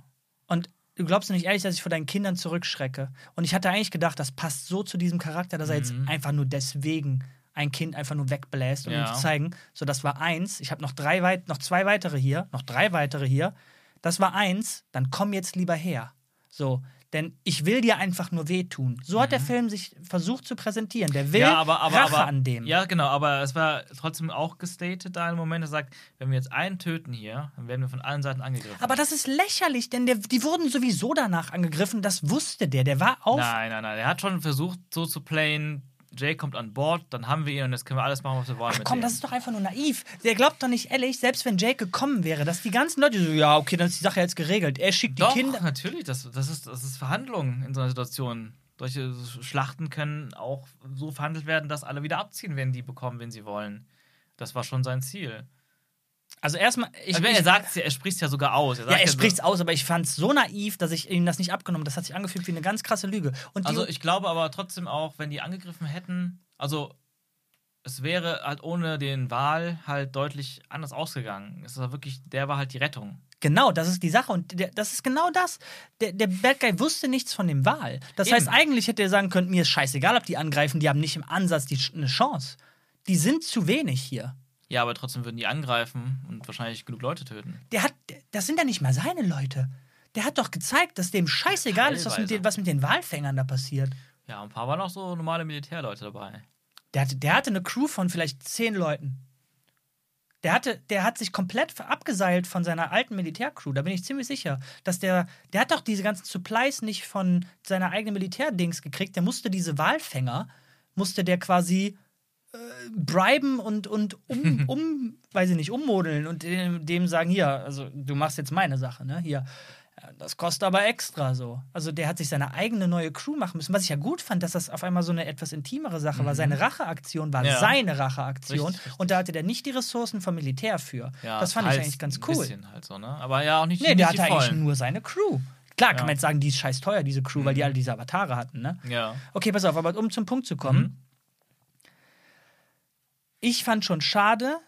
Und du glaubst nicht ehrlich, dass ich vor deinen Kindern zurückschrecke. Und ich hatte eigentlich gedacht, das passt so zu diesem Charakter, dass er jetzt einfach nur deswegen ein Kind einfach nur wegbläst, um
Ja.
ihm zu zeigen, so das war eins. Ich habe noch drei weit, noch zwei weitere hier, noch drei weitere hier. Das war eins, dann komm jetzt lieber her. So, denn ich will dir einfach nur wehtun. So hat der Film sich versucht zu präsentieren. Der will
Mhm. ja, aber, aber,
Rache
aber,
an dem.
Ja, genau, aber es war trotzdem auch gestated da im Moment, er sagt, wenn wir jetzt einen töten hier, dann werden wir von allen Seiten angegriffen.
Aber das ist lächerlich, denn der, die wurden sowieso danach angegriffen. Das wusste der. Der war auf.
Nein, nein, nein. Er hat schon versucht, so zu playen. Jay kommt an Bord, dann haben wir ihn und jetzt können wir alles machen, was wir wollen.
Ach komm,
dem.
das ist doch einfach nur naiv. Der glaubt doch nicht ehrlich, selbst wenn Jake gekommen wäre, dass die ganzen Leute so, ja, okay, dann ist die Sache jetzt geregelt. Er schickt die
Doch,
Kinder.
natürlich. Das, das, ist, das ist Verhandlung in so einer Situation. Solche Schlachten können auch so verhandelt werden, dass alle wieder abziehen, wenn die bekommen, wenn sie wollen. Das war schon sein Ziel.
Also erstmal, ich,
also, er sagt er spricht es ja sogar aus.
ja,
sagt
er
so-
spricht's aus, aber ich fand's so naiv, dass ich ihm das nicht abgenommen. Das hat sich angefühlt wie eine ganz krasse Lüge. Und
Also ich glaube aber trotzdem auch, wenn die angegriffen hätten, also es wäre halt ohne den Wahl halt deutlich anders ausgegangen. Es war wirklich, der war halt die Rettung.
Genau, das ist die Sache. Und der, das ist genau das. Der, der Bad Guy wusste nichts von dem Wahl. Das
Eben.
heißt, eigentlich hätte er sagen können: Mir ist scheißegal, ob die angreifen, die haben nicht im Ansatz die, eine Chance. Die sind zu wenig hier.
Ja, aber trotzdem würden die angreifen und wahrscheinlich genug Leute töten.
Der hat, das sind ja nicht mal seine Leute. Der hat doch gezeigt, dass dem scheißegal ist, was mit, den,
Teilweise.
was mit den Walfängern da passiert.
Ja, ein paar waren auch so normale Militärleute dabei.
Der hatte, der hatte eine Crew von vielleicht zehn Leuten. Der, hatte, der hat sich komplett abgeseilt von seiner alten Militärcrew. Da bin ich ziemlich sicher. Dass der, der hat doch diese ganzen Supplies nicht von seiner eigenen Militärdings gekriegt. Der musste diese Walfänger, musste der quasi äh, briben und, und um, um, weiß ich nicht, ummodeln und dem, dem sagen, hier, also du machst jetzt meine Sache, ne? Hier. Das kostet aber extra so. Also der hat sich seine eigene neue Crew machen müssen. Was ich ja gut fand, dass das auf einmal so eine etwas intimere Sache war. Seine Racheaktion war
Mhm. Ja.
seine Racheaktion.
Richtig, richtig.
Und da hatte der nicht die Ressourcen vom Militär für.
Ja,
das fand ich
teils
eigentlich ganz
Ein
cool.
bisschen halt so, ne? Aber ja, auch nicht,
Nee,
nicht
der hatte eigentlich nur seine Crew. Klar, kann
Ja. Mhm.
man jetzt sagen, die ist scheiß teuer, diese Crew, weil die alle diese Avatare hatten, ne?
Ja.
Okay, pass auf, aber um zum Punkt zu kommen.
Mhm.
Ich fand schon schade,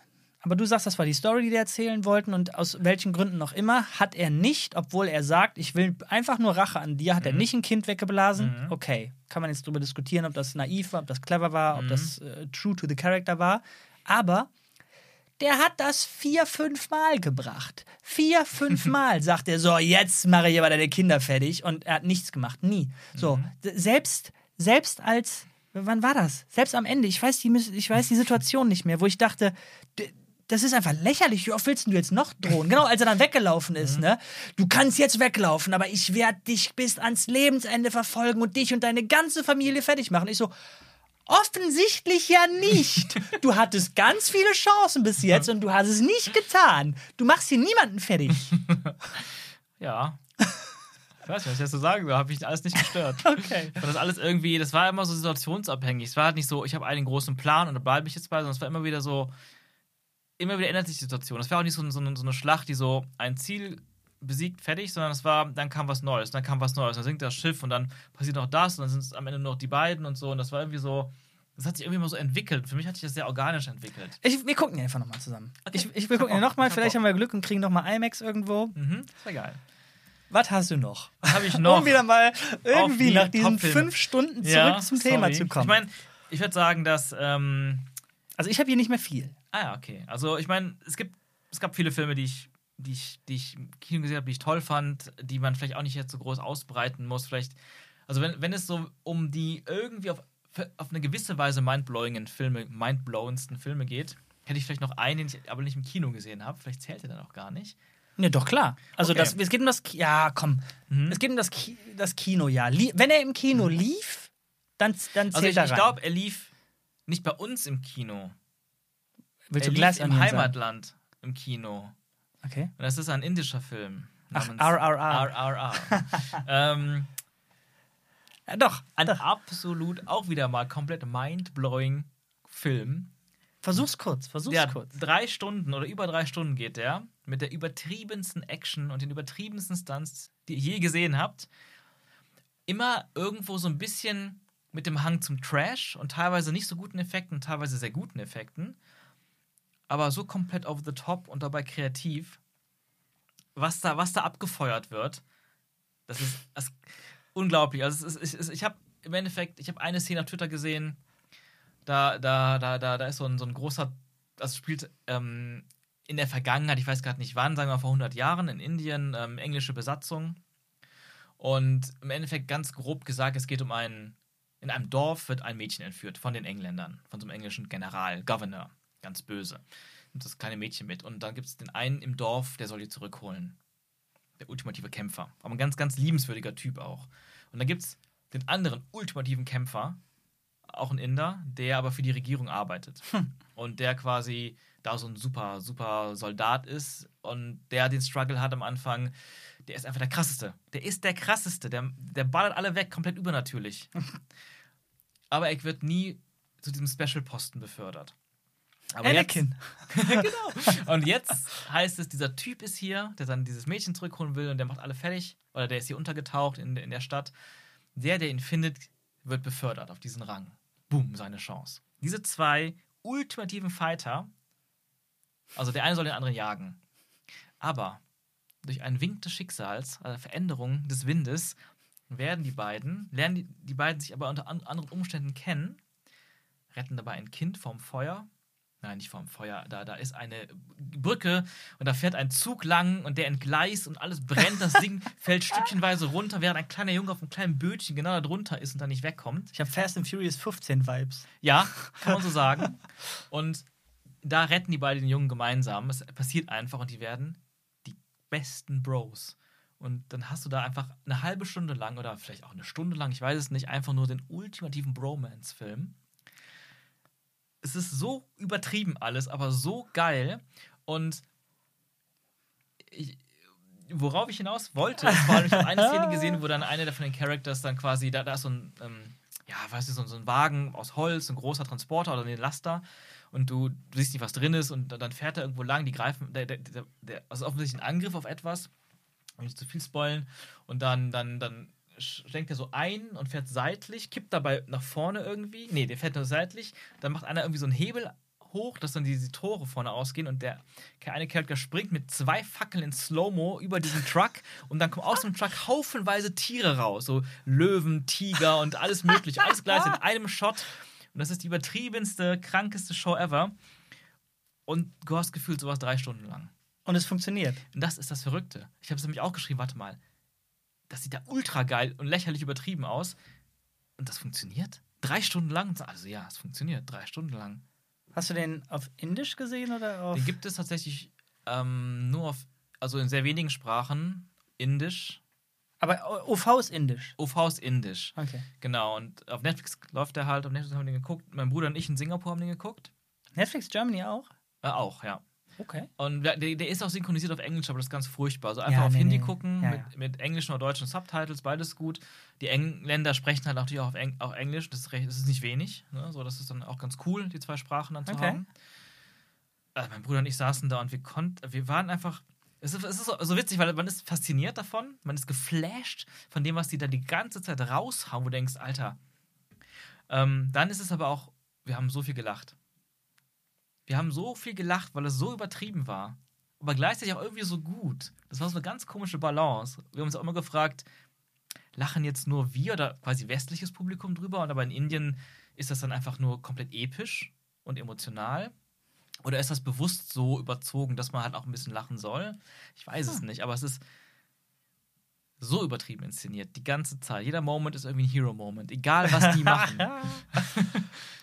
Aber du sagst, das war die Story, die die erzählen wollten und aus welchen Gründen noch immer hat er nicht, obwohl er sagt, ich will einfach nur Rache an dir, hat er nicht ein Kind weggeblasen. Okay, kann man jetzt darüber diskutieren, ob das naiv war, ob das clever war, ob das äh, true to the character war. Aber der hat das vier, fünf Mal gebracht. Vier, fünf Mal sagt er so, jetzt mache ich aber deine Kinder fertig. Und er hat nichts gemacht, nie. So, d- selbst, selbst als, wann war das? Selbst am Ende, ich weiß die, ich weiß die Situation nicht mehr, wo ich dachte, das ist einfach lächerlich. Wie oft willst du jetzt noch drohen? Genau, als er dann weggelaufen ist, ne? Du kannst jetzt weglaufen, aber ich werde dich bis ans Lebensende verfolgen und dich und deine ganze Familie fertig machen. Ich so, Offensichtlich ja nicht. Du hattest ganz viele Chancen bis jetzt und du hast es nicht getan. Du machst hier niemanden fertig.
Ja. Ich weiß nicht, was ich jetzt so sagen soll. Habe ich alles nicht gestört.
Okay.
Fand das alles irgendwie, das war immer so situationsabhängig. Es war halt nicht so, ich habe einen großen Plan und da bleibe ich jetzt bei, sondern es war immer wieder so, immer wieder ändert sich die Situation. Es war auch nicht so, so, eine- so eine Schlacht, die so ein Ziel besiegt, fertig, sondern es war, dann kam was Neues, dann kam was Neues, dann sinkt das Schiff und dann passiert noch das und dann sind es am Ende nur noch die beiden und so und das war irgendwie so, das hat sich irgendwie immer so entwickelt. Für mich hat sich das sehr organisch entwickelt.
Ich, wir gucken ihn einfach nochmal zusammen.
Okay.
Ich, ich, wir gucken
hab
nochmal. Vielleicht
Ich hab
haben wir Glück und kriegen nochmal IMAX irgendwo.
Mhm, das war geil.
Was hast du noch?
Habe ich noch.
Um wieder mal irgendwie
die
nach diesen fünf Stunden zurück
Ja,
zum
sorry.
Thema zu kommen.
Ich meine, ich würde sagen, dass, ähm,
also ich habe hier nicht mehr viel.
Ah ja, okay. Also ich meine, es gibt es gab viele Filme, die ich die ich, die ich im Kino gesehen habe, die ich toll fand, die man vielleicht auch nicht jetzt so groß ausbreiten muss. Vielleicht, also wenn, wenn es so um die irgendwie auf, auf eine gewisse Weise mindblowingen Filme, mindblowendsten Filme geht, hätte ich vielleicht noch einen, den ich aber nicht im Kino gesehen habe. Vielleicht zählt er dann auch gar nicht.
Ja, doch, klar. Also
Okay.
das, es geht um das. Ki- Ja, komm.
Mhm.
Es geht um das, Ki das Kino, ja. Lie wenn er im Kino lief, dann, dann zählt
Also ich,
er
ich
rein.
glaube, er lief nicht bei uns im Kino.
Willst
er
du
lief
Glass
im
Onion sagen?
Heimatland im Kino.
Okay.
Und das ist ein indischer Film.
Ach, RRR.
RRR. ähm,
Ja, doch.
ein
doch.
absolut auch wieder mal komplett mindblowing Film.
Versuch's kurz. Versuch's
Der
kurz.
drei Stunden oder über drei Stunden geht der mit der übertriebensten Action und den übertriebensten Stunts, die ihr je gesehen habt. Immer irgendwo so ein bisschen mit dem Hang zum Trash und teilweise nicht so guten Effekten, teilweise sehr guten Effekten. Aber so komplett over the top und dabei kreativ. Was da, was da abgefeuert wird, das ist, das ist unglaublich. Also ist, ist, ich habe im Endeffekt, ich habe eine Szene auf Twitter gesehen, da, da, da, da, da ist so ein, so ein großer, das spielt ähm, in der Vergangenheit, ich weiß gerade nicht wann, sagen wir vor 100 Jahren in Indien, ähm, englische Besatzung. Und im Endeffekt ganz grob gesagt, es geht um einen, in einem Dorf wird ein Mädchen entführt von den Engländern, von so einem englischen General, Governor, ganz böse. Nimmt das kleine Mädchen mit. Und dann gibt es den einen im Dorf, der soll die zurückholen. Der ultimative Kämpfer. Aber ein ganz, ganz liebenswürdiger Typ auch. Und dann gibt es den anderen ultimativen Kämpfer, auch ein Inder, der aber für die Regierung arbeitet. Und der quasi da so ein super, super Soldat ist und der den Struggle hat am Anfang. Der ist einfach der krasseste. Der ist der krasseste. Der, der ballert alle weg, komplett übernatürlich. aber er wird nie zu diesem Special-Posten befördert. Aber jetzt,
Anakin.
genau. Und jetzt heißt es, dieser Typ ist hier, der dann dieses Mädchen zurückholen will und der macht alle fertig. Oder der ist hier untergetaucht in, in der Stadt. Der, der ihn findet, wird befördert auf diesen Rang. Boom, seine Chance. Diese zwei ultimativen Fighter, also der eine soll den anderen jagen. Aber durch einen Wink des Schicksals, also Veränderung des Windes, werden die beiden, lernen die, die beiden sich aber unter an, anderen Umständen kennen, retten dabei ein Kind vom Feuer. Nein, nicht vom Feuer. Da, da ist eine Brücke und da fährt ein Zug lang und der entgleist und alles brennt. Das Ding fällt stückchenweise runter, während ein kleiner Junge auf einem kleinen Bötchen genau da drunter ist und da nicht wegkommt.
Ich habe Fast and Furious 15 Vibes.
Ja, kann man so sagen. Und da retten die beiden den Jungen gemeinsam. Es passiert einfach und die werden die besten Bros. Und dann hast du da einfach eine halbe Stunde lang oder vielleicht auch eine Stunde lang, ich weiß es nicht, einfach nur den ultimativen Bromance-Film. Es ist so übertrieben alles, aber so geil. Und ich, worauf ich hinaus wollte, ist vor allem, ich habe eine Szene gesehen, wo dann einer von den Characters dann quasi, da, da ist so ein, ähm, ja, weißt du, so, so ein Wagen aus Holz, ein großer Transporter oder ein Laster und du, du siehst nicht, was drin ist und dann fährt er irgendwo lang, die greifen, der, der, der, also offensichtlich ein Angriff auf etwas, will nicht zu viel spoilen, und dann, dann, dann schenkt er so ein und fährt seitlich, kippt dabei nach vorne irgendwie, nee, der fährt nur seitlich, dann macht einer irgendwie so einen Hebel hoch, dass dann diese Tore vorne ausgehen und der eine Charakter springt mit zwei Fackeln in Slow-Mo über diesen Truck und dann kommen aus dem Truck haufenweise Tiere raus. So Löwen, Tiger und alles mögliche. Alles gleich in einem Shot. Und das ist die übertriebenste, krankeste Show ever. Und du hast gefühlt sowas drei Stunden lang.
Und es funktioniert.
Und das ist das Verrückte. Ich habe es nämlich auch geschrieben, warte mal. Das sieht da ultra geil und lächerlich übertrieben aus. Und das funktioniert? Drei Stunden lang? Also ja, es funktioniert. Drei Stunden lang.
Hast du den auf Indisch gesehen oder auf.
Den gibt es tatsächlich ähm, nur auf, also in sehr wenigen Sprachen. Indisch.
Aber OV ist Indisch.
OV ist Indisch.
Okay.
Genau. Und auf Netflix läuft der halt. Auf Netflix haben wir den geguckt. Mein Bruder und ich in Singapur haben den geguckt.
Netflix Germany auch?
Äh, auch, ja.
Okay.
Und der, der, ist auch synchronisiert auf Englisch, aber das ist ganz furchtbar. Also einfach
Ja,
auf
nee,
Hindi
nee.
gucken,
Ja,
mit,
ja.
mit englischen oder deutschen Subtitles, beides gut. Die Engländer sprechen halt natürlich auch auf Eng auch Englisch, das ist, recht, das ist nicht wenig. Ne? So, das ist dann auch ganz cool, die zwei Sprachen dann zu
Okay.
haben. Äh, mein Bruder und ich saßen da und wir konnten, wir waren einfach. Es ist, es ist so, witzig, weil man ist fasziniert davon, man ist geflasht von dem, was die da die ganze Zeit raushauen, wo du denkst, Alter. Ähm, dann ist es aber auch, wir haben so viel gelacht. Wir haben so viel gelacht, weil es so übertrieben war. Aber gleichzeitig auch irgendwie so gut. Das war so eine ganz komische Balance. Wir haben uns auch immer gefragt, lachen jetzt nur wir oder quasi westliches Publikum drüber? Und aber in Indien ist das dann einfach nur komplett episch und emotional? Oder ist das bewusst so überzogen, dass man halt auch ein bisschen lachen soll? Ich weiß es nicht, aber es ist so übertrieben inszeniert, die ganze Zeit. Jeder Moment ist irgendwie ein Hero-Moment, egal was die machen.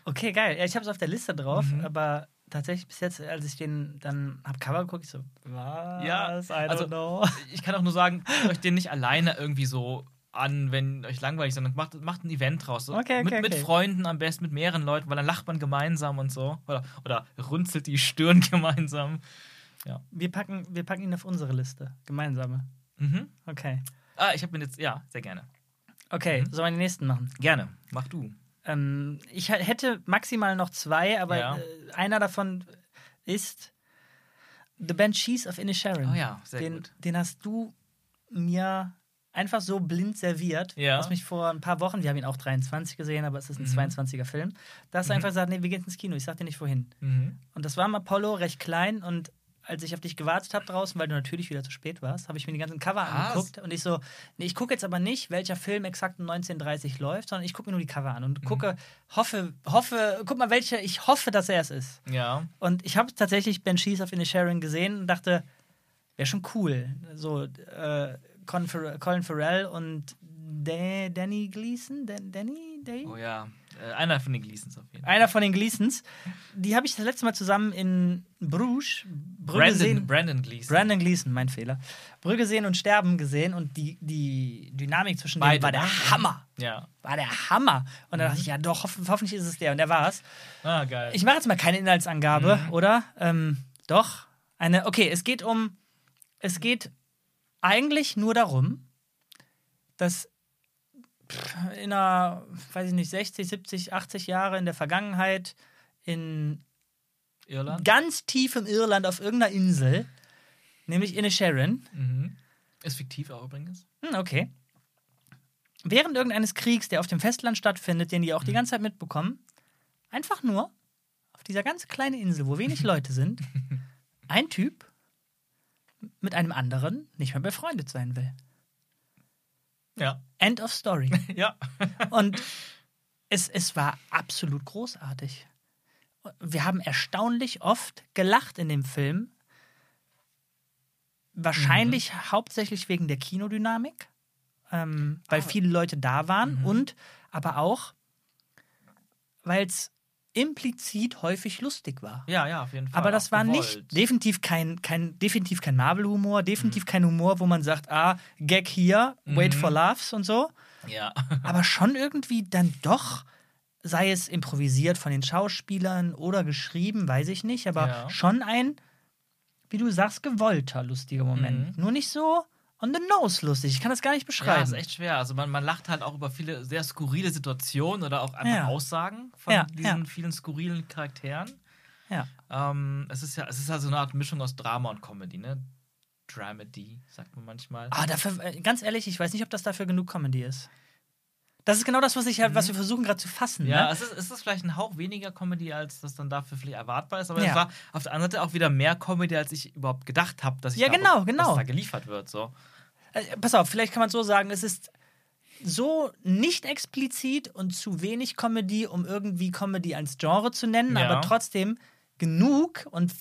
Okay, geil. Ja, ich habe es auf der Liste drauf,
Mhm.
aber tatsächlich bis jetzt, als ich den dann hab Cover geguckt, ich so, was?
Ja,
I don't
also-
know.
ich kann auch nur sagen, euch den nicht alleine irgendwie so an, wenn euch langweilig ist, sondern macht, macht ein Event draus. So.
Okay, okay,
mit, mit
okay.
Freunden am besten, mit mehreren Leuten, weil dann lacht man gemeinsam und so. Oder, oder runzelt die Stirn gemeinsam.
Wir packen, wir packen ihn auf unsere Liste. Gemeinsame.
Mhm.
Okay.
Ah, ich habe mir jetzt, ja, sehr gerne.
Okay,
Mhm.
sollen wir den nächsten machen?
Gerne, mach du.
Ähm, ich hätte maximal noch zwei, aber
Ja.
äh, einer davon ist The Banshees of Inisherin.
Oh ja, sehr
den,
gut.
Den hast du mir einfach so blind serviert.
Ja.
Hast mich vor ein paar Wochen, wir haben ihn auch 23 gesehen, aber es ist ein
Mhm.
22er Film. Da hast du
Mhm.
einfach gesagt, nee, wir gehen ins Kino. Ich sag dir nicht wohin.
Mhm.
Und das war im Apollo recht klein und als ich auf dich gewartet habe draußen, weil du natürlich wieder zu spät warst, habe ich mir die ganzen Cover
Was?
angeguckt und ich so, nee, ich gucke jetzt aber nicht, welcher Film exakt um 1930 läuft, sondern ich gucke mir nur die Cover an und gucke, hoffe, hoffe, guck mal, welcher, ich hoffe, dass er es ist.
Ja.
Und ich habe tatsächlich Banshees of Inisherin gesehen und dachte, wäre schon cool. So, äh, Colin, Farrell, und Da- Danny Gleason? Dan, Danny? Dave?
Oh ja. Äh, einer von den Gleasons auf jeden Fall.
Einer von den Gleasons. Die habe ich das letzte Mal zusammen in Bruges, Brügge
Brandon,
sehen.
Brandon Gleason.
Brandon Gleason, mein Fehler. Brügge sehen und sterben gesehen und die, die Dynamik zwischen denen
Beide,
war der? Hammer.
Ja.
War der Hammer. Und dann dachte ich, ja doch, hoff, hoffentlich ist es der. Und der war es.
Ah, geil.
Ich mache jetzt mal keine Inhaltsangabe,
Mhm.
oder? Ähm, doch. Eine, okay, es geht um. Es geht eigentlich nur darum, dass in einer, weiß ich nicht, 60, 70, 80 Jahre in der Vergangenheit in
Irland.
ganz tief im Irland auf irgendeiner Insel, nämlich Inisherin,
Mhm. Ist fiktiv auch übrigens.
hm, okay, während irgendeines Kriegs, der auf dem Festland stattfindet, den die auch die ganze Zeit mitbekommen, einfach nur auf dieser ganz kleinen Insel, wo wenig Leute sind, ein Typ mit einem anderen nicht mehr befreundet sein will.
Ja.
End of story.
Ja.
Und es, es war absolut großartig. Wir haben erstaunlich oft gelacht in dem Film. Wahrscheinlich hauptsächlich wegen der Kinodynamik, ähm, weil
Ah.
viele Leute da waren
Mhm.
und aber auch, weil es implizit häufig lustig war.
Ja, ja, auf jeden Fall.
Aber das war
gewollt.
nicht definitiv kein, kein, definitiv kein Marvel-Humor, definitiv
Mhm.
kein Humor, wo man sagt, ah, Gag hier, wait
Mhm.
for laughs und so
Ja.
aber schon irgendwie dann doch, sei es improvisiert von den Schauspielern oder geschrieben, weiß ich nicht, aber
Ja.
schon ein, wie du sagst, gewollter, lustiger Moment.
Mhm.
Nur nicht so on the nose lustig. Ich kann das gar nicht
Ja,
beschreiben.
ist echt schwer. Also man, man lacht halt auch über viele sehr skurrile Situationen oder auch einfach
Ja.
Aussagen von
Ja,
diesen
ja.
vielen skurrilen Charakteren.
ja.
Ähm, es ist ja, es ist also eine Art Mischung aus Drama und Comedy, ne? Dramedy, sagt man manchmal.
Ah, dafür, äh, ganz ehrlich, ich weiß nicht, ob das dafür genug Comedy ist. Das ist genau das, was, ich, halt, was wir versuchen gerade zu fassen.
Ja,
ne?
es, ist, es ist vielleicht ein Hauch weniger Comedy, als das dann dafür vielleicht erwartbar ist, aber
Ja.
es war auf der anderen Seite auch wieder mehr Comedy, als ich überhaupt gedacht habe, dass ich
Ja,
da,
genau,
dass
genau.
da geliefert wird. So.
Äh, pass auf, vielleicht kann man so sagen, es ist so nicht explizit und zu wenig Comedy, um irgendwie Comedy als Genre zu nennen,
Ja.
aber trotzdem genug und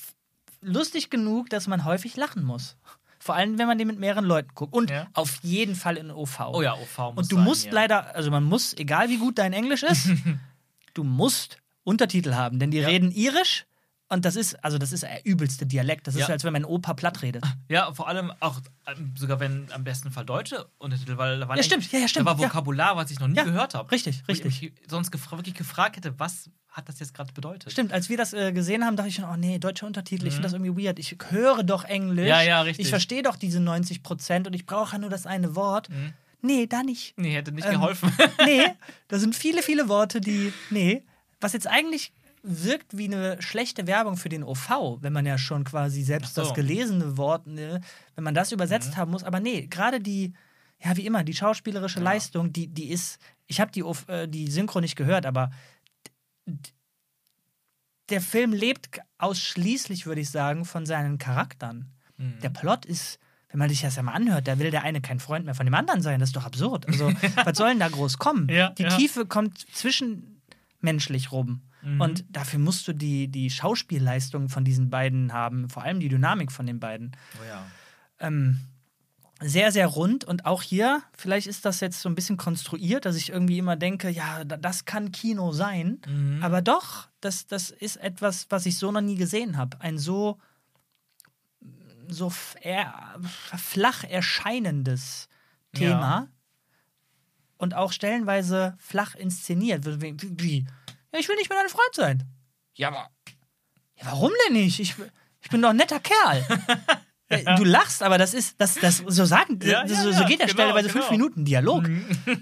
lustig genug, dass man häufig lachen muss. Vor allem, wenn man den mit mehreren Leuten guckt. Und
Ja.
auf jeden Fall in OV.
Oh ja, OV muss
Und du
sein,
musst
ja.
leider, also man muss, egal wie gut dein Englisch ist, du musst Untertitel haben, denn die
Ja.
reden irisch und das ist, also das ist der übelste Dialekt. Das ist,
Ja.
als wenn mein Opa platt redet.
Ja, vor allem auch ähm, sogar wenn am besten Fall deutsche Untertitel, weil da war
Ja, stimmt, ja, ja, stimmt,
Da war
ja.
Vokabular, was ich noch nie
Ja,
gehört habe.
richtig,
Wo ich
richtig.
mich sonst gefra wirklich gefragt hätte, was hat das jetzt gerade bedeutet?
Stimmt, als wir das äh, gesehen haben, dachte ich schon, oh nee, deutsche Untertitel, ich finde das irgendwie weird. Ich höre doch Englisch.
Mhm. Ja, ja, richtig.
Ich verstehe doch diese 90 Prozent und ich brauche ja nur das eine Wort. Nee, da nicht.
Nee, hätte nicht
Ähm,
geholfen.
Nee, da sind viele, viele Worte, die. Nee. Was jetzt eigentlich wirkt wie eine schlechte Werbung für den OV, wenn man ja schon quasi selbst
so. Mhm.
das gelesene Wort, ne, wenn man das übersetzt haben muss. Aber nee, gerade die, ja, wie immer, die schauspielerische Leistung, die, die ist. Ich habe die, äh, die Synchro nicht gehört, aber der Film lebt ausschließlich, würde ich sagen, von seinen Charakteren.
Mhm.
Der Plot ist, wenn man sich das ja mal anhört, da will der eine kein Freund mehr von dem anderen sein. Das ist doch absurd. Also, was soll denn da groß kommen?
Ja,
die
ja.
Tiefe kommt zwischenmenschlich rum.
Mhm.
Und dafür musst du die, die Schauspielleistung von diesen beiden haben, vor allem die Dynamik von den beiden.
Oh ja.
Ähm, sehr, sehr rund und auch hier, vielleicht ist das jetzt so ein bisschen konstruiert, dass ich irgendwie immer denke, ja, da- das kann Kino sein.
Mhm.
Aber doch, das, das ist etwas, was ich so noch nie gesehen habe. Ein so, so flach erscheinendes Thema
Ja.
und auch stellenweise flach inszeniert. Wie? Ja, ich will nicht mehr dein Freund sein. Ja, aber ja, warum denn nicht? Ich, ich bin doch ein netter Kerl. Ja, Du lachst, aber das ist, das, das, so sagen,
Ja,
so, so geht ja
genau,
stellenweise
genau.
fünf Minuten Dialog.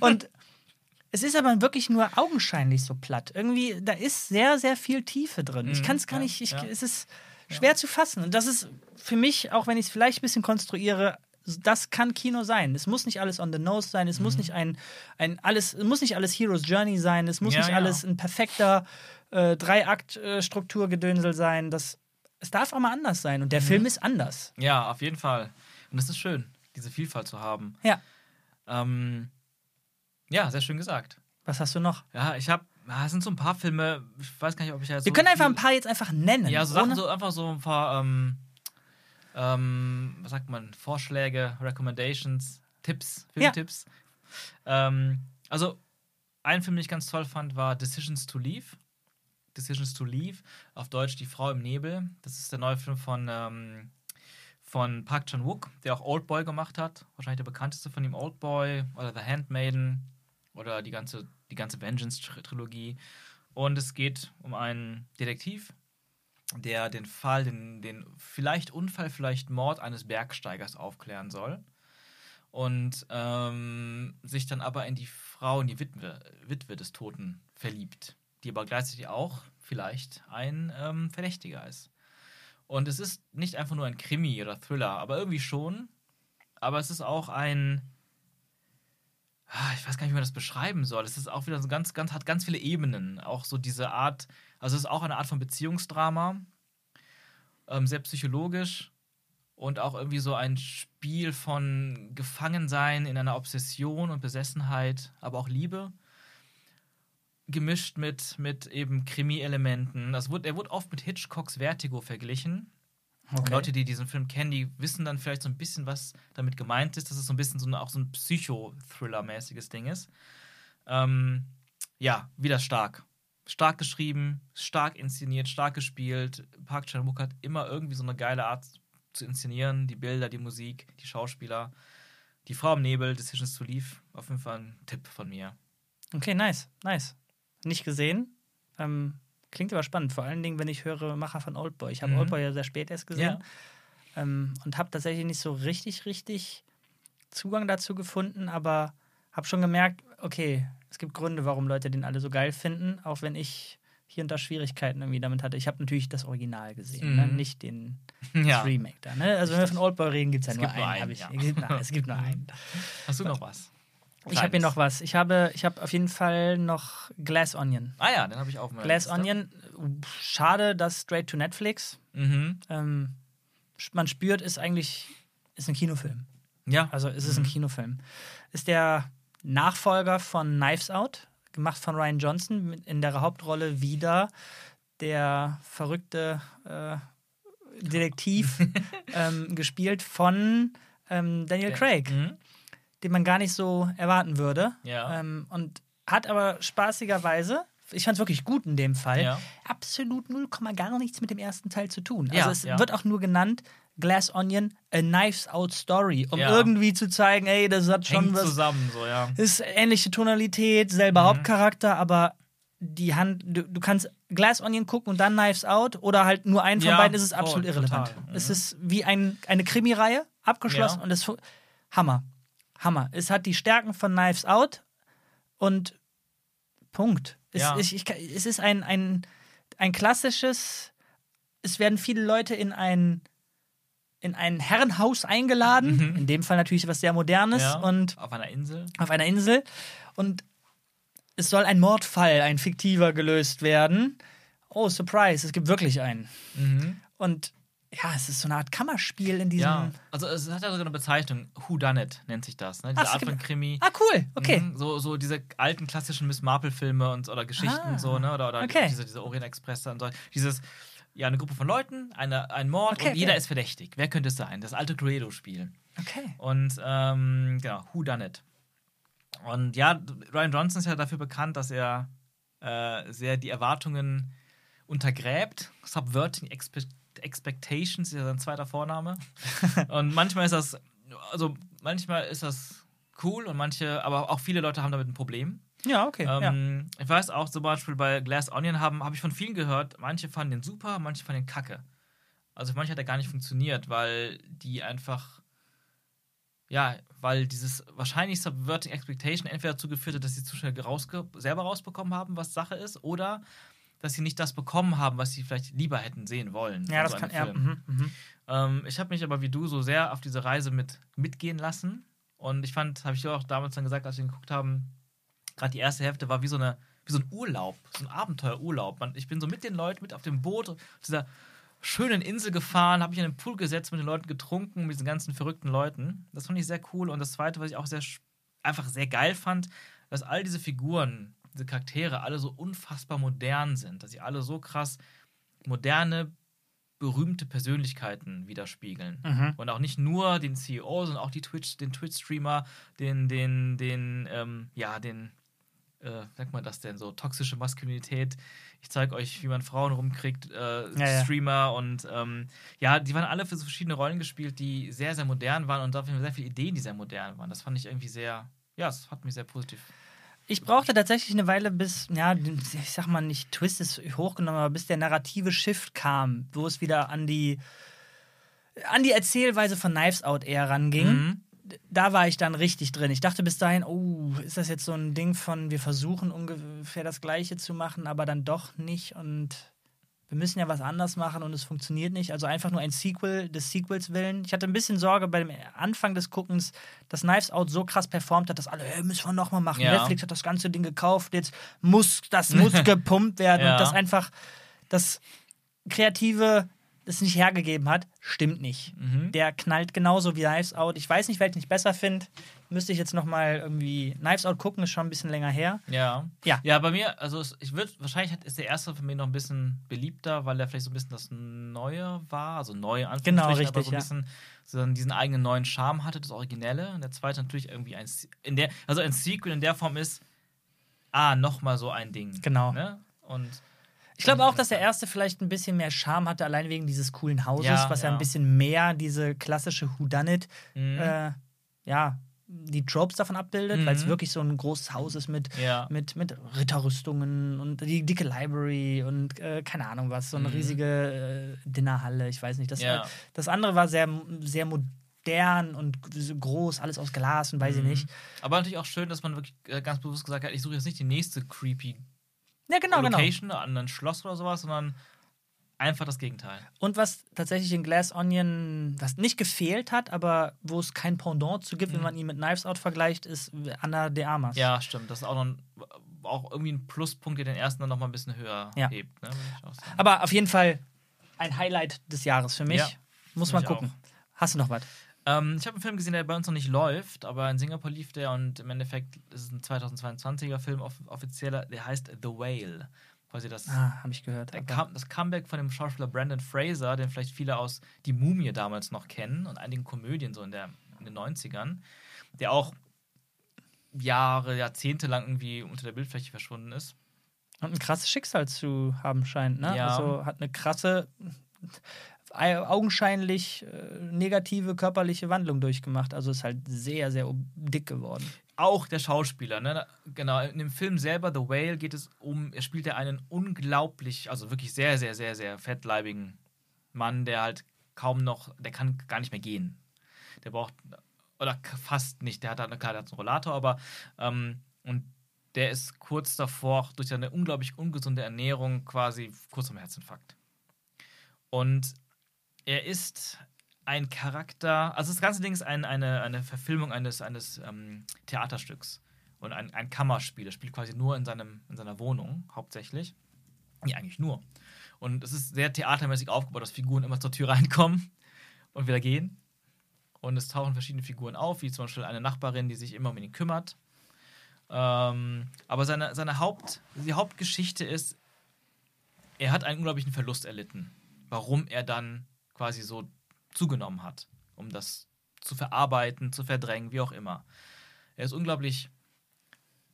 Und es ist aber wirklich nur augenscheinlich so platt. Irgendwie, da ist sehr, sehr viel Tiefe drin. Ich
Mhm,
kann es gar nicht, ich, es ist schwer zu fassen. Und das ist für mich, auch wenn ich es vielleicht ein bisschen konstruiere, das kann Kino sein. Es muss nicht alles on the nose sein, es
Mhm.
muss nicht ein, ein alles, es muss nicht alles Hero's Journey sein, es muss
Ja,
nicht
ja.
alles ein perfekter äh, Dreiakt-Strukturgedönsel sein. Das, es darf auch mal anders sein.
Mhm.
Und der Film ist anders.
ja, auf jeden Fall. Und es ist schön, diese Vielfalt zu haben.
Ja.
Ähm, ja, sehr schön gesagt.
Was hast du noch?
Ja, ich habe, es sind so ein paar Filme, ich weiß gar nicht, ob ich jetzt.
Wir
so
können einfach ein paar jetzt einfach nennen.
Ja, so Sachen, so einfach so ein paar, ähm, ähm, was sagt man, Vorschläge, Recommendations, Tipps, Filmtipps. Ähm, also, ein Film, den ich ganz toll fand, war Decisions to Leave. Decisions to Leave, auf Deutsch Die Frau im Nebel. Das ist der neue Film von, ähm, von Park Chan-wook, der auch Oldboy gemacht hat. Wahrscheinlich der bekannteste von ihm, Oldboy oder The Handmaiden oder die ganze, die ganze Vengeance-Trilogie. Und es geht um einen Detektiv, der den Fall, den, den vielleicht Unfall, vielleicht Mord eines Bergsteigers aufklären soll. Und ähm, sich dann aber in die Frau, in die Witwe, Witwe des Toten verliebt, die aber gleichzeitig auch vielleicht ein ähm, Verdächtiger ist. Und es ist nicht einfach nur ein Krimi oder Thriller, aber irgendwie schon. Aber es ist auch ein. Ah, Ich weiß gar nicht, wie man das beschreiben soll. Es ist auch wieder so ganz, ganz, hat ganz viele Ebenen. Auch so diese Art, also es ist auch eine Art von Beziehungsdrama, ähm, sehr psychologisch und auch irgendwie so ein Spiel von Gefangensein in einer Obsession und Besessenheit, aber auch Liebe. Gemischt mit, mit eben Krimi-Elementen. Wurde, er wurde oft mit Hitchcocks Vertigo verglichen.
Okay.
Leute, die diesen Film kennen, die wissen dann vielleicht so ein bisschen, was damit gemeint ist, dass es so ein bisschen so ein, auch so ein Psycho-Thriller-mäßiges Ding ist. Ähm, ja, wieder stark. Stark geschrieben, stark inszeniert, stark gespielt. Park Chan-wook hat immer irgendwie so eine geile Art zu inszenieren. Die Bilder, die Musik, die Schauspieler. Die Frau im Nebel, Decisions to Leave. Auf jeden Fall ein Tipp von mir.
Okay, nice, nice. Nicht gesehen. Ähm, klingt aber spannend. Vor allen Dingen, wenn ich höre Macher von Oldboy. Ich habe
Mhm.
Oldboy ja sehr spät erst gesehen. Ähm, und habe tatsächlich nicht so richtig, richtig Zugang dazu gefunden, aber habe schon gemerkt, okay, es gibt Gründe, warum Leute den alle so geil finden, auch wenn ich hier und da Schwierigkeiten irgendwie damit hatte. Ich habe natürlich das Original gesehen, ne?
Mhm.
nicht den
Ja.
Remake da. Ne? Also wenn wir von Oldboy reden, gibt es ja
Es
nur
gibt
einen.
einen,
ich,
ja.
es, gibt nur, es gibt nur einen.
Hast du noch was?
Ich habe hier noch was. Ich habe, ich habe auf jeden Fall noch Glass Onion.
Ah ja, den habe ich auch mal.
Glass Onion, schade, dass straight to Netflix.
Mhm.
Ähm, man spürt, ist eigentlich ist ein Kinofilm.
Ja.
Also ist es ein Kinofilm. Ist der Nachfolger von Knives Out, gemacht von Ryan Johnson, in der Hauptrolle wieder der verrückte äh, Detektiv, ähm, gespielt von ähm, Daniel Craig,
Mhm.
den man gar nicht so erwarten würde.
Ja.
Ähm, und hat aber spaßigerweise, ich fand es wirklich gut in dem Fall,
Ja.
absolut 0, gar nichts mit dem ersten Teil zu tun.
Ja,
also es
ja.
wird auch nur genannt Glass Onion, a Knives Out Story, um
Ja.
irgendwie zu zeigen, ey, das hat schon
Hängt
was.
zusammen, so, ja.
Ist ähnliche Tonalität, selber
Mhm.
Hauptcharakter, aber die Hand, du, du kannst Glass Onion gucken und dann Knives Out oder halt nur einen von
Ja,
beiden, ist es absolut irrelevant.
total. Mhm.
Es ist wie ein, eine Krimireihe, abgeschlossen
Ja.
und es Hammer. Hammer. Es hat die Stärken von Knives Out und Punkt. Es, ich, ich, es ist ein, ein, ein klassisches, es werden viele Leute in ein, in ein Herrenhaus eingeladen, in dem Fall natürlich was sehr Modernes
Mhm. ja.
und
Auf einer Insel.
auf einer Insel und es soll ein Mordfall, ein fiktiver gelöst werden. Oh, Surprise, es gibt wirklich einen.
Mhm.
Und ja, es ist so eine Art Kammerspiel in diesem.
Ja. Also, es hat ja sogar eine Bezeichnung. Who Done It nennt sich das. Ne? Diese
Ach,
Art von Krimi.
Ah, cool, okay.
Mhm, So, so diese alten klassischen Miss Marple-Filme und oder Geschichten
Ah,
so, ne? Oder, oder
okay.
diese, diese Orient Express und so. Dieses, ja, eine Gruppe von Leuten, eine, ein Mord
Okay,
und jeder
okay.
ist verdächtig. Wer könnte es sein? Das alte Cluedo-Spiel.
Okay.
Und ähm, genau, Who Done It. Und ja, Ryan Johnson ist ja dafür bekannt, dass er äh, sehr die Erwartungen untergräbt. Subverting Expe Expectations ist ja sein zweiter Vorname. und manchmal ist das, also manchmal ist das cool und manche, aber auch viele Leute haben damit ein Problem.
Ja, okay. ja.
Ähm, Ich weiß auch zum Beispiel bei Glass Onion habe ich von vielen gehört, manche fanden den super, manche fanden den kacke. Also für manche hat er gar nicht funktioniert, weil die einfach, ja, weil dieses wahrscheinlich Subverting Expectation entweder dazu geführt hat, dass sie zu schnell rausge selber rausbekommen haben, was Sache ist, oder dass sie nicht das bekommen haben, was sie vielleicht lieber hätten sehen wollen.
ja, das
so
kann. Ja,
Film.
mhm, mhm.
Ähm, ich habe mich aber wie du so sehr auf diese Reise mit mitgehen lassen. Und ich fand, habe ich auch damals dann gesagt, als wir ihn geguckt haben, gerade die erste Hälfte war wie so, eine, wie so ein Urlaub, so ein Abenteuerurlaub. Man, ich bin so mit den Leuten, mit auf dem Boot, auf dieser schönen Insel gefahren, habe mich in den Pool gesetzt, mit den Leuten getrunken, mit diesen ganzen verrückten Leuten. Das fand ich sehr cool. Und das Zweite, was ich auch sehr einfach sehr geil fand, dass all diese Figuren, diese Charaktere alle so unfassbar modern sind, dass sie alle so krass moderne, berühmte Persönlichkeiten widerspiegeln.
Mhm.
Und auch nicht nur den CEO, sondern auch die Twitch, den Twitch-Streamer, den, den, den, ähm, ja, den, äh, sagt man das denn so, toxische Maskulinität. Ich zeige euch, wie man Frauen rumkriegt, äh,
Ja, ja.
Streamer und ähm, ja, die waren alle für so verschiedene Rollen gespielt, die sehr, sehr modern waren und dafür sehr viele Ideen, die sehr modern waren. Das fand ich irgendwie sehr, ja, es hat mich sehr positiv.
Ich brauchte tatsächlich eine Weile, bis, ja, ich sag mal nicht, Twist ist hochgenommen, aber bis der narrative Shift kam, wo es wieder an die, an die Erzählweise von Knives Out eher ranging.
Mhm.
Da war ich dann richtig drin. Ich dachte bis dahin, oh, ist das jetzt so ein Ding von, wir versuchen ungefähr das Gleiche zu machen, aber dann doch nicht und wir müssen ja was anders machen und es funktioniert nicht. Also einfach nur ein Sequel des Sequels willen. Ich hatte ein bisschen Sorge bei dem Anfang des Guckens, dass Knives Out so krass performt hat, dass alle, hey, müssen wir nochmal machen.
Ja.
Netflix hat das ganze Ding gekauft, jetzt muss, das muss gepumpt werden.
Ja.
Und das einfach, das Kreative das nicht hergegeben hat, stimmt nicht.
Mhm.
Der knallt genauso wie Knives Out. Ich weiß nicht, welchen ich besser finde. Müsste ich jetzt nochmal irgendwie Knives Out gucken, ist schon ein bisschen länger her.
Ja.
Ja.
Ja, bei mir, also ich würde, wahrscheinlich ist der erste für mich noch ein bisschen beliebter, weil er vielleicht so ein bisschen das Neue war, also neu in Anführungsstrichen,
Genau,
aber
richtig,
so ein
ja.
bisschen so diesen eigenen neuen Charme hatte, das Originelle. Und der zweite natürlich irgendwie ein, in der, also ein Sequel in der Form ist, ah, nochmal so ein Ding.
Genau.
Ne? Und
Ich glaube auch, dass der erste vielleicht ein bisschen mehr Charme hatte, allein wegen dieses coolen Hauses,
Ja,
was ja,
ja.
ein bisschen mehr diese klassische Whodunit,
Mhm.
äh, ja, die Tropes davon abbildet, weil es
Mhm.
wirklich so ein großes Haus ist mit,
Ja.
mit, mit Ritterrüstungen und die dicke Library und äh, keine Ahnung was, so eine
Mhm.
riesige äh, Dinnerhalle, ich weiß nicht. Das,
Ja.
äh, das andere war sehr, sehr modern und groß, alles aus Glas und weiß ich
Mhm.
nicht.
Aber natürlich auch schön, dass man wirklich äh, ganz bewusst gesagt hat, ich suche jetzt nicht die nächste creepy
Ja, genau, genau.
Location an ein Schloss oder sowas, sondern einfach das Gegenteil.
Und was tatsächlich in Glass Onion, was nicht gefehlt hat, aber wo es kein Pendant zu gibt, wenn man ihn mit Knives Out vergleicht, ist Anna de Armas.
Mhm. Ja, stimmt. Das ist auch, noch ein, auch irgendwie ein Pluspunkt, der den ersten dann noch mal ein bisschen höher
Ja.
hebt. Ne? Auch.
Aber auf jeden Fall ein Highlight des Jahres für mich.
Ja,
Muss man gucken. Hast du noch was?
Ähm, ich habe einen Film gesehen, der bei uns noch nicht läuft, aber in Singapur lief der und im Endeffekt ist es ein 2022er Film, off offizieller, der heißt The Whale. Quasi das,
Ah, habe ich gehört.
Come- das Comeback von dem Schauspieler Brandon Fraser, den vielleicht viele aus Die Mumie damals noch kennen und einigen Komödien so in, der, in den 90ern, der auch Jahre, Jahrzehnte lang irgendwie unter der Bildfläche verschwunden ist.
Und ein krasses Schicksal zu haben scheint, ne?
Ja.
Also hat eine krasse, augenscheinlich äh, negative körperliche Wandlung durchgemacht. Also ist halt sehr, sehr dick geworden.
auch der Schauspieler, ne? Genau, in dem Film selber, The Whale, geht es um, er spielt ja einen unglaublich, also wirklich sehr, sehr, sehr, sehr fettleibigen Mann, der halt kaum noch, der kann gar nicht mehr gehen. Der braucht, oder fast nicht, der hat halt, klar, der hat einen Rollator, aber, ähm, und der ist kurz davor, durch seine unglaublich ungesunde Ernährung quasi kurz vom Herzinfarkt. Und er ist ein Charakter, also das ganze Ding ist ein, eine, eine Verfilmung eines, eines ähm, Theaterstücks und ein, ein Kammerspiel. Er spielt quasi nur in, seinem, in seiner Wohnung, hauptsächlich. Nee, eigentlich nur. Und es ist sehr theatermäßig aufgebaut, dass Figuren immer zur Tür reinkommen und wieder gehen. Und es tauchen verschiedene Figuren auf, wie zum Beispiel eine Nachbarin, die sich immer um ihn kümmert. Ähm, aber seine, seine Haupt, die Hauptgeschichte ist, er hat einen unglaublichen Verlust erlitten. Warum er dann quasi so zugenommen hat, um das zu verarbeiten, zu verdrängen, wie auch immer. Er ist unglaublich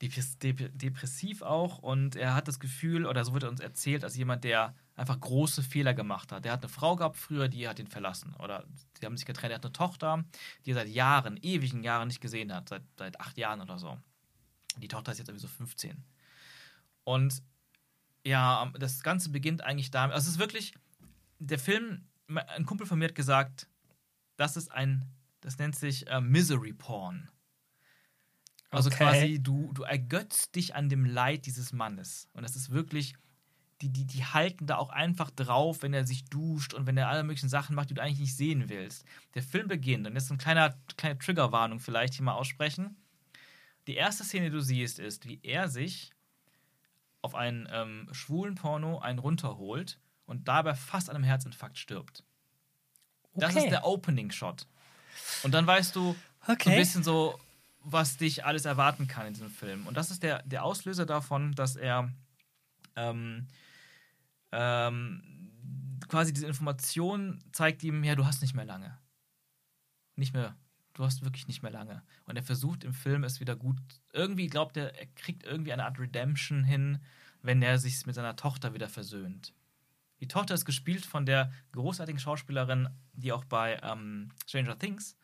depres- dep- depressiv auch und er hat das Gefühl, oder so wird er uns erzählt, als jemand, der einfach große Fehler gemacht hat. Der hat eine Frau gehabt früher, die hat ihn verlassen. Oder sie haben sich getrennt. Er hat eine Tochter, die er seit Jahren, ewigen Jahren nicht gesehen hat, seit, seit acht Jahren oder so. Die Tochter ist jetzt irgendwie so 15. Und ja, das Ganze beginnt eigentlich damit. Also es ist wirklich, der Film, ein Kumpel von mir hat gesagt, das ist ein, das nennt sich äh, Misery Porn. Also
Okay.
quasi, du, du ergötzt dich an dem Leid dieses Mannes. Und das ist wirklich, die, die, die halten da auch einfach drauf, wenn er sich duscht und wenn er alle möglichen Sachen macht, die du eigentlich nicht sehen willst. Der Film beginnt, und jetzt eine kleine, kleine Triggerwarnung vielleicht hier mal aussprechen. Die erste Szene, die du siehst, ist, wie er sich auf einen ähm, schwulen Porno einen runterholt und dabei fast an einem Herzinfarkt stirbt. Das
Okay.
ist der Opening-Shot. Und dann weißt du so ein
Okay.
bisschen so, was dich alles erwarten kann in diesem Film. Und das ist der, der Auslöser davon, dass er ähm, ähm, quasi diese Information zeigt ihm, ja, du hast nicht mehr lange. Nicht mehr, du hast wirklich nicht mehr lange. Und er versucht im Film es wieder gut, irgendwie glaubt er, er kriegt irgendwie eine Art Redemption hin, wenn er sich mit seiner Tochter wieder versöhnt. Die Tochter ist gespielt von der großartigen Schauspielerin, die auch bei ähm, Stranger Things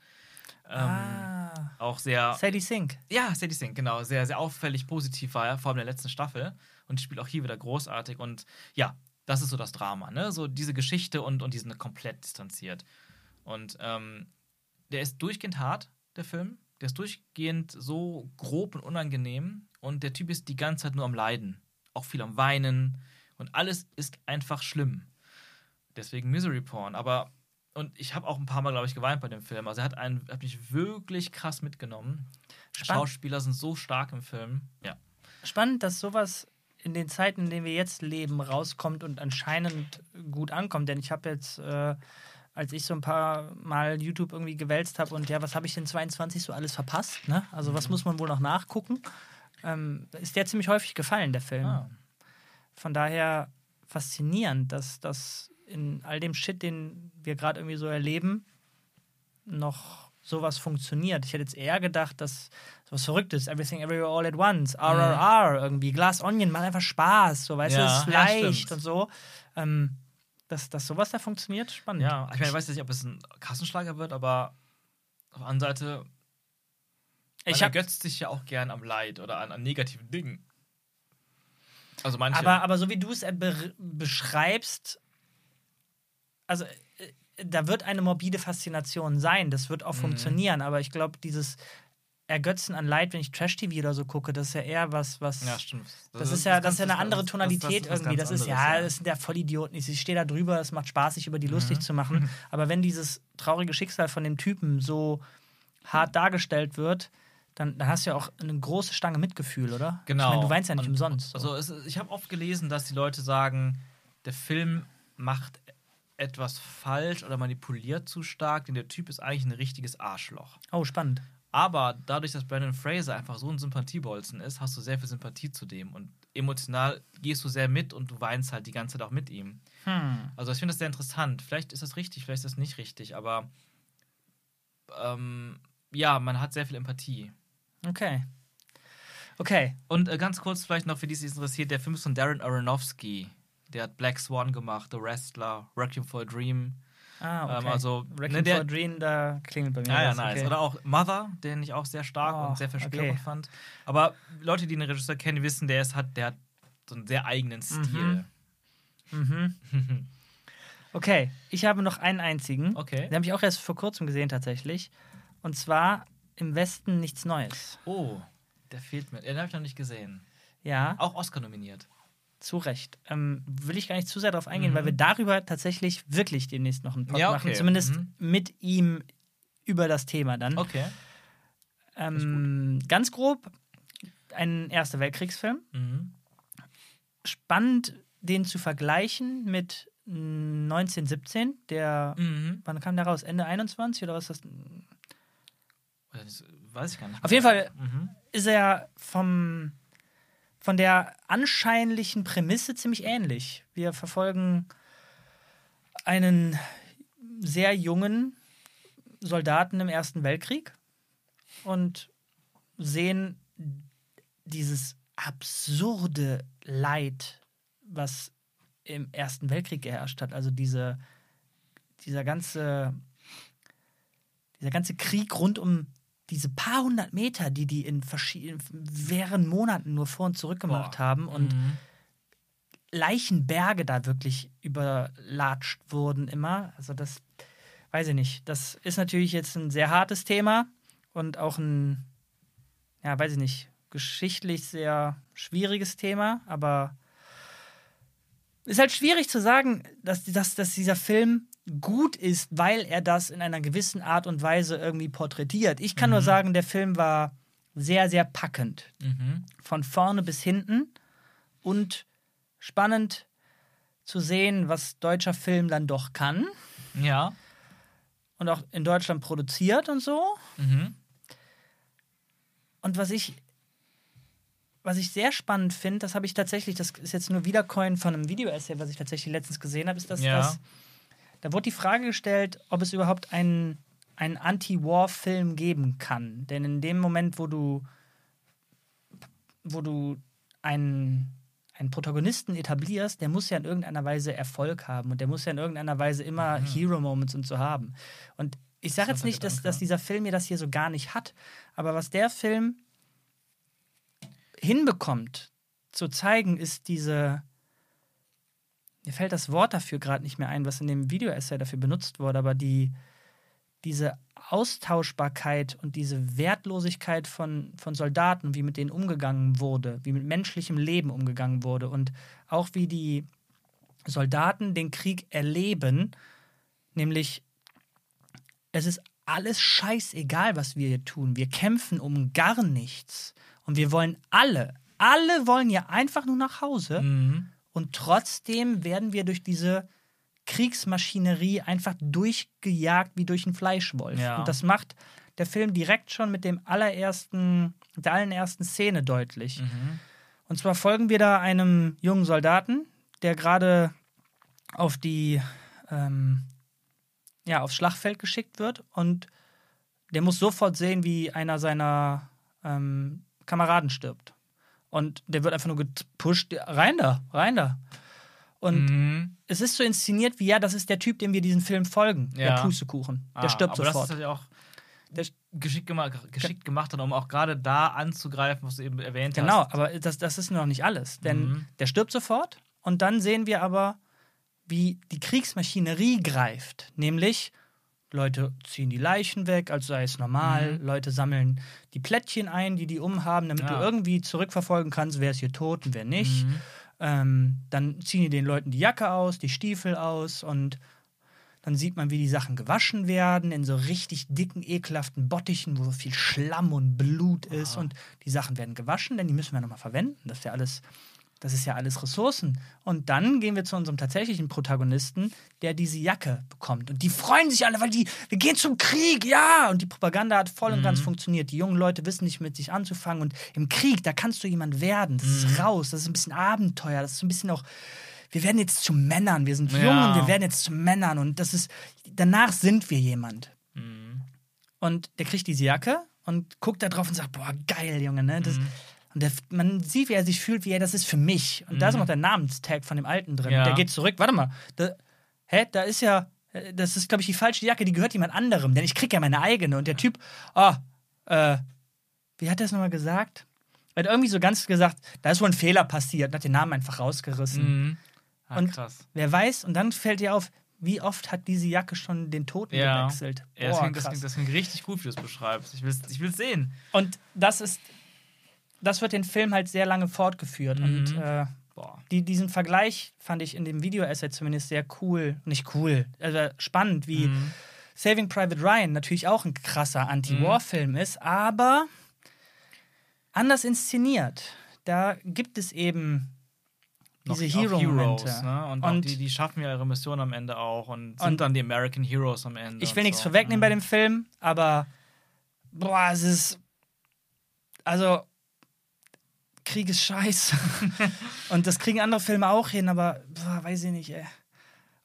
ähm,
ah.
auch sehr
Sadie Sink.
ja, Sadie Sink, genau. Sehr, sehr auffällig positiv war vor allem in der letzten Staffel. Und spielt auch hier wieder großartig. Und ja, das ist so das Drama, ne? So diese Geschichte und, und die sind komplett distanziert. Und ähm, der ist durchgehend hart, der Film. Der ist durchgehend so grob und unangenehm. Und der Typ ist die ganze Zeit nur am Leiden. Auch viel am Weinen. Und alles ist einfach schlimm. Deswegen Misery Porn. Aber, und ich habe auch ein paar Mal, glaube ich, geweint bei dem Film. Also er hat, einen, hat mich wirklich krass mitgenommen.
Spannend.
Schauspieler sind so stark im Film. Ja.
Spannend, dass sowas in den Zeiten, in denen wir jetzt leben, rauskommt und anscheinend gut ankommt. Denn ich habe jetzt, äh, als ich so ein paar Mal YouTube irgendwie gewälzt habe und ja, was habe ich denn 22 so alles verpasst? Ne? Also was muss man wohl noch nachgucken? Ähm, ist der ziemlich häufig gefallen, der Film.
Ah.
Von daher faszinierend, dass das in all dem Shit, den wir gerade irgendwie so erleben, noch sowas funktioniert. Ich hätte jetzt eher gedacht, dass sowas Verrücktes, Everything Everywhere All at Once, RRR irgendwie, Glass Onion, macht einfach Spaß, so weißt du,
Mhm. Ja,
es ist
ja,
leicht
stimmt.
und so. Ähm, dass, dass sowas da funktioniert, spannend.
Ja, ich meine, ich weiß nicht, ob es ein Kassenschlager wird, aber auf der anderen Seite,
ich
man
habe
ergötzt sich ja auch gern am Leid oder an, an negativen Dingen. Also manche.
Aber, aber so wie du es äh, be beschreibst, also äh, da wird eine morbide Faszination sein, das wird auch
Mhm.
funktionieren, aber ich glaube, dieses ergötzen an Leid, wenn ich Trash-TV oder so gucke. Das ist ja eher was, was.
Ja, stimmt.
Das, ist ja, das ist ja eine andere
das-
Tonalität
das- das
irgendwie. Das ist,
anderes,
ja, das sind ja Vollidioten. Ich stehe da drüber, es macht Spaß, sich über die lustig
Mhm.
zu machen. Aber wenn dieses traurige Schicksal von dem Typen so hart dargestellt wird, dann, dann hast du ja auch eine große Stange Mitgefühl, oder?
Genau.
Ich meine, du weinst ja nicht
Und-
umsonst. so.
Also es, ich habe oft gelesen, dass die Leute sagen, der Film macht etwas falsch oder manipuliert zu stark, denn der Typ ist eigentlich ein richtiges Arschloch.
oh, spannend.
Aber dadurch, dass Brandon Fraser einfach so ein Sympathiebolzen ist, hast du sehr viel Sympathie zu dem und emotional gehst du sehr mit und du weinst halt die ganze Zeit auch mit ihm.
Hm.
Also ich finde das sehr interessant. Vielleicht ist das richtig, vielleicht ist das nicht richtig, aber ähm, ja, man hat sehr viel Empathie.
Okay. Okay.
Und äh, ganz kurz vielleicht noch für die, die es interessiert, der Film ist von Darren Aronofsky. Der hat Black Swan gemacht, The Wrestler, Requiem for a Dream.
Ah, okay.
Ähm, also,
Requiem
ne, der-
for a Dream, da klingelt bei mir
Ja, ja, nice.
Okay.
Oder auch Mother, den ich auch sehr stark
Oh,
und sehr verstörend
okay.
fand. Aber Leute, die den Regisseur kennen, wissen, der, ist, hat, der hat so einen sehr eigenen Stil.
Mhm. Okay, ich habe noch einen einzigen.
Okay.
Den habe ich auch erst vor kurzem gesehen tatsächlich. Und zwar im Westen nichts Neues.
Oh, der fehlt mir. Den habe ich noch nicht gesehen.
Ja,
Auch Oscar nominiert.
zu Recht. Ähm, will ich gar nicht zu sehr darauf eingehen,
Mhm.
weil wir darüber tatsächlich wirklich demnächst noch einen Pod
Ja,
machen.
okay.
Zumindest
Mhm.
mit ihm über das Thema dann.
Okay.
ähm, ganz grob, ein Erster Weltkriegsfilm.
Mhm.
Spannend, den zu vergleichen mit 1917, der,
Mhm.
wann kam der raus? Ende 21 oder was ist das?
Das weiß ich gar nicht.
Auf jeden Fall
Mhm.
ist er vom, von der anscheinlichen Prämisse ziemlich ähnlich. Wir verfolgen einen sehr jungen Soldaten im Ersten Weltkrieg und sehen dieses absurde Leid, was im Ersten Weltkrieg geherrscht hat. Also diese, dieser ganze, dieser ganze Krieg rund um diese paar hundert Meter, die die in verschiedenen, während Monaten nur vor und zurück gemacht
Boah.
haben und
Mhm.
Leichenberge da wirklich überlatscht wurden immer. Also das weiß ich nicht. Das ist natürlich jetzt ein sehr hartes Thema und auch ein, ja, weiß ich nicht, geschichtlich sehr schwieriges Thema, aber ist halt schwierig zu sagen, dass, dass, dass dieser Film gut ist, weil er das in einer gewissen Art und Weise irgendwie porträtiert. Ich kann nur sagen, der Film war sehr, sehr packend
Mhm.
von vorne bis hinten und spannend zu sehen, was deutscher Film dann doch kann
Ja.
und auch in Deutschland produziert und so.
Mhm.
Und was ich, was ich sehr spannend finde, das habe ich tatsächlich, das ist jetzt nur Wiedercoin von einem Video-Essay, was ich tatsächlich letztens gesehen habe, ist, dass
Ja.
das, da wurde die Frage gestellt, ob es überhaupt einen, einen Anti-War-Film geben kann. Denn in dem Moment, wo du, wo du einen, einen Protagonisten etablierst, der muss ja in irgendeiner Weise Erfolg haben und der muss ja in irgendeiner Weise immer Hero-Moments und so haben. Und ich sage jetzt nicht, dass, dass dieser Film mir das hier so gar nicht hat, aber was der Film hinbekommt zu zeigen, ist diese. Mir fällt das Wort dafür gerade nicht mehr ein, was in dem Video-Essay dafür benutzt wurde, aber die, diese Austauschbarkeit und diese Wertlosigkeit von, von Soldaten, wie mit denen umgegangen wurde, wie mit menschlichem Leben umgegangen wurde und auch wie die Soldaten den Krieg erleben, nämlich es ist alles scheißegal, was wir hier tun. Wir kämpfen um gar nichts. Und wir wollen alle, alle wollen ja einfach nur nach Hause.
Mhm.
Und trotzdem werden wir durch diese Kriegsmaschinerie einfach durchgejagt wie durch einen Fleischwolf.
Ja.
Und das macht der Film direkt schon mit dem allerersten, der allerersten Szene deutlich.
Mhm.
Und zwar folgen wir da einem jungen Soldaten, der gerade auf die, ähm, ja, aufs Schlachtfeld geschickt wird und der muss sofort sehen, wie einer seiner ähm, Kameraden stirbt. Und der wird einfach nur gepusht, rein da, rein da. Und
Mhm.
es ist so inszeniert wie, ja, das ist der Typ, dem wir diesen Film folgen.
Ja.
Der Pustekuchen. Der
Ah,
stirbt
aber
sofort.
Das ist halt auch
Der-
geschickt, gema geschickt gemacht, hat, um auch gerade da anzugreifen, was du eben erwähnt
Genau,
hast.
aber das, das ist noch nicht alles. Denn
Mhm.
der stirbt sofort und dann sehen wir aber, wie die Kriegsmaschinerie greift. Nämlich Leute ziehen die Leichen weg, als sei es normal.
Mhm.
Leute sammeln die Plättchen ein, die die umhaben, damit du
Ja.
irgendwie zurückverfolgen kannst, wer ist hier tot und wer nicht.
Mhm.
Ähm, dann ziehen die den Leuten die Jacke aus, die Stiefel aus und dann sieht man, wie die Sachen gewaschen werden in so richtig dicken, ekelhaften Bottichen, wo viel Schlamm und Blut ist. Und die Sachen werden gewaschen, denn die müssen wir nochmal verwenden. Das ist ja alles, das ist ja alles Ressourcen. Und dann gehen wir zu unserem tatsächlichen Protagonisten, der diese Jacke bekommt. Und die freuen sich alle, weil die, wir gehen zum Krieg, ja! Und die Propaganda hat voll und ganz funktioniert. Die jungen Leute wissen nicht mit sich anzufangen. Und im Krieg, da kannst du jemand werden. Das ist raus, das ist ein bisschen Abenteuer, das ist ein bisschen auch wir werden jetzt zu Männern, wir sind
Ja.
jung und wir werden jetzt zu Männern und das ist, danach sind wir jemand.
Mhm.
Und der kriegt diese Jacke und guckt da drauf und sagt, boah, geil, Junge, ne?
Mhm.
Und der, man sieht, wie er sich fühlt, wie er, das ist für mich. Und da ist noch der Namenstag von dem Alten drin.
Mhm. Ja.
Der geht zurück, warte mal, da, hä, da ist ja, äh, das ist, glaube ich, die falsche Jacke, die gehört jemand anderem, denn ich krieg ja meine eigene. Und der Typ, ah, äh, wie hat er es nochmal gesagt? Er hat irgendwie so ganz gesagt, da ist wohl ein Fehler passiert und hat den Namen einfach rausgerissen.
Mhm. Ah,
Und
krass.
Wer weiß, und dann fällt dir auf, wie oft hat diese Jacke schon den Toten
Ja.
gewechselt.
Ja, das,
Boah,
klingt, das, klingt, das klingt richtig gut, wie du es beschreibst. Ich will es ich will's sehen.
Und das ist, das wird den Film halt sehr lange fortgeführt. Und
Mhm.
äh,
Boah.
die, diesen Vergleich fand ich in dem Video-Essay zumindest sehr cool. Nicht cool, also spannend, wie
Mhm.
Saving Private Ryan natürlich auch ein krasser Anti-War-Film ist, aber anders inszeniert. Da gibt es eben diese Hero-Momente.
Heroes, ne? Und,
Und-
die, die schaffen ja ihre Mission am Ende auch und sind
Und-
dann die American Heroes am Ende.
Ich
und
will nichts
so.
vorwegnehmen bei
Mhm.
dem Film, aber boah, es ist. Also, Krieg ist scheiße. und das kriegen andere Filme auch hin, aber boah, weiß ich nicht, ey.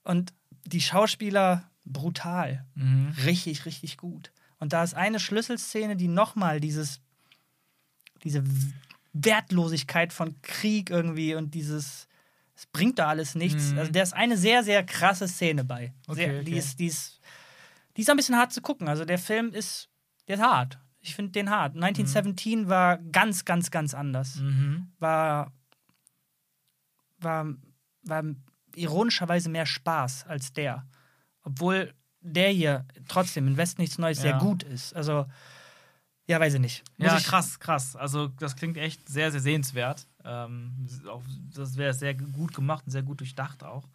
Und die Schauspieler brutal.
Mhm.
Richtig, richtig gut. Und da ist eine Schlüsselszene, die nochmal dieses, diese Wertlosigkeit von Krieg irgendwie und dieses, es bringt da alles nichts.
Mhm.
Also da ist eine sehr, sehr krasse Szene bei. Sehr,
Okay,
Die,
okay.
ist, die, ist, die ist ein bisschen hart zu gucken. Also der Film ist, der ist hart. Ich finde den hart. 1917 war ganz, ganz, ganz anders.
Mhm.
War, war, war ironischerweise mehr Spaß als der. Obwohl der hier trotzdem in West nichts Neues sehr
Ja.
gut ist. Also, ja, weiß ich nicht. Muss
Ja,
ich,
krass, krass. Also das klingt echt sehr, sehr sehenswert. Ähm, auch, das wäre sehr gut gemacht und sehr gut durchdacht auch,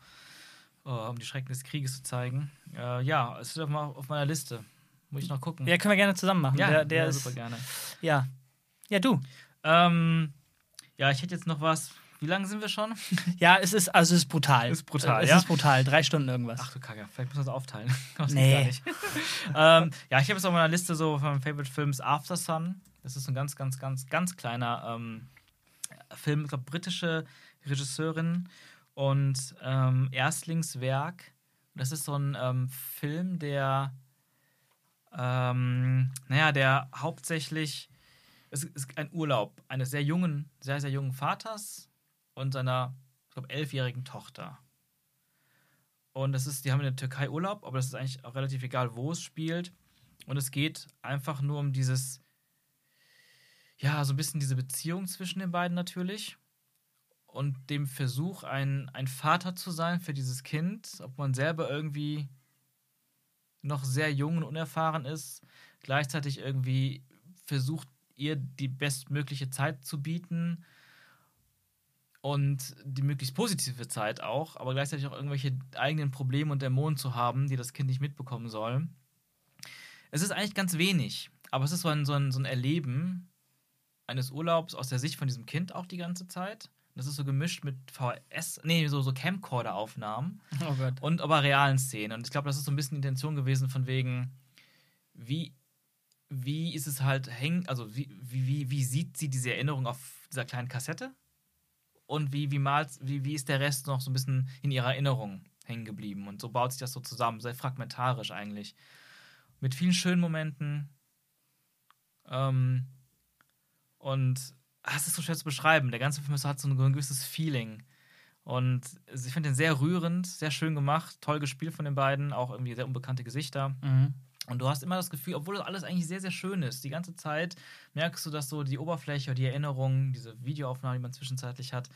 äh, um die Schrecken des Krieges zu zeigen. Äh, ja, es ist auf meiner Liste. Muss ich noch gucken.
Ja, können wir gerne zusammen machen.
ja,
der, der
ja,
ist,
super gerne.
Ja. Ja, du.
Ähm, ja, ich hätte jetzt noch was. Wie lange sind wir schon?
Ja, es ist, also es ist brutal.
Ist brutal,
Es
ja?
ist brutal. Drei Stunden irgendwas.
Ach du Kacke, vielleicht müssen wir das aufteilen. Das
Nee.
ähm, ja, ich habe jetzt auf meiner Liste so von meinen Favorite Films After Sun. Das ist ein ganz, ganz, ganz, ganz kleiner ähm, Film, ich glaube, britische Regisseurin und ähm, Erstlingswerk. Das ist so ein ähm, Film, der, ähm, naja, der hauptsächlich, es ist ein Urlaub eines sehr jungen, sehr, sehr jungen Vaters und seiner, ich glaube, elfjährigen Tochter. Und das ist, die haben in der Türkei Urlaub, aber das ist eigentlich auch relativ egal, wo es spielt. Und es geht einfach nur um dieses, ja, so ein bisschen diese Beziehung zwischen den beiden natürlich. Und dem Versuch, ein, ein Vater zu sein für dieses Kind, ob man selber irgendwie noch sehr jung und unerfahren ist, gleichzeitig irgendwie versucht, ihr die bestmögliche Zeit zu bieten und die möglichst positive Zeit auch, aber gleichzeitig auch irgendwelche eigenen Probleme und Dämonen zu haben, die das Kind nicht mitbekommen soll. Es ist eigentlich ganz wenig, aber es ist so ein, so ein, so ein Erleben eines Urlaubs aus der Sicht von diesem Kind auch die ganze Zeit. Das ist so gemischt mit VS, nee, so, so Camcorder-Aufnahmen
Oh Gott.
und aber realen Szenen. Und ich glaube, das ist so ein bisschen die Intention gewesen, von wegen, wie, wie ist es halt hängen, also wie, wie, wie, sieht sie diese Erinnerung auf dieser kleinen Kassette? Und wie, wie, malt, wie, wie ist der Rest noch so ein bisschen in ihrer Erinnerung hängen geblieben? Und so baut sich das so zusammen, sehr fragmentarisch eigentlich. Mit vielen schönen Momenten. Ähm, und es ist so schwer zu beschreiben. Der ganze Film hat so ein gewisses Feeling. Und ich finde den sehr rührend, sehr schön gemacht, toll gespielt von den beiden, auch irgendwie sehr unbekannte Gesichter.
Mhm.
Und du hast immer das Gefühl, obwohl das alles eigentlich sehr, sehr schön ist, die ganze Zeit merkst du, dass so die Oberfläche, die Erinnerungen, diese Videoaufnahmen, die man zwischenzeitlich hat,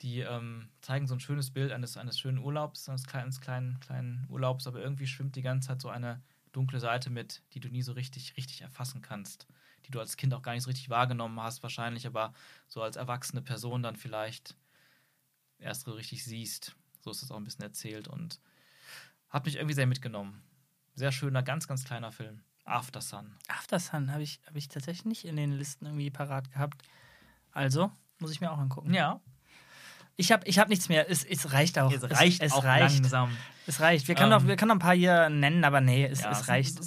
die ähm, zeigen so ein schönes Bild eines, eines schönen Urlaubs, eines kleinen, kleinen, kleinen Urlaubs, aber irgendwie schwimmt die ganze Zeit so eine dunkle Seite mit, die du nie so richtig, richtig erfassen kannst. Die du als Kind auch gar nicht so richtig wahrgenommen hast, wahrscheinlich, aber so als erwachsene Person dann vielleicht erst so richtig siehst. So ist das auch ein bisschen erzählt und hat mich irgendwie sehr mitgenommen. Sehr schöner, ganz, ganz kleiner Film. After Sun.
After Sun habe ich, hab ich tatsächlich nicht in den Listen irgendwie parat gehabt. Also, muss ich mir auch angucken.
Ja.
Ich habe ich hab nichts mehr. Es, es reicht auch.
Es reicht
es, es
auch
reicht.
langsam.
Es reicht. Wir können,
Ähm,
noch, wir können noch ein paar hier nennen, aber nee, es,
Ja,
es reicht.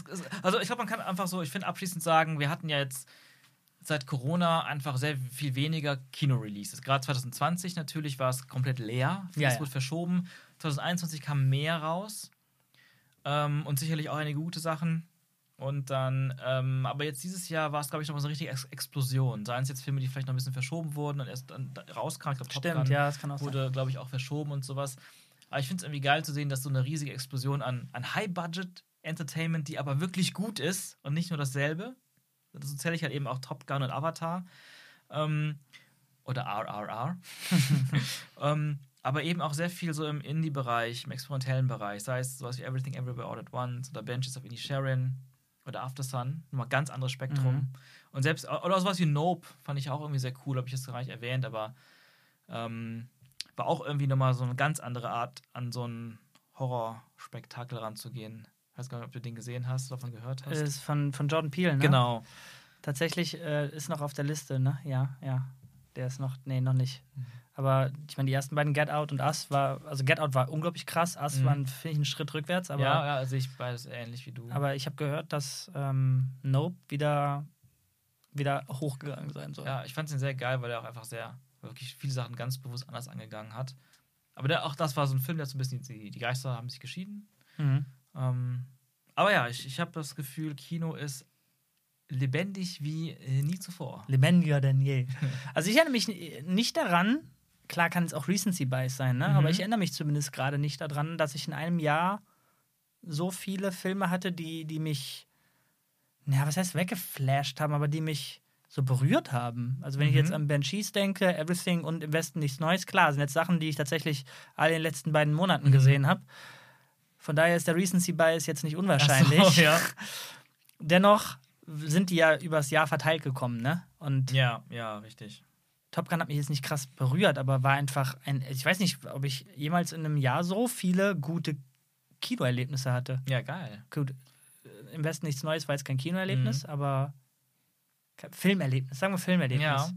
Also ich glaube, man kann einfach so, ich finde abschließend sagen, wir hatten ja jetzt seit Corona einfach sehr viel weniger Kino-Releases. Gerade 2020 natürlich war es komplett leer. Vieles
Ja, ja.
wurde verschoben. 2021 kam mehr raus. Ähm, und sicherlich auch einige gute Sachen. Und dann, ähm, aber jetzt dieses Jahr war es, glaube ich, noch mal so eine richtige Ex Explosion. Seien es jetzt Filme, die vielleicht noch ein bisschen verschoben wurden und erst dann da- rauskamen. Ich glaube, Top Gun
ja, das kann auch sein.
wurde, glaube ich, auch verschoben und sowas. Aber ich finde es irgendwie geil zu sehen, dass so eine riesige Explosion an, an High-Budget-Entertainment, die aber wirklich gut ist und nicht nur dasselbe. Dazu zähle ich halt eben auch Top Gun und Avatar. Ähm, oder RRR. ähm, aber eben auch sehr viel so im Indie-Bereich, im experimentellen Bereich. Sei es sowas wie Everything Everywhere All at Once oder Benches of Inisherin oder After Sun. Nochmal ganz anderes Spektrum.
Mhm.
Und selbst, oder sowas wie Nope fand ich auch irgendwie sehr cool. Habe ich jetzt gar nicht erwähnt, aber ähm, war auch irgendwie nochmal so eine ganz andere Art, an so ein Horrorspektakel ranzugehen. Ich weiß gar nicht, ob du den gesehen hast, davon gehört hast.
Ist von, von Jordan Peele, ne?
Genau.
Tatsächlich äh, ist noch auf der Liste, ne? Ja, ja. Der ist noch, nee, noch nicht.
Mhm.
Aber ich meine, die ersten beiden Get Out und Us war, also Get Out war unglaublich krass. Us
Mhm.
war, finde ich, ein Schritt rückwärts. Aber,
ja, ja, sehe ich beides ähnlich wie du.
aber ich habe gehört, dass ähm, Nope wieder, wieder hochgegangen sein soll.
ja, ich fand ihn sehr geil, weil er auch einfach sehr, wirklich viele Sachen ganz bewusst anders angegangen hat. Aber der, auch das war so ein Film, der so ein bisschen, die, die Geister haben sich geschieden.
Mhm.
Ähm, aber ja, ich, ich habe das Gefühl, Kino ist lebendig wie äh, nie zuvor.
Lebendiger denn je. Also ich erinnere mich nicht daran, klar kann es auch Recency Bias sein, ne?
Mhm.
aber ich erinnere mich zumindest gerade nicht daran, dass ich in einem Jahr so viele Filme hatte, die, die mich, ja, was heißt weggeflasht haben, aber die mich so berührt haben. Also wenn ich
Mhm.
jetzt an Banshees denke, Everything und im Westen nichts Neues, klar, sind jetzt Sachen, die ich tatsächlich alle in den letzten beiden Monaten
Mhm.
gesehen habe. Von daher ist der Recency Bias jetzt nicht unwahrscheinlich.
So, ja.
Dennoch sind die ja übers Jahr verteilt gekommen, ne? Und
ja, ja, richtig.
Top Gun hat mich jetzt nicht krass berührt, aber war einfach ein. Ich weiß nicht, ob ich jemals in einem Jahr so viele gute Kinoerlebnisse hatte.
Ja, geil.
Gut, äh, im Westen nichts Neues war jetzt kein Kinoerlebnis,
Mhm.
aber Filmerlebnis. Sagen wir Filmerlebnis.
Ja.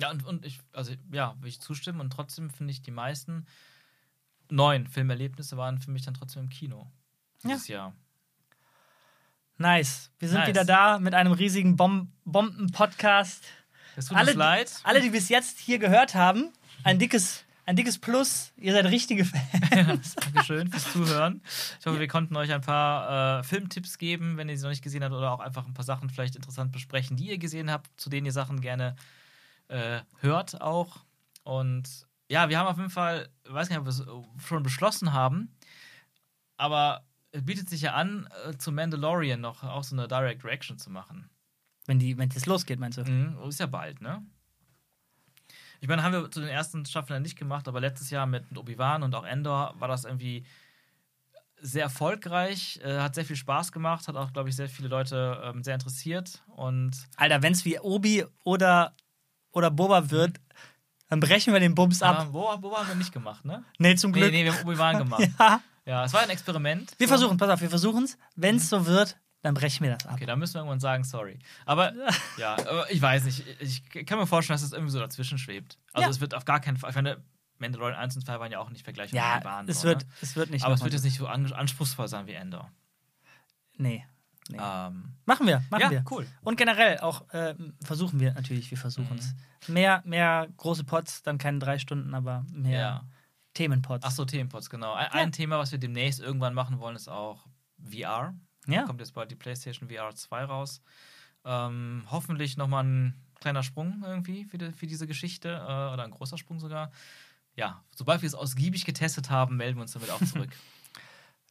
Ja, und, und ich, also ja, will ich zustimmen und trotzdem finde ich die meisten neuen Filmerlebnisse waren für mich dann trotzdem im Kino. Dieses Jahr.
Nice. Wir sind
Nice.
wieder da mit einem riesigen Bom Bomben-Podcast.
Es tut
Alle,
uns leid.
alle, die bis jetzt hier gehört haben, ein dickes, ein dickes Plus. Ihr seid richtige Fans.
Dankeschön fürs Zuhören. Ich hoffe, wir konnten euch ein paar äh, Filmtipps geben, wenn ihr sie noch nicht gesehen habt, oder auch einfach ein paar Sachen vielleicht interessant besprechen, die ihr gesehen habt, zu denen ihr Sachen gerne äh, hört auch. Und ja, wir haben auf jeden Fall, ich weiß nicht, ob wir es schon beschlossen haben, aber es bietet sich ja an, äh, zu Mandalorian noch auch so eine Direct Reaction zu machen.
Wenn die, wenn es losgeht, meinst du?
Mhm, ist ja bald, ne? Ich meine, haben wir zu den ersten Staffeln ja nicht gemacht, aber letztes Jahr mit Obi-Wan und auch Endor war das irgendwie sehr erfolgreich, äh, hat sehr viel Spaß gemacht, hat auch, glaube ich, sehr viele Leute ähm, sehr interessiert und
Alter, wenn es wie Obi oder, oder Boba wird, dann brechen wir den Bums ab.
Boba, Boba haben wir nicht gemacht, ne?
Nee, zum
Nee,
Glück.
nee, wir haben Obi-Wan gemacht.
Ja.
Ja, es war ein Experiment.
Wir versuchen, pass auf, wir versuchen es. Wenn es so wird, dann brechen wir das ab.
Okay, da müssen wir irgendwann sagen, sorry. Aber ja, aber ich weiß nicht. Ich kann mir vorstellen, dass es irgendwie so dazwischen schwebt. Also
Ja.
es wird auf gar keinen Fall. Ich meine, Mandalorian 1 und 2 waren ja auch nicht vergleichbar
Ja,
mit Obi-Wan.
es,
so,
wird,
ne?
es wird nicht.
Aber es wird jetzt nicht so an anspruchsvoll sein wie Endor.
Nee. nee.
Ähm,
Machen wir, machen
ja,
wir.
cool.
Und generell auch ähm, versuchen wir natürlich, wir versuchen es.
Mhm.
Mehr, mehr große Pots, dann keine drei Stunden, aber mehr
Ja.
Themenpots.
Ach so, Themenpods, genau. Ein,
Ja.
ein Thema, was wir demnächst irgendwann machen wollen, ist auch VR.
Ja.
Da kommt jetzt bald die PlayStation VR 2 raus. Ähm, hoffentlich nochmal ein kleiner Sprung irgendwie für, die, für diese Geschichte äh, oder ein großer Sprung sogar. Ja, sobald wir es ausgiebig getestet haben, melden wir uns damit auch zurück.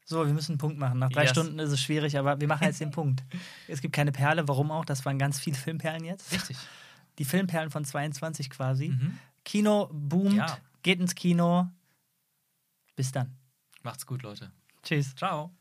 So, wir müssen einen Punkt machen. Nach drei
Yes.
Stunden ist es schwierig, aber wir machen jetzt den Punkt. Es gibt keine Perle, warum auch? Das waren ganz viele Filmperlen jetzt.
Richtig.
Die Filmperlen von 22 quasi.
Mhm.
Kino boomt,
Ja.
geht ins Kino. Bis dann.
Macht's gut, Leute.
Tschüss.
Ciao.